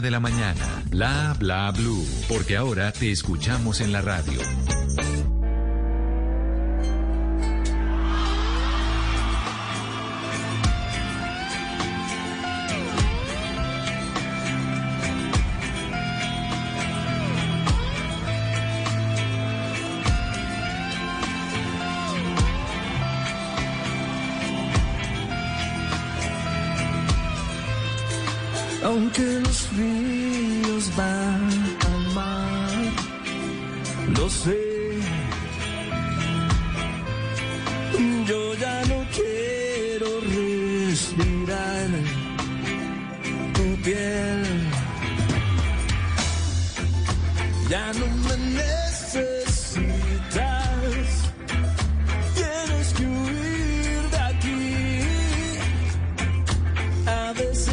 de la mañana. Bla Bla Blue, porque ahora te escuchamos en la radio.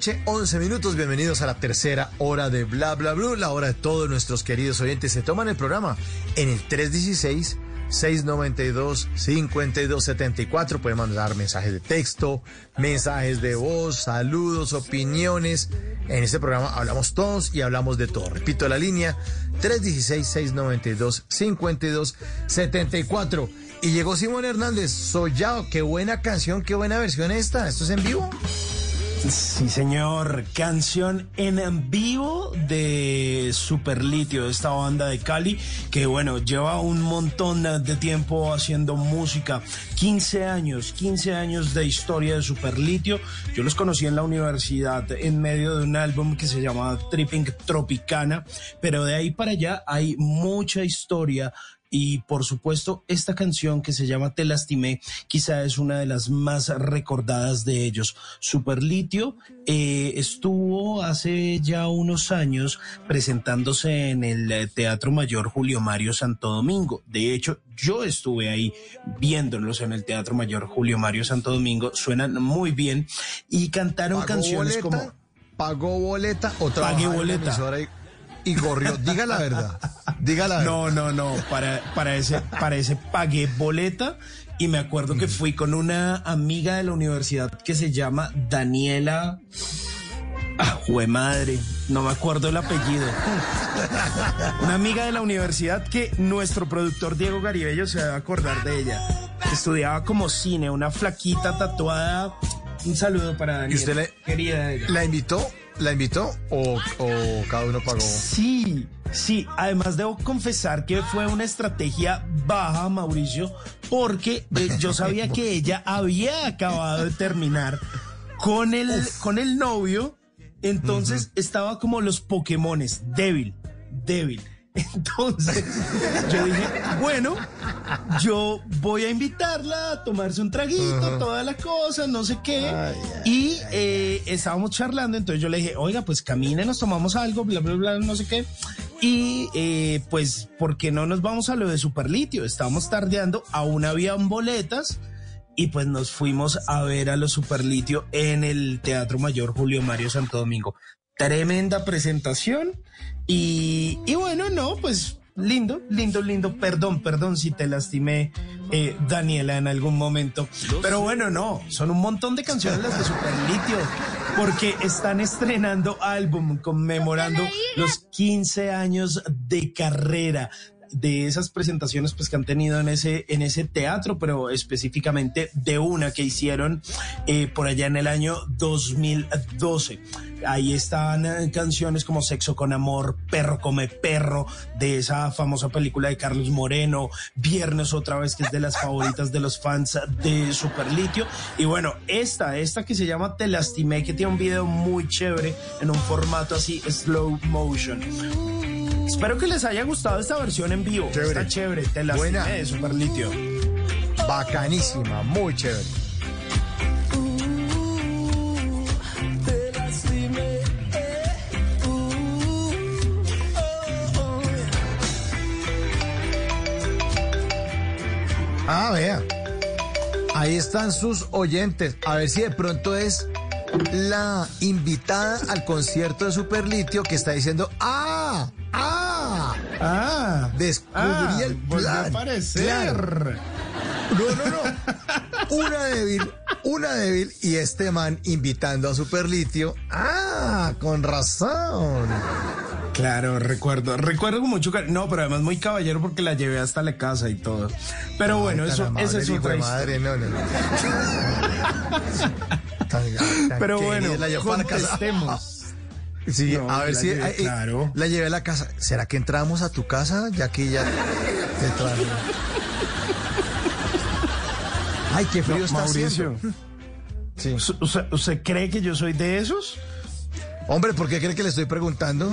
noche, 11 minutos. Bienvenidos a la tercera hora de Bla Bla Blue, la hora de todos nuestros queridos oyentes. Se toman el programa en el 316. 692-5274. Pueden mandar mensajes de texto, mensajes de voz, saludos, opiniones. En este programa hablamos todos y hablamos de todo. Repito la línea 316-692-5274. Y llegó Simón Hernández. Soyao, qué buena canción, qué buena versión esta. ¿Esto es en vivo? Sí, señor. Canción en vivo de Superlitio, esta banda de Cali, que bueno, lleva un montón de tiempo haciendo música. 15 años, 15 años de historia de Superlitio. Yo los conocí en la universidad en medio de un álbum que se llama Tripping Tropicana, pero de ahí para allá hay mucha historia y por supuesto, esta canción que se llama Te lastimé, quizá es una de las más recordadas de ellos. Superlitio eh, estuvo hace ya unos años presentándose en el eh, Teatro Mayor Julio Mario Santo Domingo. De hecho, yo estuve ahí viéndolos en el Teatro Mayor Julio Mario Santo Domingo. Suenan muy bien y cantaron ¿Pagó canciones boleta? como ¿Pagó boleta o en la boleta. Y- gorrió. Diga la verdad. Diga la verdad. No, no, no. Para, para, ese, para ese pagué boleta y me acuerdo que fui con una amiga de la universidad que se llama Daniela. Ah, jue madre, no me acuerdo el apellido. Una amiga de la universidad que nuestro productor Diego Garibello se va a acordar de ella. Estudiaba como cine, una flaquita tatuada. Un saludo para Daniela. ¿Y usted le, querida ella. la invitó? ¿La invitó o, o cada uno pagó? Sí, sí. Además debo confesar que fue una estrategia baja, Mauricio, porque eh, yo sabía que ella había acabado de terminar con el, con el novio. Entonces estaba como los Pokémones, débil, débil. Entonces yo dije, bueno, yo voy a invitarla a tomarse un traguito, Ajá. todas las cosas, no sé qué. Ay, y eh, estábamos charlando, entonces yo le dije, oiga, pues camine, nos tomamos algo, bla, bla, bla, no sé qué. Y eh, pues, ¿por qué no nos vamos a lo de Superlitio? Estábamos tardeando, aún habían boletas. Y pues nos fuimos a ver a los Superlitio en el Teatro Mayor Julio Mario Santo Domingo. Tremenda presentación. Y, y bueno, no, pues lindo, lindo, lindo. Perdón, perdón si te lastimé, eh, Daniela, en algún momento. Pero bueno, no, son un montón de canciones las de Superlitio. Porque están estrenando álbum conmemorando los 15 años de carrera de esas presentaciones pues que han tenido en ese en ese teatro pero específicamente de una que hicieron eh, por allá en el año 2012 ahí están eh, canciones como Sexo con Amor Perro come perro de esa famosa película de Carlos Moreno Viernes otra vez que es de las favoritas de los fans de Superlitio. Y bueno esta esta que se llama Te lastimé que tiene un video muy chévere en un formato así slow motion Espero que les haya gustado esta versión en vivo. Chévere. Está chévere. Te la Buena. de Superlitio. Bacanísima, muy chévere. Ah, vea. Ahí están sus oyentes. A ver si de pronto es la invitada al concierto de Superlitio que está diciendo, ¡ah! ¡Ah! Ah, Descubrí ah, el volvió a plan. aparecer. Claro. No, no, no. Una débil, una débil y este man invitando a Superlitio. Ah, con razón. Claro, recuerdo. Recuerdo con mucho cariño. No, pero además muy caballero porque la llevé hasta la casa y todo. Pero Ay, bueno, eso, esa es otra madre, no, no, no. Tan- tan Pero bueno, la contestemos. Sí, No, a ver la si llevé, eh, claro. la llevé a la casa. ¿Será que entramos a tu casa? Ya que ya te traje. Ay, qué frío No, está Mauricio. Sí. ¿Usted, usted cree que yo soy de esos? Hombre, ¿por qué cree que le estoy preguntando?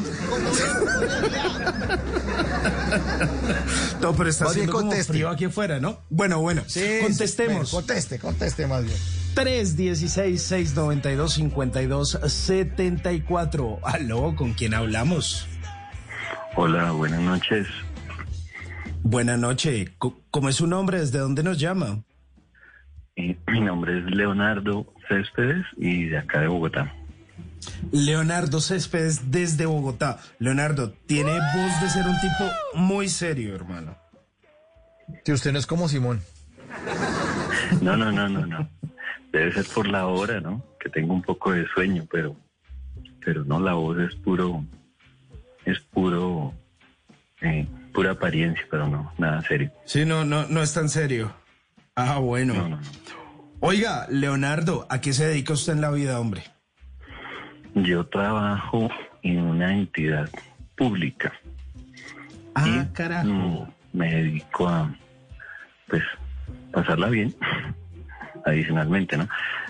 No, pero está haciendo como frío aquí afuera, ¿no? Bueno, bueno. Sí, contestemos. sí, conteste, conteste más bien. 316-692-5274. Aló, ¿con quién hablamos? Hola, buenas noches. Buenas noches. ¿Cómo es su nombre? ¿Desde dónde nos llama? Eh, mi nombre es Leonardo Céspedes y de acá de Bogotá. Leonardo Céspedes desde Bogotá. Leonardo, tiene voz de ser un tipo muy serio, hermano. Que usted no es como Simón. No, no, no, no, no. Debe ser por la hora, ¿no? Que tengo un poco de sueño, pero, pero no, la voz es puro, es puro, eh, pura apariencia, pero no, nada serio. Sí, no, no, no es tan serio. Ah, bueno. No, no, no. Oiga, Leonardo, ¿a qué se dedica usted en la vida, hombre? Yo trabajo en una entidad pública. Ah, carajo. Mm, me dedico a, pues, pasarla bien, adicionalmente, ¿no?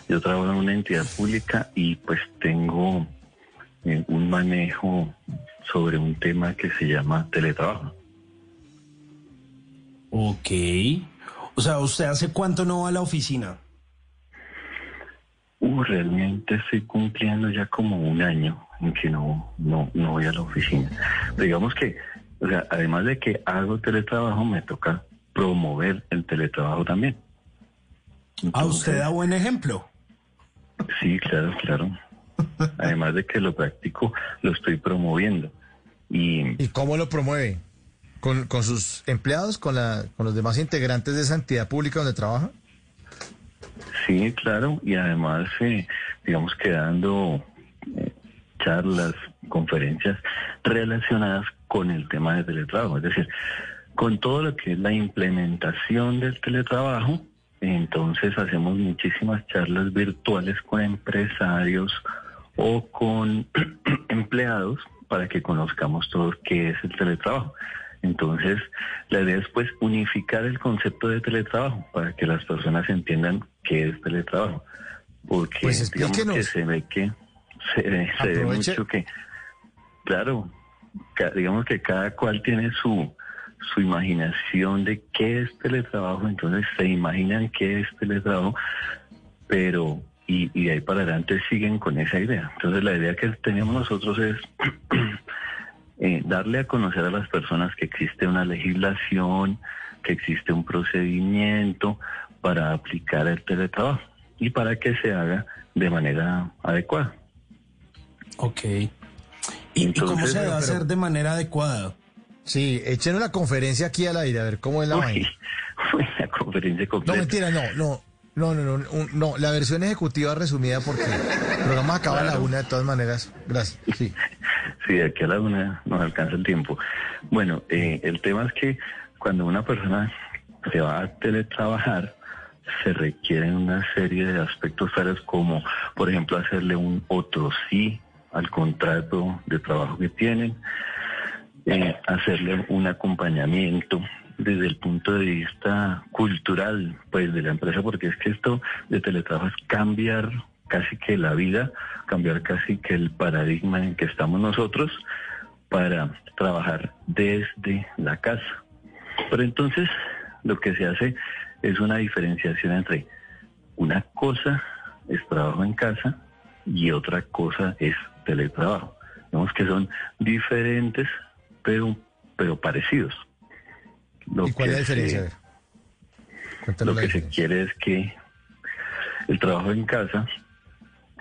Yo trabajo en una entidad pública y pues tengo eh, un manejo sobre un tema que se llama teletrabajo. Ok. O sea, ¿usted hace cuánto no va a la oficina? Uh, realmente estoy cumpliendo ya como un año en que no, no, no voy a la oficina. Pero digamos que, o sea, además de que hago teletrabajo, me toca promover el teletrabajo también. ¿A usted da buen ejemplo? Sí, claro, claro. Además de que lo practico, lo estoy promoviendo. Y, ¿Y cómo lo promueve? ¿Con, con sus empleados, con, la, con los demás integrantes de esa entidad pública donde trabaja? Sí, claro, y además, eh, digamos que dando eh, charlas, conferencias relacionadas con el tema de teletrabajo, es decir, con todo lo que es la implementación del teletrabajo, entonces hacemos muchísimas charlas virtuales con empresarios o con empleados para que conozcamos todos qué es el teletrabajo. Entonces, la idea es pues unificar el concepto de teletrabajo para que las personas entiendan qué es teletrabajo. Porque Pues digamos que se ve que se, ve- se ve Aproveche. mucho que, claro, digamos que cada cual tiene su su imaginación de qué es teletrabajo, entonces se imaginan qué es teletrabajo, pero y, y de ahí para adelante siguen con esa idea. Entonces la idea que tenemos nosotros es eh, darle a conocer a las personas que existe una legislación, que existe un procedimiento para aplicar el teletrabajo y para que se haga de manera adecuada. Ok. ¿Y, y cómo se debe hacer de manera adecuada? Sí, échenos la conferencia aquí al aire, a ver cómo es la vaina. uy, la conferencia No, completa. mentira, no, no. No, no, no, un- no, la versión ejecutiva resumida porque el programa acaba a la una de todas maneras. Gracias. Sí. Sí, de aquí a la una nos alcanza el tiempo. Bueno, eh, el tema es que cuando una persona se va a teletrabajar, se requieren una serie de aspectos tales como, por ejemplo, hacerle un otro sí al contrato de trabajo que tienen, eh, hacerle un acompañamiento desde el punto de vista cultural, pues de la empresa, porque es que esto de teletrabajo es cambiar casi que la vida, cambiar casi que el paradigma en que estamos nosotros para trabajar desde la casa. Pero entonces lo que se hace es una diferenciación entre una cosa es trabajo en casa y otra cosa es teletrabajo. Vemos que son diferentes, pero, pero parecidos. Lo ¿Y cuál es la diferencia? Se- lo la que se quiere es que el trabajo en casa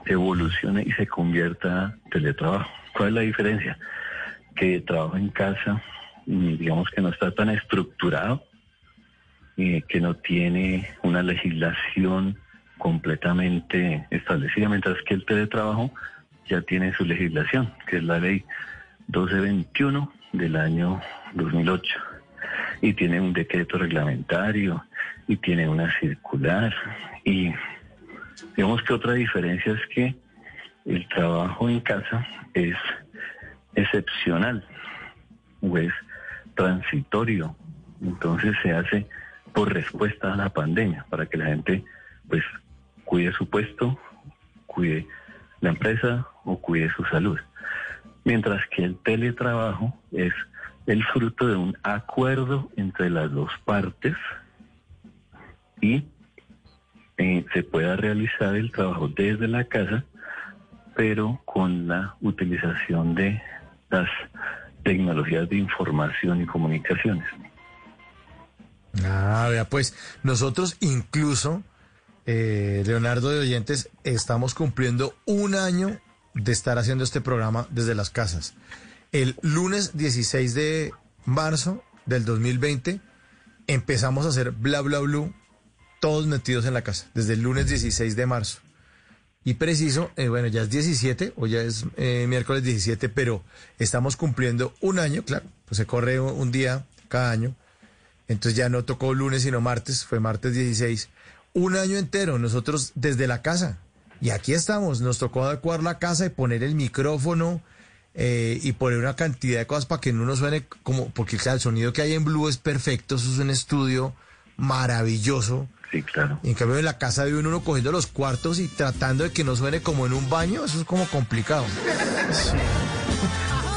evolucione y se convierta en teletrabajo. ¿Cuál es la diferencia? Que el trabajo en casa, mm, digamos que no está tan estructurado, eh, que no tiene una legislación completamente establecida, mientras que el teletrabajo ya tiene su legislación, que es la ley 1221 del año 2008 y tiene un decreto reglamentario y tiene una circular y digamos que otra diferencia es que el trabajo en casa es excepcional o es transitorio. Entonces se hace por respuesta a la pandemia para que la gente pues cuide su puesto cuide la empresa o cuide su salud mientras que el teletrabajo es el fruto de un acuerdo entre las dos partes y eh, se pueda realizar el trabajo desde la casa, pero con la utilización de las tecnologías de información y comunicaciones. Ah, vea, pues nosotros incluso, eh, Leonardo de Oyentes, estamos cumpliendo un año de estar haciendo este programa desde las casas. El lunes 16 de marzo del 2020 empezamos a hacer bla bla blue todos metidos en la casa, desde el lunes 16 de marzo. Y preciso, eh, bueno, ya es 17 o ya es eh, miércoles 17, pero estamos cumpliendo un año, claro, pues se corre un, día cada año. Entonces ya no tocó lunes sino martes, fue martes 16. Un año entero, nosotros desde la casa. Y aquí estamos, nos tocó adecuar la casa y poner el micrófono eh, y poner una cantidad de cosas para que no nos suene como, porque claro, el sonido que hay en Blue es perfecto, eso es un estudio maravilloso. Sí, claro. Y en cambio en la casa de uno, uno cogiendo los cuartos y tratando de que no suene como en un baño, eso es como complicado.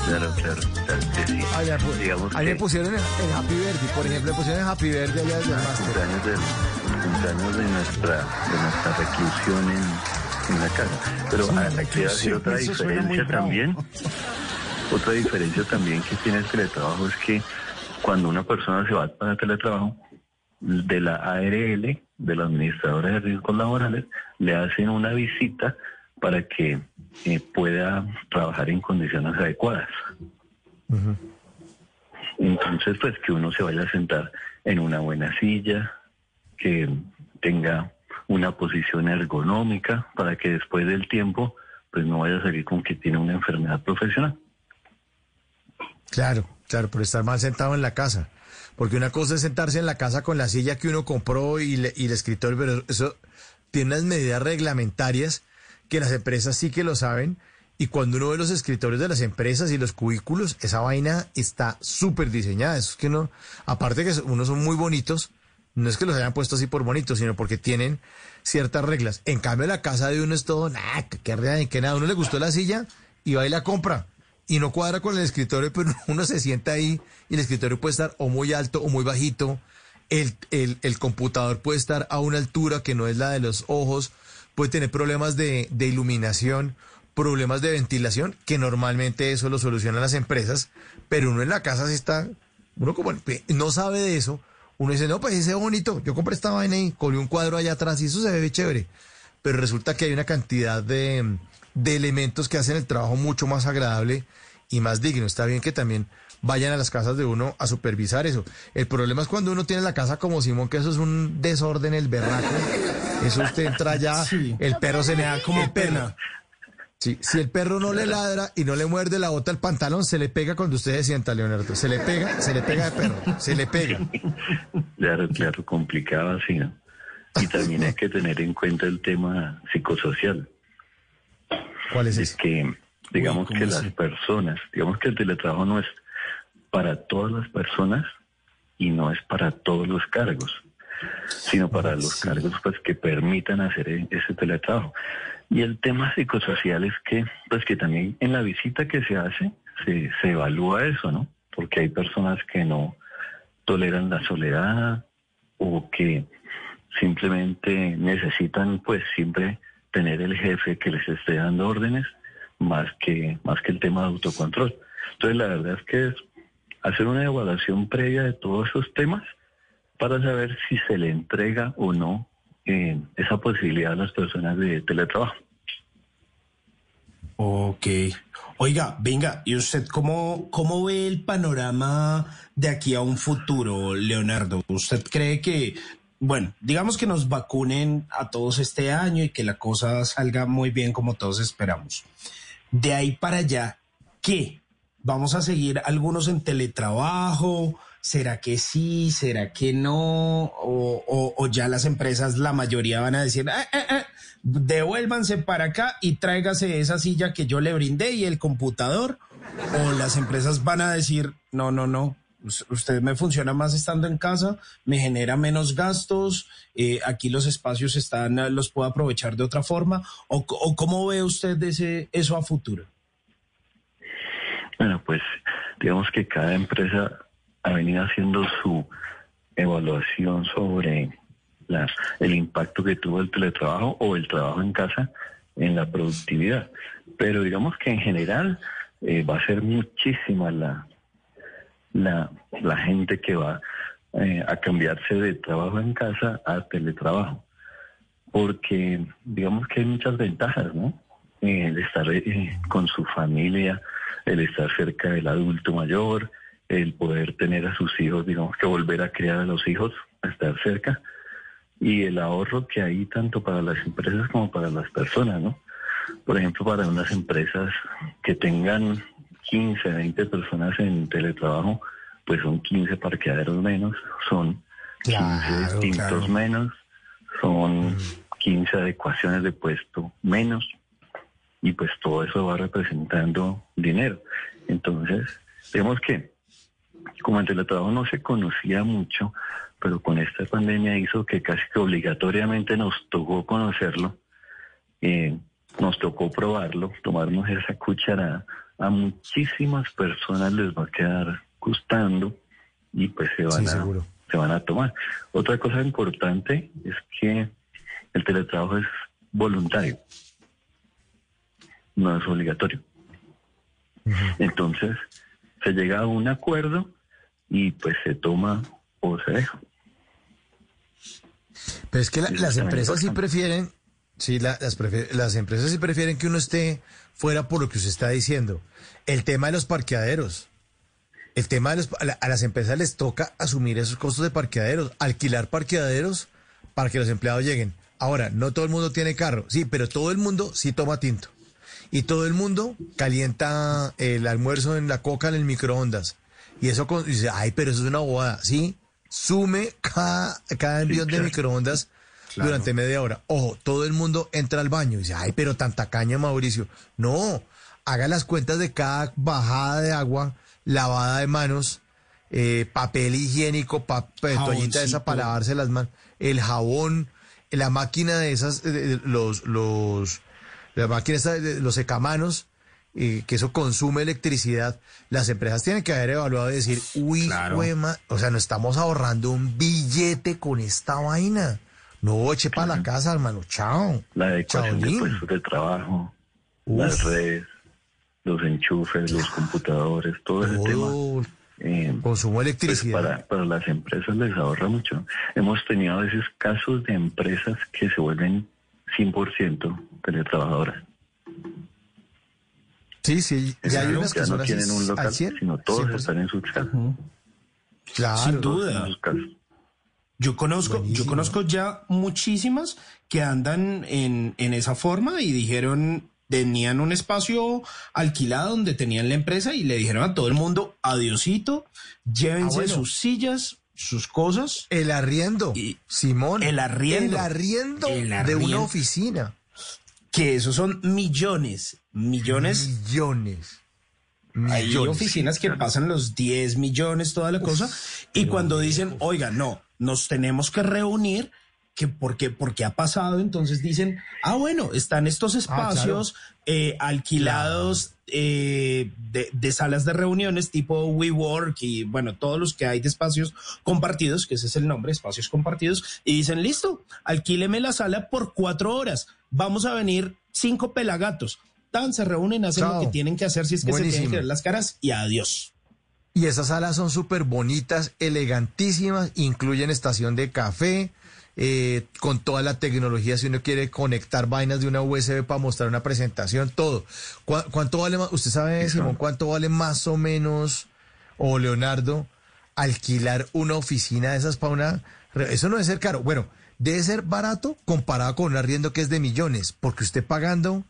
Claro, claro, claro sí. Allá, pu- Digamos ahí me que pusieron el, el Happy Birthday, por ejemplo, me pusieron el Happy Birthday allá desde el máster. cumpleaños, del, cumpleaños de nuestra, de nuestra reclusión en, en la casa. Pero Sí, ah, aquí hay reclusión, otra diferencia también. Otra diferencia también que tiene el teletrabajo es que cuando una persona se va para teletrabajo, de la ARL, de la Administradora de Riesgos Laborales, le hacen una visita para que eh, pueda trabajar en condiciones adecuadas. Entonces, pues que uno se vaya a sentar en una buena silla, que tenga una posición ergonómica para que después del tiempo, pues no vaya a salir con que tiene una enfermedad profesional. Claro, claro, por estar mal sentado en la casa. Porque una cosa es sentarse en la casa con la silla que uno compró y, le- y el escritorio, pero eso tiene unas medidas reglamentarias que las empresas sí que lo saben. Y cuando uno ve los escritorios de las empresas y los cubículos, esa vaina está súper diseñada. Eso es que no, aparte que unos son muy bonitos, no es que los hayan puesto así por bonitos, sino porque tienen ciertas reglas. En cambio, la casa de uno es todo, nada, que, rea- que nada. Uno le gustó la silla y va y la compra. Y no cuadra con el escritorio, pero uno se sienta ahí y el escritorio puede estar o muy alto o muy bajito. El, el, el computador puede estar a una altura que no es la de los ojos. Puede tener problemas de, de iluminación, problemas de ventilación, que normalmente eso lo solucionan las empresas. Pero uno en la casa sí está, uno como no sabe de eso. Uno dice, no, pues ese es bonito. Yo compré esta vaina y colé un cuadro allá atrás y eso se ve chévere. Pero resulta que hay una cantidad de, de elementos que hacen el trabajo mucho más agradable y más digno. Está bien que también vayan a las casas de uno a supervisar eso. El problema es cuando uno tiene la casa como Simón, que eso es un desorden, el berraco. Eso usted entra allá, el perro se le da como pena. Sí, si el perro no le ladra y no le muerde la bota al pantalón, se le pega cuando usted se sienta, Leonardo. Se le pega, se le pega de perro, se le pega. Claro, claro, complicado así, ¿no? Y también hay que tener en cuenta el tema psicosocial. ¿Cuál es Es que, digamos que las personas, digamos que el teletrabajo no es para todas las personas y no es para todos los cargos, sino para los cargos pues que permitan hacer e- ese teletrabajo. Y el tema psicosocial es que, pues que también en la visita que se hace, se, se evalúa eso, ¿no? Porque hay personas que no toleran la soledad o que simplemente necesitan pues siempre tener el jefe que les esté dando órdenes más que más que el tema de autocontrol. Entonces la verdad es que es hacer una evaluación previa de todos esos temas para saber si se le entrega o no eh, esa posibilidad a las personas de teletrabajo. Ok. Oiga, venga, ¿y usted cómo, cómo ve el panorama de aquí a un futuro, Leonardo? ¿Usted cree que, bueno, digamos que nos vacunen a todos este año y que la cosa salga muy bien como todos esperamos? De ahí para allá, ¿qué? ¿Vamos a seguir algunos en teletrabajo? ¿Será que sí? ¿Será que no? ¿O, ya las empresas, la mayoría van a decir, "Ah, ah, ah, devuélvanse para acá y tráigase esa silla que yo le brindé y el computador? ¿O las empresas van a decir, no, no, no, us- usted me funciona más estando en casa, me genera menos gastos, eh, aquí los espacios están, los puedo aprovechar de otra forma? ¿O, o cómo ve usted ese, eso a futuro? Bueno, pues digamos que cada empresa ha venido haciendo su evaluación sobre la, el impacto que tuvo el teletrabajo o el trabajo en casa en la productividad. Pero digamos que en general eh, va a ser muchísima la, la, gente que va eh, a cambiarse de trabajo en casa a teletrabajo. Porque digamos que hay muchas ventajas, ¿no? Eh, el estar con su familia, el estar cerca del adulto mayor, el poder tener a sus hijos, digamos que volver a criar a los hijos, a estar cerca, y el ahorro que hay tanto para las empresas como para las personas, ¿no? Por ejemplo, para unas empresas que tengan 15, 20 personas en teletrabajo, pues son 15 parqueaderos menos, son 15 distintos menos, son 15 adecuaciones de puesto menos, y pues todo eso va representando dinero. Entonces, vemos que como el teletrabajo no se conocía mucho, pero con esta pandemia hizo que casi que obligatoriamente nos tocó conocerlo, eh, nos tocó probarlo, tomarnos esa cucharada. A muchísimas personas les va a quedar gustando y pues se van, Sí, a, se van a tomar. Otra cosa importante es que el teletrabajo es voluntario, no es obligatorio. Entonces, se llega a un acuerdo y pues se toma o se deja. Pero es que la- las empresas es sí prefieren, sí, la- las, prefieren- las empresas sí prefieren que uno esté fuera por lo que usted está diciendo. El tema de los parqueaderos. El tema de los- a, la- a las empresas les toca asumir esos costos de parqueaderos, alquilar parqueaderos para que los empleados lleguen. Ahora, no todo el mundo tiene carro, sí, pero todo el mundo sí toma tinto. Y todo el mundo calienta el almuerzo en la coca en el microondas. Y eso con- y dice, ay, pero eso es una bobada. Sí, sume cada, cada envión de claro. microondas Claro. durante media hora. Ojo, todo el mundo entra al baño y dice, ay, pero tanta caña, Mauricio. No, haga las cuentas de cada bajada de agua, lavada de manos, eh, papel higiénico, papel, toallita esa para lavarse las manos, el jabón, la máquina de esas, eh, los, los, la máquina esa de los secamanos, eh, que eso consume electricidad, las empresas tienen que haber evaluado y decir, uy, Claro. juema, o sea, nos estamos ahorrando un billete con esta vaina. No, eche para la casa, hermano, chao. La adecuación de puestos de trabajo, Uf. las redes, los enchufes, los computadores, todo ese tema. eh, Consumo pues electricidad. para, para las empresas les ahorra mucho. Hemos tenido a veces casos de empresas que se vuelven 100% teletrabajadoras. Sí, sí, ya hay Ya unas que no son así tienen un al local, 100, sino todos 100%. están en sus casas. Claro. Sin duda. Yo conozco, yo conozco ya muchísimas que andan en, en esa forma y dijeron, tenían un espacio alquilado donde tenían la empresa y le dijeron a todo el mundo, adiosito, llévense Ah, bueno. sus sillas, sus cosas. El arriendo, Simón. El arriendo. El arriendo El de arriendo. una oficina. Que esos son millones, millones. Millones. Hay Millones. oficinas que pasan los 10 millones, toda la cosa. Y cuando dicen, oiga, no, nos tenemos que reunir, que porque, porque ha pasado, entonces dicen, ah, bueno, están estos espacios eh, alquilados eh, de, de salas de reuniones tipo WeWork y bueno, todos los que hay de espacios compartidos, que ese es el nombre, espacios compartidos, y dicen, listo, alquíleme la sala por cuatro horas, vamos a venir cinco pelagatos. Tan se reúnen, hacen lo que tienen que hacer si es que se tienen que ver las caras y adiós. Y esas salas son súper bonitas, elegantísimas, incluyen estación de café, eh, con toda la tecnología, si uno quiere conectar vainas de una USB para mostrar una presentación, todo. ¿Cuá- ¿Cuánto vale más? ¿Usted sabe, Simón, cuánto vale más o menos, o Leonardo, alquilar una oficina de esas para una... Eso no debe ser caro. Bueno, debe ser barato comparado con un arriendo que es de millones, porque usted pagando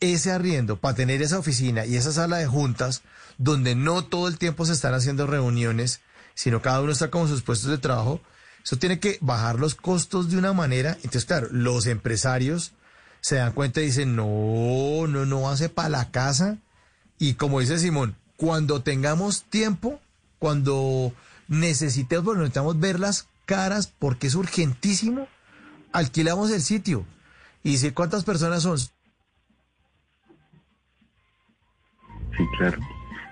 ese arriendo para tener esa oficina y esa sala de juntas donde no todo el tiempo se están haciendo reuniones, sino cada uno está con sus puestos de trabajo, eso tiene que bajar los costos de una manera. Entonces, claro, los empresarios se dan cuenta y dicen, no, no, no hace para la casa. Y como dice Simón, cuando tengamos tiempo, cuando necesitemos, porque necesitamos ver las caras porque es urgentísimo, alquilamos el sitio. Y dice, ¿cuántas personas son? Sí, claro.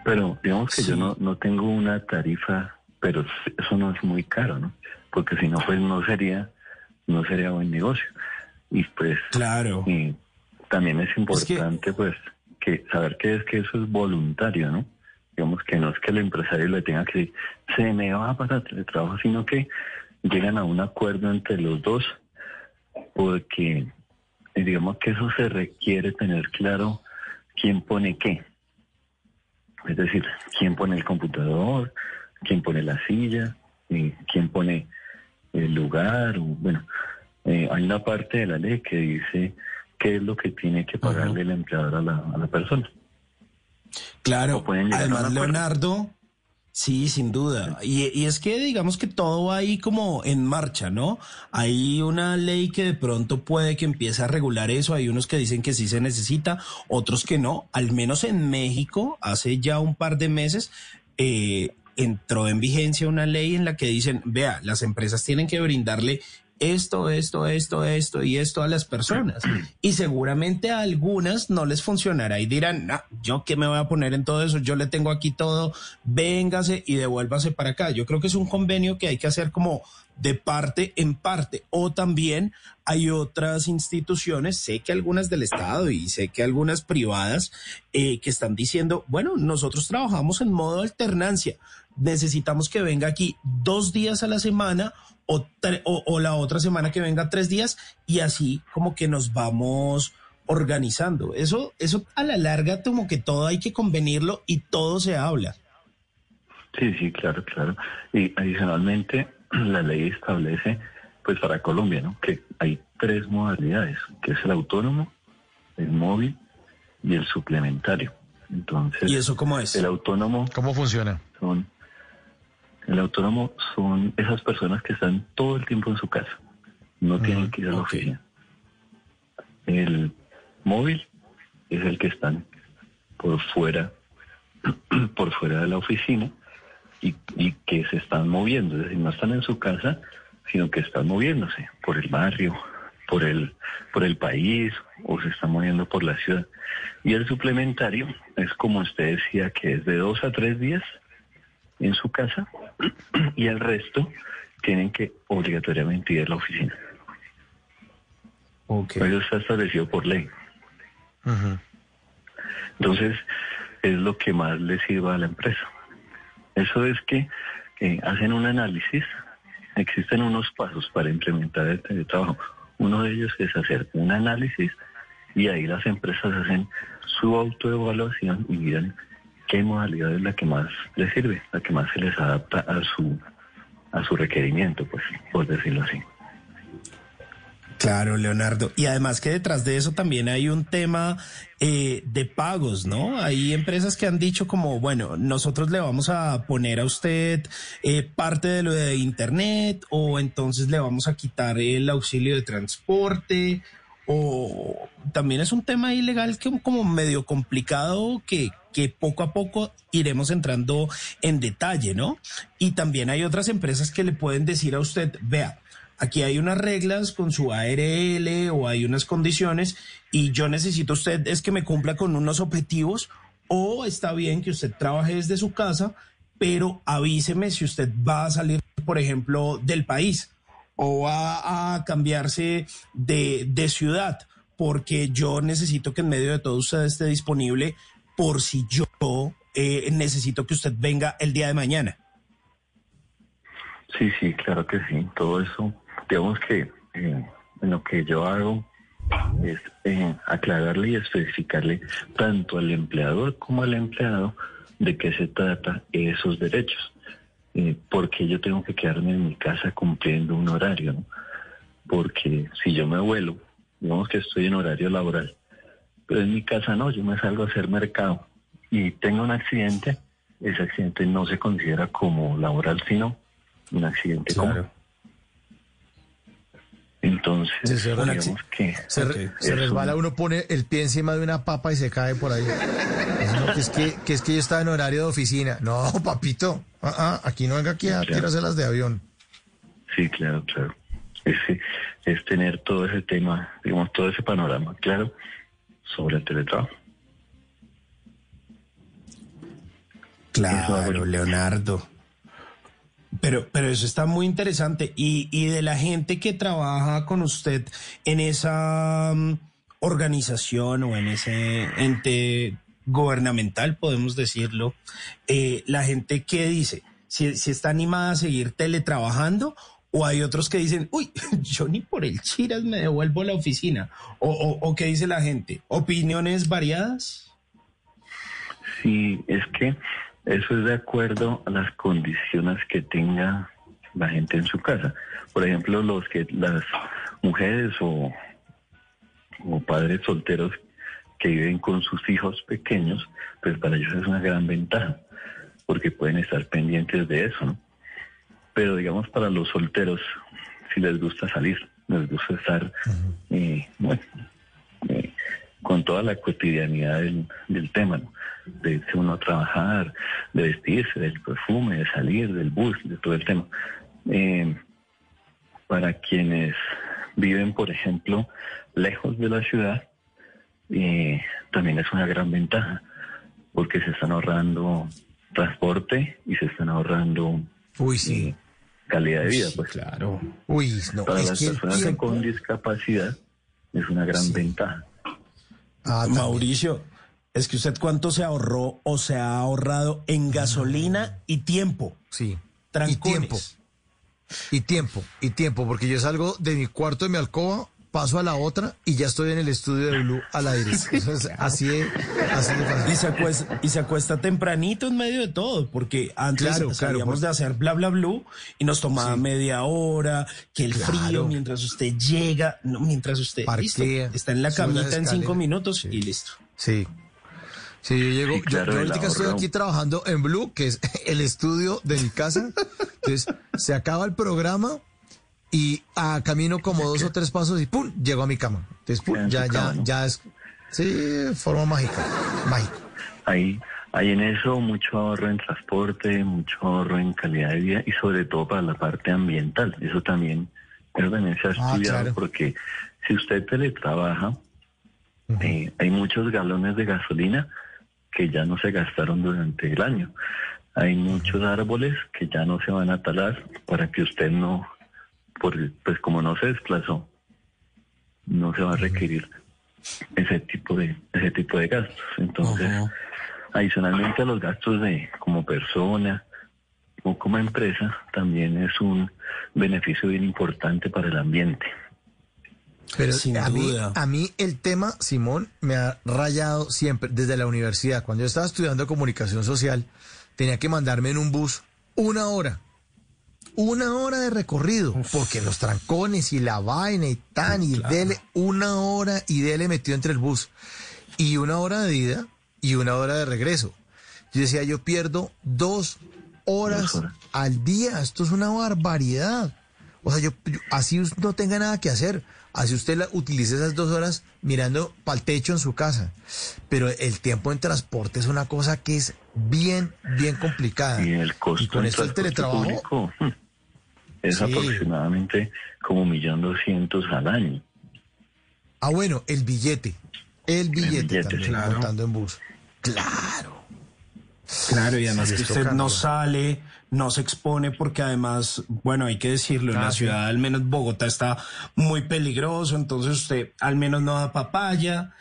Pero digamos que yo no, no tengo una tarifa, pero eso no es muy caro, ¿no? Porque si no, pues no sería, no sería buen negocio. Y pues claro. y también es importante pues que saber que es que eso es voluntario, ¿no? Digamos que no es que el empresario le tenga que decir, se me va para teletrabajo, sino que llegan a un acuerdo entre los dos, porque digamos que eso se requiere tener claro quién pone qué. Es decir, quién pone el computador, quién pone la silla, y quién pone el lugar. o, bueno, eh, hay una parte de la ley que dice qué es lo que tiene que pagarle el empleador a la, a la persona. Claro, además. Leonardo, sí, sin duda. Y, y es que digamos que todo va ahí como en marcha, ¿no? Hay una ley que de pronto puede que empiece a regular eso, hay unos que dicen que sí se necesita, otros que no. Al menos en México, hace ya un par de meses, eh, entró en vigencia una ley en la que dicen, vea, las empresas tienen que brindarle esto, esto, esto, esto y esto a las personas. Y seguramente a algunas no les funcionará y dirán, no, yo qué me voy a poner en todo eso, yo le tengo aquí todo, véngase y devuélvase para acá. Yo creo que es un convenio que hay que hacer como de parte en parte. O también hay otras instituciones, sé que algunas del Estado y sé que algunas privadas, eh, que están diciendo, bueno, nosotros trabajamos en modo alternancia. Necesitamos que venga aquí dos días a la semana o, tre- o, o la otra semana que venga tres días y así como que nos vamos organizando. Eso, eso a la larga como que todo hay que convenirlo y todo se habla. Sí, sí, claro, claro. Y adicionalmente, la ley establece, pues para Colombia, ¿no? Que hay tres modalidades, que es el autónomo, el móvil y el suplementario. Entonces, ¿Y eso cómo es? el autónomo ¿Cómo funciona? son, el autónomo son esas personas que están todo el tiempo en su casa, no tienen que ir a la oficina. El móvil es el que están por fuera, por fuera de la oficina y, y que se están moviendo, es decir, no están en su casa, sino que están moviéndose por el barrio, por el, por el país o se están moviendo por la ciudad. Y el suplementario es como usted decía, que es de dos a tres días en su casa y el resto tienen que obligatoriamente ir a la oficina. Eso está establecido por ley. Entonces, es lo que más le sirva a la empresa. Eso es que eh, hacen un análisis, existen unos pasos para implementar el teletrabajo. Uno de ellos es hacer un análisis y ahí las empresas hacen su autoevaluación y miran qué modalidad es la que más les sirve, la que más se les adapta a su a su requerimiento, pues, por decirlo así. Claro, Leonardo. Y además que detrás de eso también hay un tema eh, de pagos, ¿no? Hay empresas que han dicho como, bueno, nosotros le vamos a poner a usted eh, parte de lo de Internet o entonces le vamos a quitar el auxilio de transporte o también es un tema ilegal que como medio complicado que, que poco a poco iremos entrando en detalle, ¿no? Y también hay otras empresas que le pueden decir a usted, vea, aquí hay unas reglas con su ARL o hay unas condiciones y yo necesito usted es que me cumpla con unos objetivos o está bien que usted trabaje desde su casa, pero avíseme si usted va a salir, por ejemplo, del país o va a cambiarse de, de ciudad, porque yo necesito que en medio de todo usted esté disponible por si yo eh, necesito que usted venga el día de mañana. Sí, sí, claro que sí. Todo eso, digamos que eh, lo que yo hago es eh, aclararle y especificarle tanto al empleador como al empleado de qué se trata esos derechos. Eh, porque yo tengo que quedarme en mi casa cumpliendo un horario, ¿no? Porque si yo me vuelo, digamos que estoy en horario laboral, pero en mi casa no, yo me salgo a hacer mercado y tengo un accidente, ese accidente no se considera como laboral, sino un accidente común. Entonces, Sí, se, digamos que se, re- se es resbala, un- uno pone el pie encima de una papa y se cae por ahí. Es, no, que, es que, que es que yo estaba en horario de oficina. No, papito, ah, ah, aquí no venga aquí a tirarse las de avión. Sí, claro, claro. Es, es tener todo ese tema, digamos, todo ese panorama claro sobre el teletrabajo. Claro, Leonardo. Pero, pero eso está muy interesante. Y, y de la gente que trabaja con usted en esa mm, organización o en ese ente gubernamental, podemos decirlo, eh, la gente que dice, si, si está animada a seguir teletrabajando, o hay otros que dicen, uy, yo ni por el chiras me devuelvo a la oficina. O, o, o qué dice la gente, opiniones variadas. Sí, es que eso es de acuerdo a las condiciones que tenga la gente en su casa. Por ejemplo, los que las mujeres o, o padres solteros que viven con sus hijos pequeños, pues para ellos es una gran ventaja, porque pueden estar pendientes de eso, ¿no? Pero digamos para los solteros, si les gusta salir, les gusta estar, eh, bueno, eh, con toda la cotidianidad del, del tema, ¿no? De irse uno a trabajar, de vestirse, del perfume, de salir, del bus, de todo el tema. Eh, para quienes viven, por ejemplo, lejos de la ciudad, eh, también es una gran ventaja, porque se están ahorrando transporte y se están ahorrando Uy, sí. eh, calidad de vida. Pues claro. Uy, no, para es las personas tiempo- con discapacidad es una gran ventaja. Ah, Mauricio, es que usted cuánto se ahorró o se ha ahorrado en gasolina y tiempo. Sí. Trancones. Y tiempo. Y tiempo, y tiempo, porque yo salgo de mi cuarto de mi alcoba paso a la otra y ya estoy en el estudio de Blue al aire. Entonces, así de, así de fácil. Y se, acuesta, y se acuesta tempranito en medio de todo, porque antes Claro, salíamos de hacer bla bla blue y nos tomaba media hora, que el Claro. frío mientras usted llega, no, mientras usted listo, Parquea, está en la camita en cinco minutos y listo. Sí. Sí, yo llego, Sí, yo- claro, yo, ahorita estoy aquí trabajando en Blue, que es el estudio de mi casa. Entonces, se acaba el programa y a camino como dos o tres pasos y ¡pum! llego a mi cama. Entonces, ¡pum! Ya ya, ya, cama, ¿no? ya es, sí, forma mágica, mágica. Hay, hay en eso mucho ahorro en transporte, mucho ahorro en calidad de vida y sobre todo para la parte ambiental. Eso también, eso también se ha Ah, estudiado claro. porque si usted teletrabaja, eh, hay muchos galones de gasolina que ya no se gastaron durante el año. Hay muchos árboles que ya no se van a talar para que usted no, por, pues como no se desplazó, no se va a requerir ese tipo de ese tipo de gastos. Entonces, adicionalmente a los gastos de como persona o como empresa, también es un beneficio bien importante para el ambiente. Pero Sin a, mí, duda. a mí el tema, Simón, me ha rayado siempre desde la universidad. Cuando yo estaba estudiando comunicación social, tenía que mandarme en un bus una hora. Una hora de recorrido, porque los trancones y la vaina y tan y dele, una hora y dele metido entre el bus. Y una hora de ida y una hora de regreso. Yo decía, yo pierdo dos horas, al día. Esto es una barbaridad. O sea, yo, yo- así no tenga nada que hacer. Así usted la, utilice esas dos horas mirando para el techo en su casa. Pero el tiempo en transporte es una cosa que es bien, bien complicada. Y el costo Y con en esto el teletrabajo, público, es Sí. aproximadamente como un millón doscientos al año. Ah, bueno, el billete. El billete, billete, también, claro. montando en bus. Claro. Claro, y además Sí, que usted no sale, no se expone, porque además, bueno, hay que decirlo, en Ah, la sí. ciudad, al menos Bogotá, está muy peligroso, entonces usted al menos no da papaya.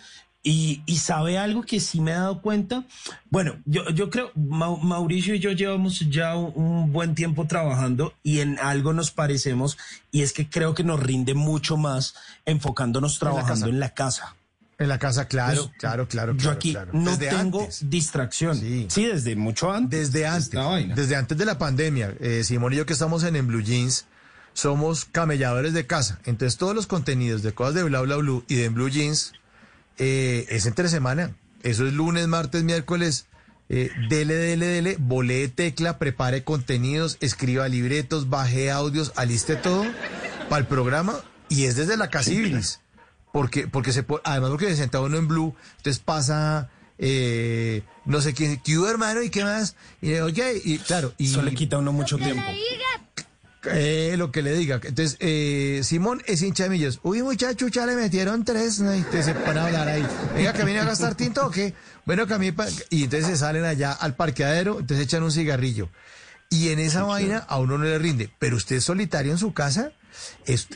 Y, y sabe algo que sí me he dado cuenta. Bueno, yo, yo creo, Mau- Mauricio y yo llevamos ya un, un buen tiempo trabajando y en algo nos parecemos, y es que creo que nos rinde mucho más enfocándonos la trabajando casa. en la casa. En la casa, claro, Pues, claro, claro. Yo aquí claro. no Desde tengo antes. distracción. Sí. Sí. desde mucho antes. Desde antes, desde antes de la pandemia, eh, Simón y yo que estamos en, en Blue Jeans, somos camelladores de casa. Entonces todos los contenidos de cosas de Bla Bla Blue y de en Blue Jeans eh, es entre semana. Eso es lunes, martes, miércoles. Eh, dele, dele, dele, bolee tecla, prepare contenidos, escriba libretos, baje audios, aliste todo para el programa y es desde la casa Ibilis. Porque, porque se además porque se senta uno en Blue, entonces pasa eh, no sé quién, ¿qué hubo, hermano? ¿Y qué más? Y oye, y claro, y Eso le quita a uno mucho tiempo. eh, lo que le diga. Entonces, eh, Simón es hincha de millos. Uy, muchacho, ya le metieron tres. ¿no? Y entonces se van a hablar ahí. Venga, que viene a gastar tinto o qué. Bueno, que a mí. pa- Y entonces se salen allá al parqueadero, entonces echan un cigarrillo. Y en esa vaina a uno no le rinde. Pero usted es solitario en su casa.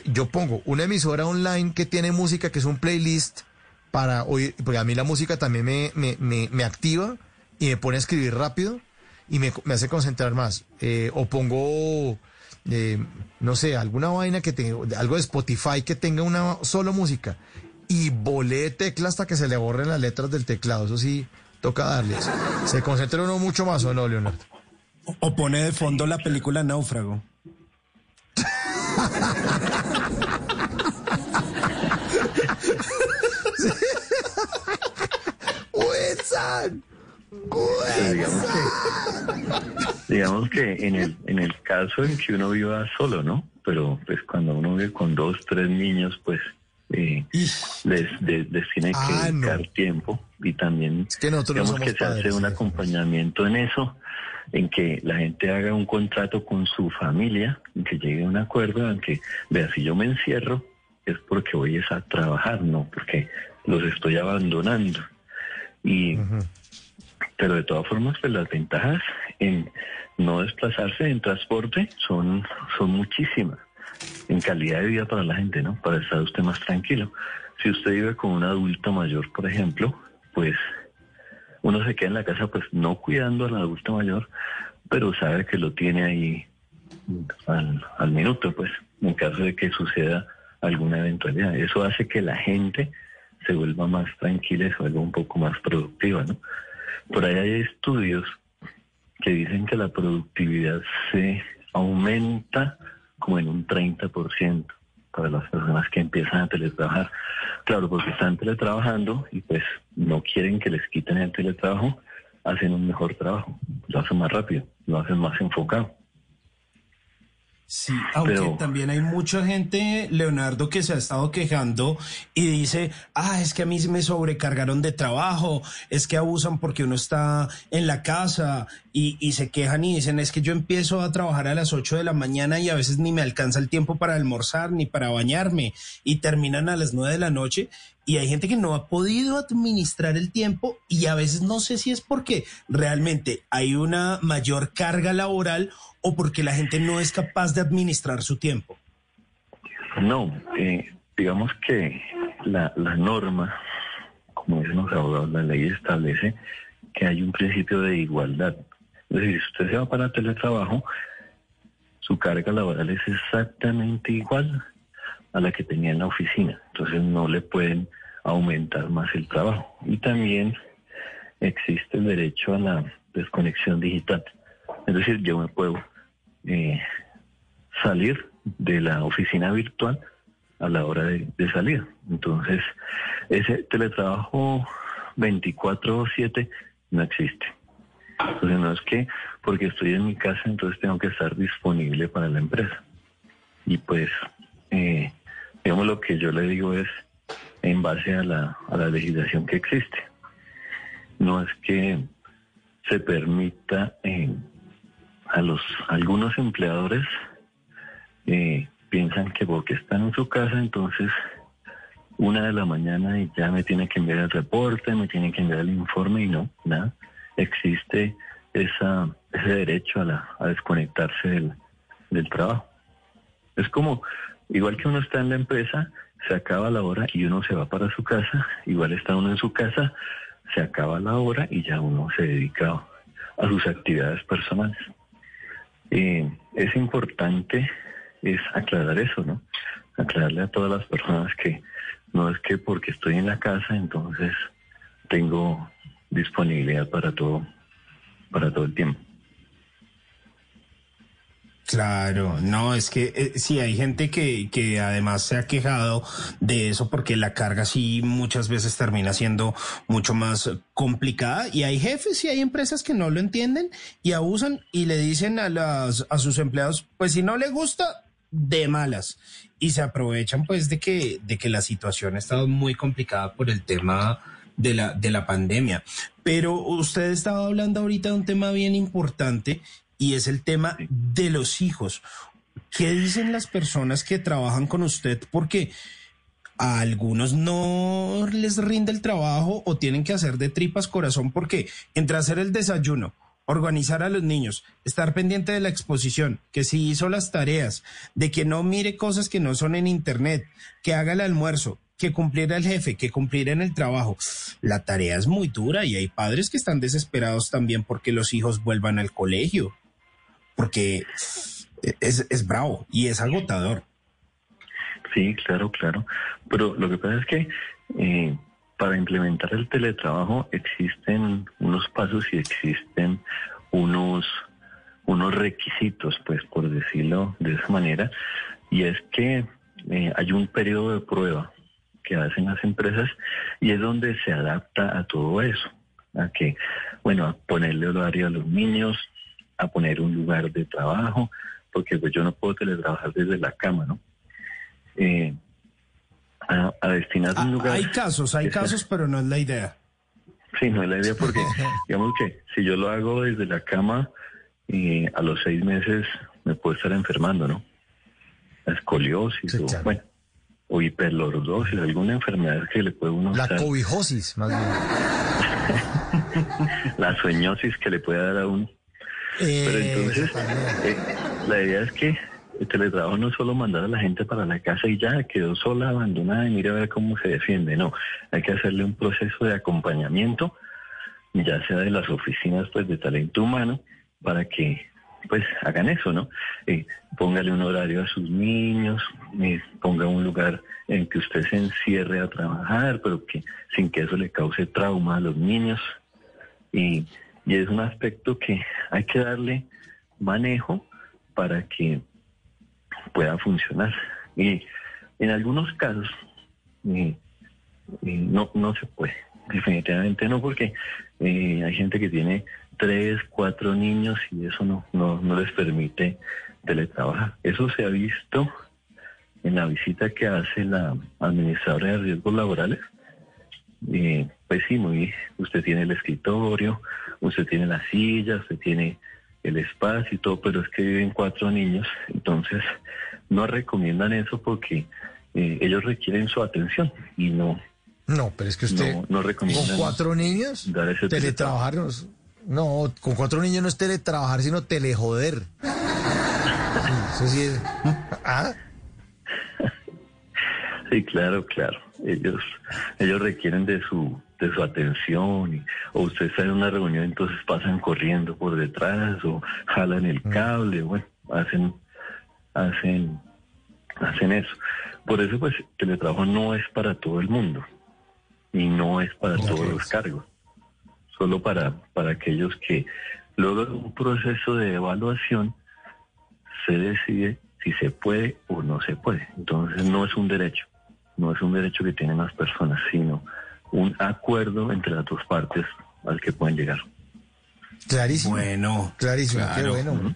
Yo pongo una emisora online que tiene música, que es un playlist para oír. Porque a mí la música también me, me, me, activa y me pone a escribir rápido y me, me hace concentrar más. Eh, o pongo, eh, no sé, alguna vaina que tenga, algo de Spotify que tenga una solo música. Y volé tecla hasta que se le borren las letras del teclado. Eso sí, toca darles. Se concentra uno mucho más, ¿o no, Leonardo? O pone de fondo la película Náufrago. ¡Wilson! Digamos que, digamos que en el, en el caso en que uno viva solo, ¿no? Pero pues cuando uno vive con dos, tres niños, pues eh, les, les- les tiene que Ah, no. dedicar tiempo y también que nosotros no digamos que se hace un acompañamiento en eso, en que la gente haga un contrato con su familia, en que llegue a un acuerdo, en que, vea, si yo me encierro es porque voy es a trabajar, no porque los estoy abandonando. Y pero de todas formas, pues las ventajas en no desplazarse en transporte son, son muchísimas. En calidad de vida para la gente, ¿no? Para estar usted más tranquilo. Si usted vive con un adulto mayor, por ejemplo, pues uno se queda en la casa, pues no cuidando al adulto mayor, pero sabe que lo tiene ahí al, al minuto, pues, en caso de que suceda alguna eventualidad. Eso hace que la gente se vuelva más tranquila y se vuelva un poco más productiva, ¿no? Por ahí hay estudios que dicen que la productividad se aumenta como en un 30% para las personas que empiezan a teletrabajar. Claro, porque están teletrabajando y pues no quieren que les quiten el teletrabajo, hacen un mejor trabajo, lo hacen más rápido, lo hacen más enfocado. Sí, aunque también hay mucha gente, Leonardo, que se ha estado quejando y dice, ah, es que a mí me sobrecargaron de trabajo, es que abusan porque uno está en la casa y, y se quejan y dicen, es que yo empiezo a trabajar a las 8 de la mañana y a veces ni me alcanza el tiempo para almorzar ni para bañarme y terminan a las 9 de la noche y hay gente que no ha podido administrar el tiempo y a veces no sé si es porque realmente hay una mayor carga laboral o porque la gente no es capaz de administrar su tiempo. No, eh, digamos que la, la norma, como dicen los abogados, la ley establece que hay un principio de igualdad. Es decir, si usted se va para teletrabajo, su carga laboral es exactamente igual a la que tenía en la oficina. Entonces no le pueden aumentar más el trabajo. Y también existe el derecho a la desconexión digital. Es decir, yo me puedo eh, salir de la oficina virtual a la hora de, de salida. Entonces, ese teletrabajo 24/7 no existe. Entonces, no es que porque estoy en mi casa, entonces tengo que estar disponible para la empresa. Y pues, eh, digamos, lo que yo le digo es en base a la, a la legislación que existe. No es que se permita eh, a los algunos empleadores eh, piensan que porque están en su casa entonces una de la mañana y ya me tiene que enviar el reporte, me tiene que enviar el informe y no, nada. Existe esa, ese derecho a, la, a desconectarse del, del trabajo. Es como, igual que uno está en la empresa, se acaba la hora y uno se va para su casa, igual está uno en su casa, se acaba la hora y ya uno se dedica a sus actividades personales. Es importante es aclarar eso, ¿no? Aclararle a todas las personas que no es que porque estoy en la casa entonces tengo disponibilidad para todo, para todo el tiempo. Claro, no, es que eh, sí, hay gente que, que además se ha quejado de eso porque la carga sí muchas veces termina siendo mucho más complicada y hay jefes y hay empresas que no lo entienden y abusan y le dicen a, las, a sus empleados, pues si no le gusta, de malas y se aprovechan pues de que, de que la situación ha estado muy complicada por el tema de la, de la pandemia. Pero usted estaba hablando ahorita de un tema bien importante y es el tema de los hijos. ¿Qué dicen las personas que trabajan con usted? Porque a algunos no les rinde el trabajo o tienen que hacer de tripas corazón porque entre hacer el desayuno, organizar a los niños, estar pendiente de la exposición, que si hizo las tareas, de que no mire cosas que no son en internet, que haga el almuerzo, que cumpliera el jefe, que cumpliera en el trabajo. La tarea es muy dura y hay padres que están desesperados también porque los hijos vuelvan al colegio porque es, es bravo y es agotador. Sí, claro, claro. Pero lo que pasa es que eh, para implementar el teletrabajo existen unos pasos y existen unos, unos requisitos, pues por decirlo de esa manera, y es que eh, hay un periodo de prueba que hacen las empresas y es donde se adapta a todo eso, a que, bueno, a ponerle horario a los niños, a poner un lugar de trabajo, porque pues yo no puedo teletrabajar desde la cama, ¿no? Eh, a, destinar un ah, lugar. Hay casos, hay casos, pero no es la idea. Sí, no es la idea porque, digamos que si yo lo hago desde la cama, eh, a los seis meses me puedo estar enfermando, ¿no? La escoliosis o, bueno, o hiperlordosis, alguna enfermedad que le puede uno... La cobijosis, más bien. la sueñosis que le puede dar a uno. Pero entonces, eh, la idea es que el teletrabajo no es solo mandar a la gente para la casa y ya quedó sola, abandonada y mira a ver cómo se defiende. No, hay que hacerle un proceso de acompañamiento, ya sea de las oficinas pues de talento humano, para que pues hagan eso, ¿no? Eh, póngale un horario a sus niños, eh, ponga un lugar en que usted se encierre a trabajar, pero que sin que eso le cause trauma a los niños. Y, y es un aspecto que hay que darle manejo para que pueda funcionar. Y en algunos casos eh, eh, no, no se puede, definitivamente no, porque eh, hay gente que tiene tres, cuatro niños y eso no, no, no les permite teletrabajar. Eso se ha visto en la visita que hace la administradora de riesgos laborales. Eh, pues sí, muy, usted tiene el escritorio, usted tiene la silla, usted tiene el espacio y todo, pero es que viven cuatro niños, entonces no recomiendan eso porque eh, ellos requieren su atención y no. No, pero es que usted no, no recomiendan con cuatro niños dar ese teletrabajar no, con cuatro niños no es teletrabajar, sino telejoder. Sí, Eso sí es. ¿Ah? Sí, claro, claro. Ellos, ellos requieren de su, de su atención. y- o usted está en una reunión, entonces pasan corriendo por detrás o jalan el cable. Bueno, hacen, hacen, hacen eso. Por eso, pues, teletrabajo no es para todo el mundo y no es para todos los cargos. Solo para, para aquellos que luego de un proceso de evaluación se decide si se puede o no se puede. Entonces no es un derecho, no es un derecho que tienen las personas, sino un acuerdo entre las dos partes al que pueden llegar. Clarísimo. Bueno, Clarísimo, qué claro. bueno.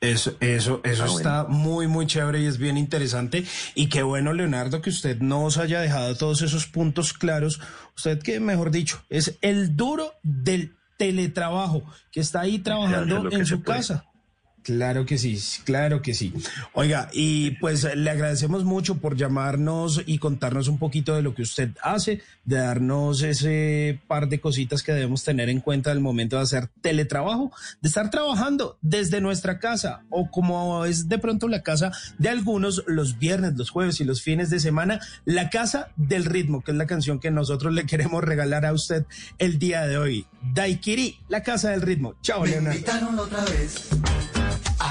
Eso, eso, eso Ah, está muy, muy chévere y es bien interesante. Y qué bueno, Leonardo, que usted nos haya dejado todos esos puntos claros. Usted que, mejor dicho, es el duro del teletrabajo, que está ahí trabajando en su puede. casa. Claro que sí, claro que sí. Oiga, y pues le agradecemos mucho por llamarnos y contarnos un poquito de lo que usted hace, de darnos ese par de cositas que debemos tener en cuenta al momento de hacer teletrabajo, de estar trabajando desde nuestra casa o como es de pronto la casa de algunos los viernes, los jueves y los fines de semana, la casa del ritmo, que es la canción que nosotros le queremos regalar a usted el día de hoy. Daiquiri, la casa del ritmo. Chao, Me Leonardo. invitaron otra vez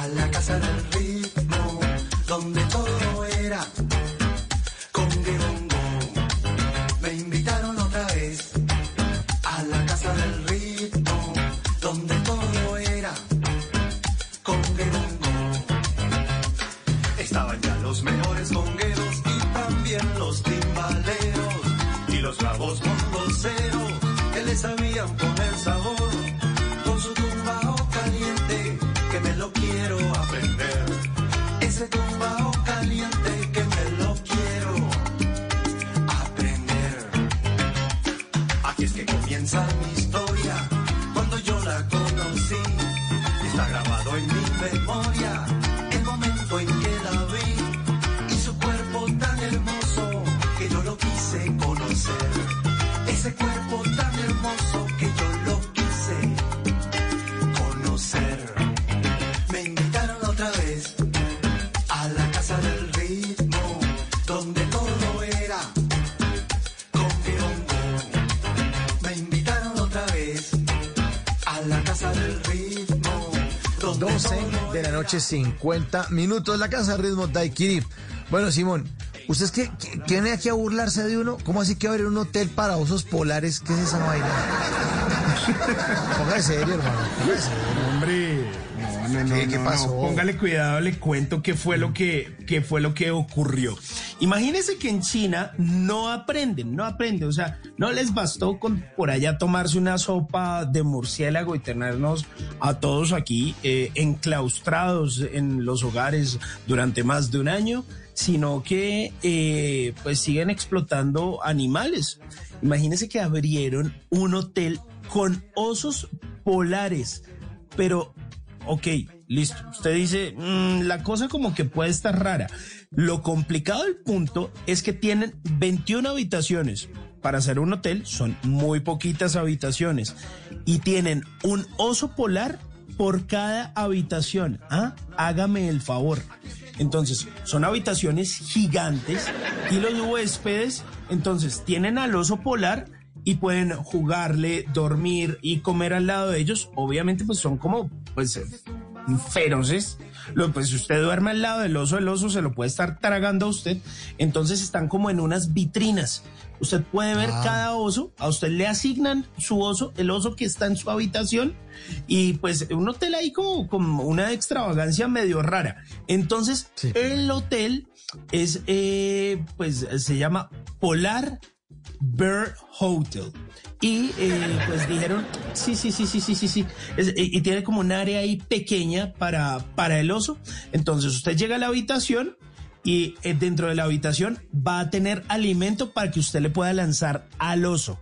a la casa del ritmo, donde todo era de la noche, 50 minutos. La casa ritmo Daiquiri. Bueno, Simón, ¿usted es que que- viene aquí a burlarse de uno? ¿Cómo así que va a haber un hotel para osos polares? ¿Qué es esa vaina? Póngase serio, hermano. Póngase serio. No, no, ¿Qué- no, pasó? no. Póngale cuidado, le cuento qué fue lo que, qué fue lo que ocurrió. Imagínense que en China no aprenden, no aprenden, o sea, no les bastó con por allá tomarse una sopa de murciélago y tenernos a todos aquí eh, enclaustrados en los hogares durante más de un año, sino que eh, pues siguen explotando animales. Imagínense que abrieron un hotel con osos polares, pero ok, listo. Usted dice, "Mm, la cosa como que puede estar rara. Lo complicado del punto es que tienen 21 habitaciones. Para hacer un hotel son muy poquitas habitaciones y tienen un oso polar por cada habitación. ¿Ah? Hágame el favor. Entonces, son habitaciones gigantes y los huéspedes, entonces, tienen al oso polar y pueden jugarle, dormir y comer al lado de ellos. Obviamente, pues son como, pues, eh, feroces. Lo, pues si usted duerme al lado del oso, el oso se lo puede estar tragando a usted. Entonces están como en unas vitrinas. Usted puede ver Ah. cada oso, a usted le asignan su oso, el oso que está en su habitación, y pues un hotel ahí como, como una extravagancia medio rara. Entonces, el hotel es, eh, pues se llama Polar Bear Hotel. Y eh, pues dijeron, sí, sí, sí, sí, sí, sí, sí. Y tiene como un área ahí pequeña para, para el oso. Entonces usted llega a la habitación y eh, dentro de la habitación va a tener alimento para que usted le pueda lanzar al oso.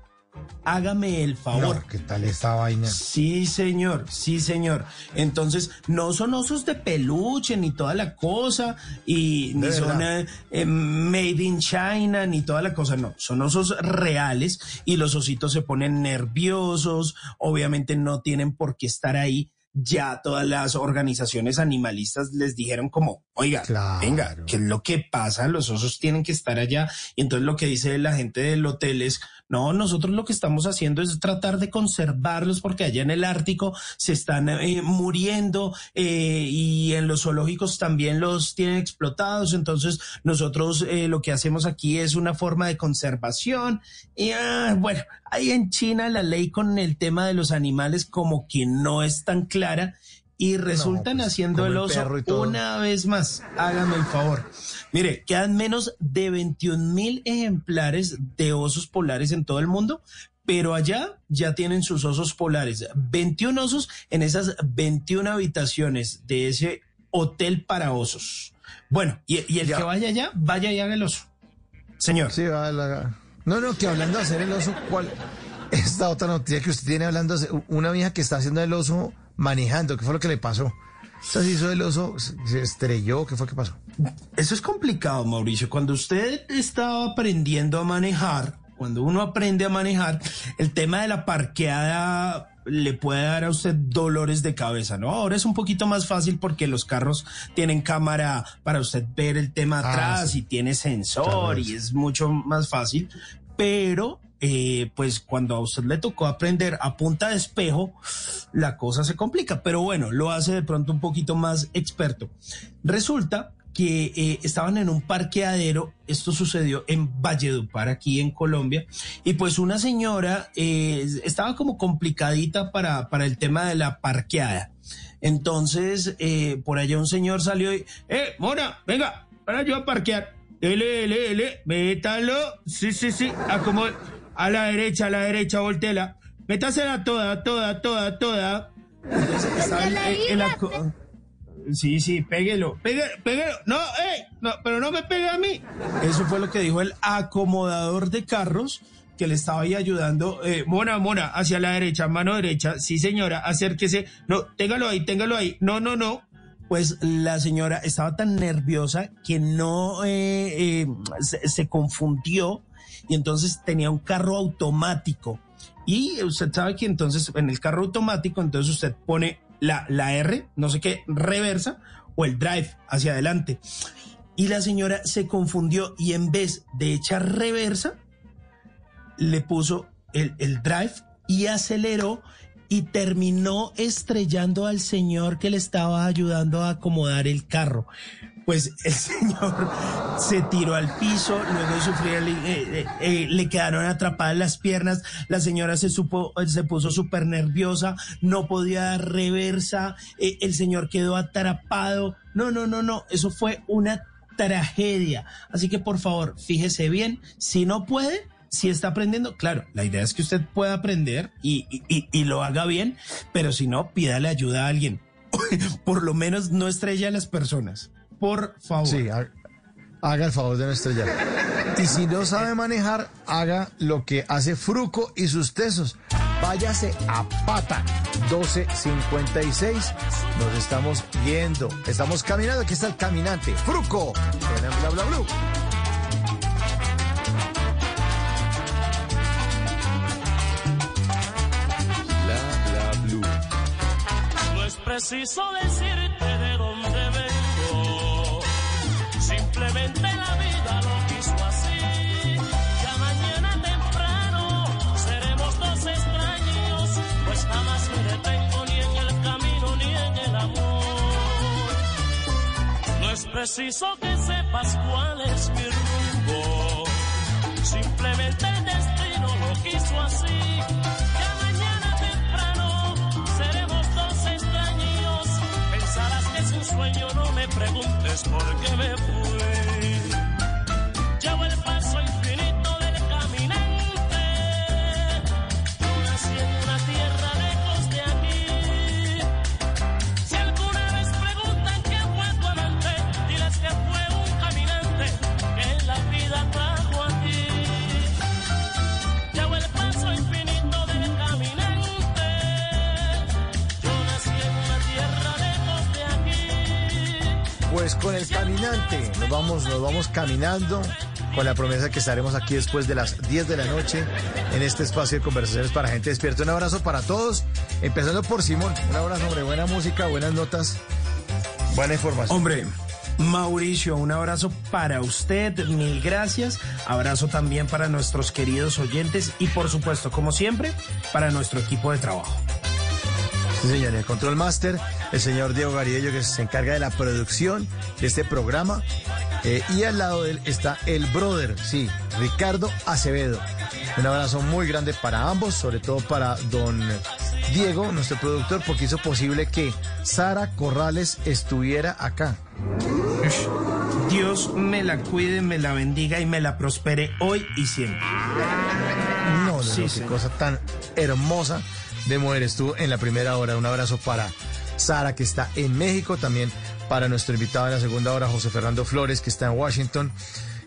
Hágame el favor. No, ¿qué tal esta vaina? Sí, señor, sí, señor. Entonces, no son osos de peluche ni toda la cosa, y ni son eh, eh, made in China ni toda la cosa, no. Son osos reales y los ositos se ponen nerviosos, obviamente no tienen por qué estar ahí. Ya todas las organizaciones animalistas les dijeron como, oiga, venga, ¿qué es lo que pasa? Los osos tienen que estar allá. Y entonces lo que dice la gente del hotel es, no, nosotros lo que estamos haciendo es tratar de conservarlos porque allá en el Ártico se están eh, muriendo eh, y en los zoológicos también los tienen explotados. Entonces nosotros eh, lo que hacemos aquí es una forma de conservación. Y ah, bueno, ahí en China la ley con el tema de los animales como que no es tan clara y resultan pues, haciendo el el oso todo. una vez más. Hágame el favor. Mire, quedan menos de 21 mil ejemplares de osos polares en todo el mundo, pero allá ya tienen sus osos polares. 21 osos en esas 21 habitaciones de ese hotel para osos. Bueno, y, y el que vaya allá, vaya y haga el oso. Señor. Sí, va la- No, no, que hablando de hacer el oso, ¿cuál? Esta otra noticia que usted tiene hablando, de una vieja que está haciendo el oso manejando, ¿qué fue lo que le pasó? Se hizo el oso, se estrelló, ¿qué fue que pasó? Eso es complicado, Mauricio. Cuando usted está aprendiendo a manejar, cuando uno aprende a manejar, el tema de la parqueada le puede dar a usted dolores de cabeza, ¿no? Ahora es un poquito más fácil porque los carros tienen cámara para usted ver el tema Ah, atrás sí. y tiene sensor Claro, y es mucho más fácil, pero eh, pues cuando a usted le tocó aprender a punta de espejo, la cosa se complica, pero bueno, lo hace de pronto un poquito más experto. Resulta que eh, estaban en un parqueadero, esto sucedió en Valledupar, aquí en Colombia, y pues una señora eh, estaba como complicadita para, para el tema de la parqueada. Entonces, por allá un señor salió y, ¡eh, Mona, venga, para yo a parquear! Métalo, sí, sí, sí, acomoda, a la derecha, a la derecha, voltela, métasela toda, toda, toda, toda. Entonces, Sí, sí, péguelo, péguelo, péguelo. No, ey, no, pero no me pegue a mí. Eso fue lo que dijo el acomodador de carros que le estaba ahí ayudando. Eh, mona, mona, hacia la derecha, mano derecha. Sí, señora, acérquese. No, téngalo ahí, téngalo ahí. No, no, no. Pues la señora estaba tan nerviosa que no eh, eh, se, se confundió y entonces tenía un carro automático. Y usted sabe que entonces en el carro automático, entonces usted pone la, la R, no sé qué, reversa o el drive hacia adelante. Y la señora se confundió y en vez de echar reversa, le puso el, el drive y aceleró y terminó estrellando al señor que le estaba ayudando a acomodar el carro. Pues el señor se tiró al piso, luego de eh, eh, eh, le quedaron atrapadas las piernas, la señora se, supo, se puso súper nerviosa, no podía dar reversa, el señor quedó atrapado. No, no, no, no, eso fue una tragedia. Así que por favor, fíjese bien, si no puede, si está aprendiendo, claro, la idea es que usted pueda aprender y, y- y- y lo haga bien, pero si no, pídale ayuda a alguien. Por lo menos no estrella a las personas. Por favor. Sí, ha- haga el favor de no estrellar. Y si no sabe manejar, haga lo que hace Fruco y sus tesos. Váyase a pata 1256. Nos estamos yendo. Estamos caminando. Aquí está el caminante. Fruco. Bla bla. Bla bla blue. No es preciso decirte de preciso que sepas cuál es mi rumbo. Simplemente el destino lo quiso así. Ya mañana temprano seremos dos extraños. Pensarás que es un sueño, no me preguntes por qué me fui. Caminante, nos vamos, nos vamos caminando con la promesa que estaremos aquí después de las 10 de la noche en este espacio de conversaciones para gente despierta. Un abrazo para todos, empezando por Simón. Un abrazo, hombre, buena música, buenas notas, buena información. Hombre, Mauricio, un abrazo para usted, mil gracias. Abrazo también para nuestros queridos oyentes y por supuesto, como siempre, para nuestro equipo de trabajo. Sí, señor, el Control Master, el señor Diego Gariello, que se encarga de la producción de este programa. Eh, y al lado de él está el brother, sí, Ricardo Acevedo. Un abrazo muy grande para ambos, sobre todo para don Diego, nuestro productor, porque hizo posible que Sara Corrales estuviera acá. Dios me la cuide, me la bendiga y me la prospere hoy y siempre. No, no, Sí, no, qué cosa tan hermosa de mujer estuvo en la primera hora. Un abrazo para Sara, que está en México, también para nuestro invitado en la segunda hora, José Fernando Flores, que está en Washington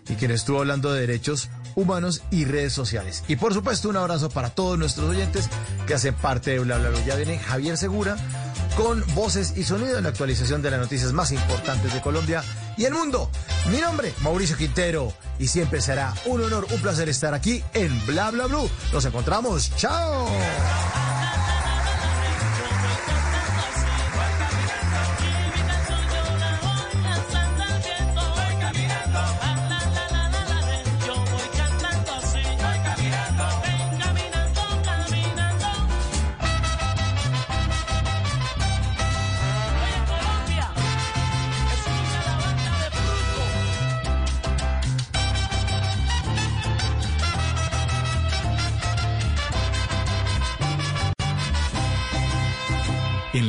y quien estuvo hablando de derechos humanos y redes sociales. Y por supuesto, un abrazo para todos nuestros oyentes que hacen parte de Bla Bla Bla. Ya viene Javier Segura con voces y sonido en la actualización de las noticias más importantes de Colombia y el mundo. Mi nombre, Mauricio Quintero, y siempre será un honor, un placer estar aquí en Bla Bla Blue. Nos encontramos. ¡Chao!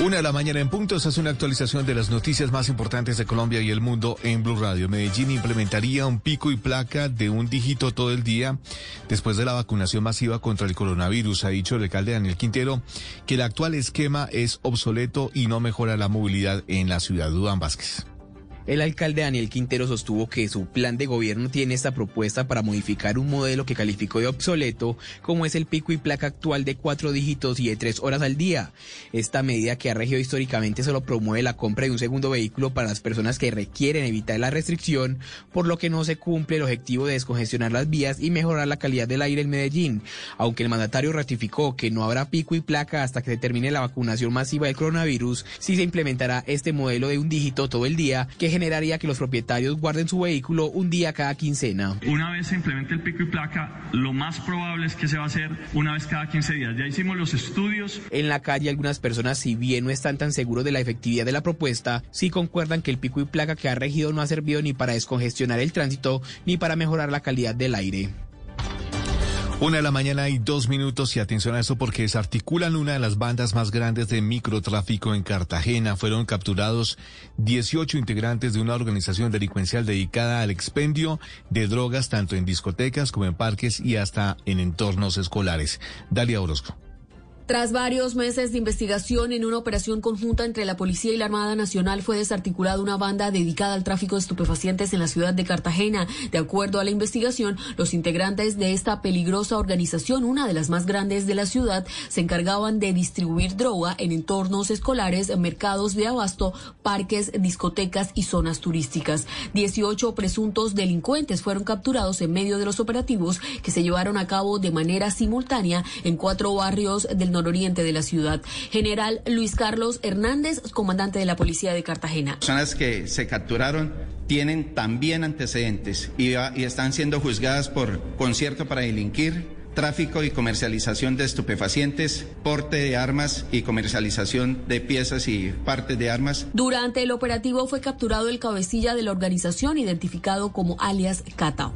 Una de la mañana en punto, esta es una actualización de las noticias más importantes de Colombia y el mundo en Blue Radio. Medellín implementaría un pico y placa de un dígito todo el día después de la vacunación masiva contra el coronavirus. Ha dicho el alcalde Daniel Quintero que el actual esquema es obsoleto y no mejora la movilidad en la ciudad. Dudán Vázquez. El alcalde Daniel Quintero sostuvo que su plan de gobierno tiene esta propuesta para modificar un modelo que calificó de obsoleto, como es el pico y placa actual de cuatro dígitos y de tres horas al día. Esta medida que ha regido históricamente solo promueve la compra de un segundo vehículo para las personas que requieren evitar la restricción, por lo que no se cumple el objetivo de descongestionar las vías y mejorar la calidad del aire en Medellín. Aunque el mandatario ratificó que no habrá pico y placa hasta que termine la vacunación masiva del coronavirus, sí se implementará este modelo de un dígito todo el día que generaría que los propietarios guarden su vehículo un día cada quincena. Una vez se implemente el pico y placa, lo más probable es que se va a hacer una vez cada 15 días. Ya hicimos los estudios. En la calle algunas personas, si bien no están tan seguros de la efectividad de la propuesta, sí concuerdan que el pico y placa que ha regido no ha servido ni para descongestionar el tránsito ni para mejorar la calidad del aire. Una de la mañana y dos minutos y atención a eso porque desarticulan una de las bandas más grandes de microtráfico en Cartagena. Fueron capturados 18 integrantes de una organización delincuencial dedicada al expendio de drogas tanto en discotecas como en parques y hasta en entornos escolares. Dalia Orozco. Tras varios meses de investigación en una operación conjunta entre la Policía y la Armada Nacional fue desarticulada una banda dedicada al tráfico de estupefacientes en la ciudad de Cartagena. De acuerdo a la investigación, los integrantes de esta peligrosa organización, una de las más grandes de la ciudad, se encargaban de distribuir droga en entornos escolares, mercados de abasto, parques, discotecas y zonas turísticas. 18 presuntos delincuentes fueron capturados en medio de los operativos que se llevaron a cabo de manera simultánea en cuatro barrios del nororiente de la ciudad. General Luis Carlos Hernández, comandante de la Policía de Cartagena. Personas que se capturaron tienen también antecedentes y, y están siendo juzgadas por concierto para delinquir tráfico y comercialización de estupefacientes, porte de armas y comercialización de piezas y partes de armas. Durante el operativo fue capturado el cabecilla de la organización identificado como alias Cata.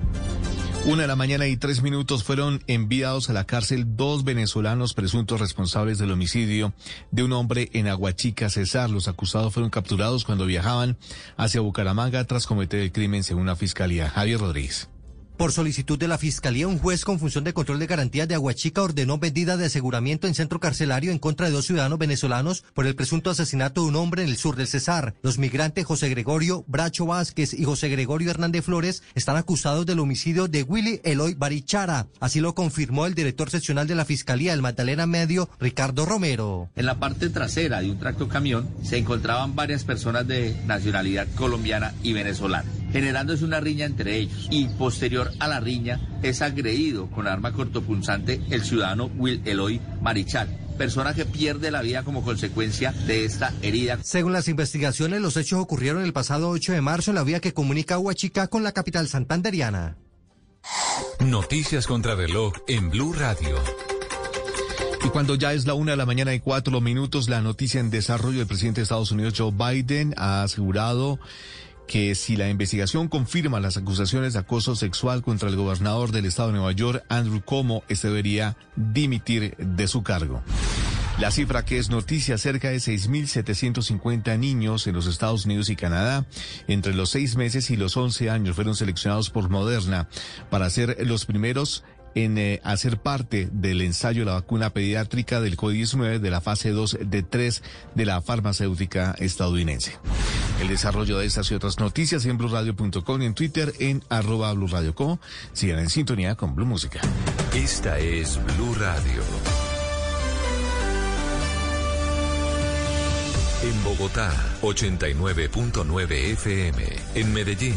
Una de la mañana y tres minutos fueron enviados a la cárcel dos venezolanos presuntos responsables del homicidio de un hombre en Aguachica, Cesar. Los acusados fueron capturados cuando viajaban hacia Bucaramanga tras cometer el crimen según la fiscalía. Javier Rodríguez. Por solicitud de la Fiscalía, un juez con función de control de garantías de Aguachica ordenó medida de aseguramiento en centro carcelario en contra de dos ciudadanos venezolanos por el presunto asesinato de un hombre en el sur del Cesar. Los migrantes José Gregorio Bracho Vázquez y José Gregorio Hernández Flores están acusados del homicidio de Willy Eloy Barichara. Así lo confirmó el director seccional de la Fiscalía del Magdalena Medio, Ricardo Romero. En la parte trasera de un tracto camión se encontraban varias personas de nacionalidad colombiana y venezolana generándose una riña entre ellos. Y posterior a la riña es agredido con arma cortopunzante el ciudadano Will Eloy Marichal persona que pierde la vida como consecuencia de esta herida. Según las investigaciones, los hechos ocurrieron el pasado 8 de marzo en la vía que comunica Huachica con la capital santanderiana. Noticias contra reloj en Blue Radio. Y cuando ya es la una de la mañana y cuatro minutos, la noticia en desarrollo del presidente de Estados Unidos, Joe Biden, ha asegurado que si la investigación confirma las acusaciones de acoso sexual contra el gobernador del estado de Nueva York, Andrew Cuomo, este debería dimitir de su cargo. La cifra que es noticia, cerca de 6.750 niños en los Estados Unidos y Canadá entre los seis meses y los 11 años fueron seleccionados por Moderna para ser los primeros en eh, hacer parte del ensayo de la vacuna pediátrica del COVID-19 de la fase 2 de 3 de la farmacéutica estadounidense. El desarrollo de estas y otras noticias en blurradio.com y en Twitter en arroba blurradioco. Sigan en sintonía con Blue Música. Esta es Blue Radio. En Bogotá, 89.9 FM. En Medellín.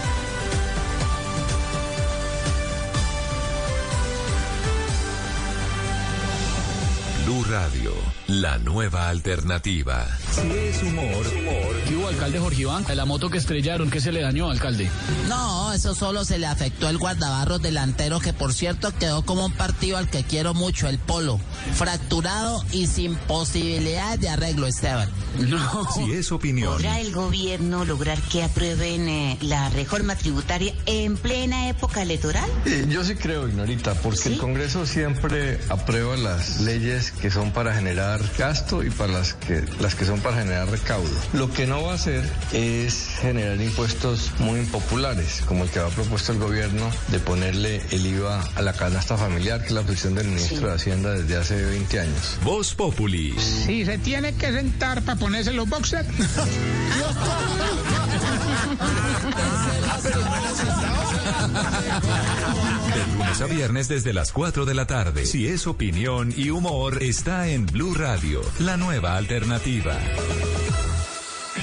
Blue Radio, la nueva alternativa. Si es humor, humor. ¿Qué hubo, alcalde Jorge Iván? La moto que estrellaron, ¿qué se le dañó, alcalde? No, eso solo se le afectó el guardabarros delantero, que por cierto quedó como un partido al que quiero mucho, el Polo. Fracturado y sin posibilidad de arreglo, Esteban. No. Si es opinión. ¿Podrá el gobierno lograr que aprueben eh, la reforma tributaria en plena época electoral? Eh, yo sí creo, Ignorita, porque el Congreso siempre aprueba las leyes que son para generar gasto y para las que, las que son para generar recaudo. Lo que no va a hacer es generar impuestos muy impopulares, como el que ha propuesto el gobierno de ponerle el IVA a la canasta familiar, que es la posición del ministro de Hacienda desde hace 20 años. Voz Populi. Si se tiene que sentar para ponerse los boxers. De lunes a viernes desde las 4 de la tarde. Si es opinión y humor, está en Blue Radio, la nueva alternativa.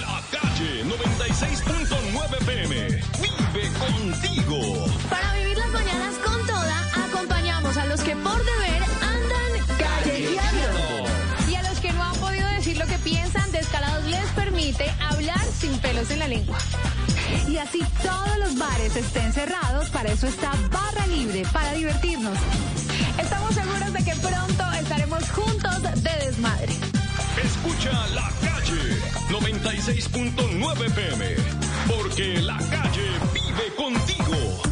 La calle 96.9 PM. Vive contigo. Para vivir las mañanas con toda, acompañamos a los que por deber andan callejeando. Y a los que no han podido decir lo que piensan, Descalados les permite hablar sin pelos en la lengua. Y así todos los bares estén cerrados, para eso está Barra Libre, para divertirnos. Estamos seguros de que pronto estaremos juntos de desmadre. Escucha la calle 96.9 PM. Porque la calle vive contigo.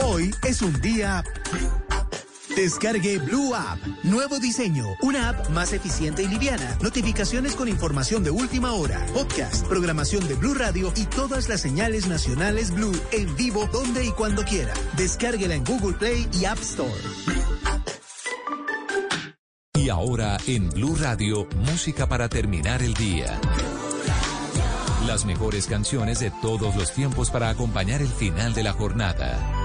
Hoy es un día... Descargue Blue App. Nuevo diseño. Una app más eficiente y liviana. Notificaciones con información de última hora. Podcast, programación de Blue Radio y todas las señales nacionales Blue en vivo donde y cuando quiera. Descárguela en Google Play y App Store. Y ahora en Blue Radio, música para terminar el día. Las mejores canciones de todos los tiempos para acompañar el final de la jornada.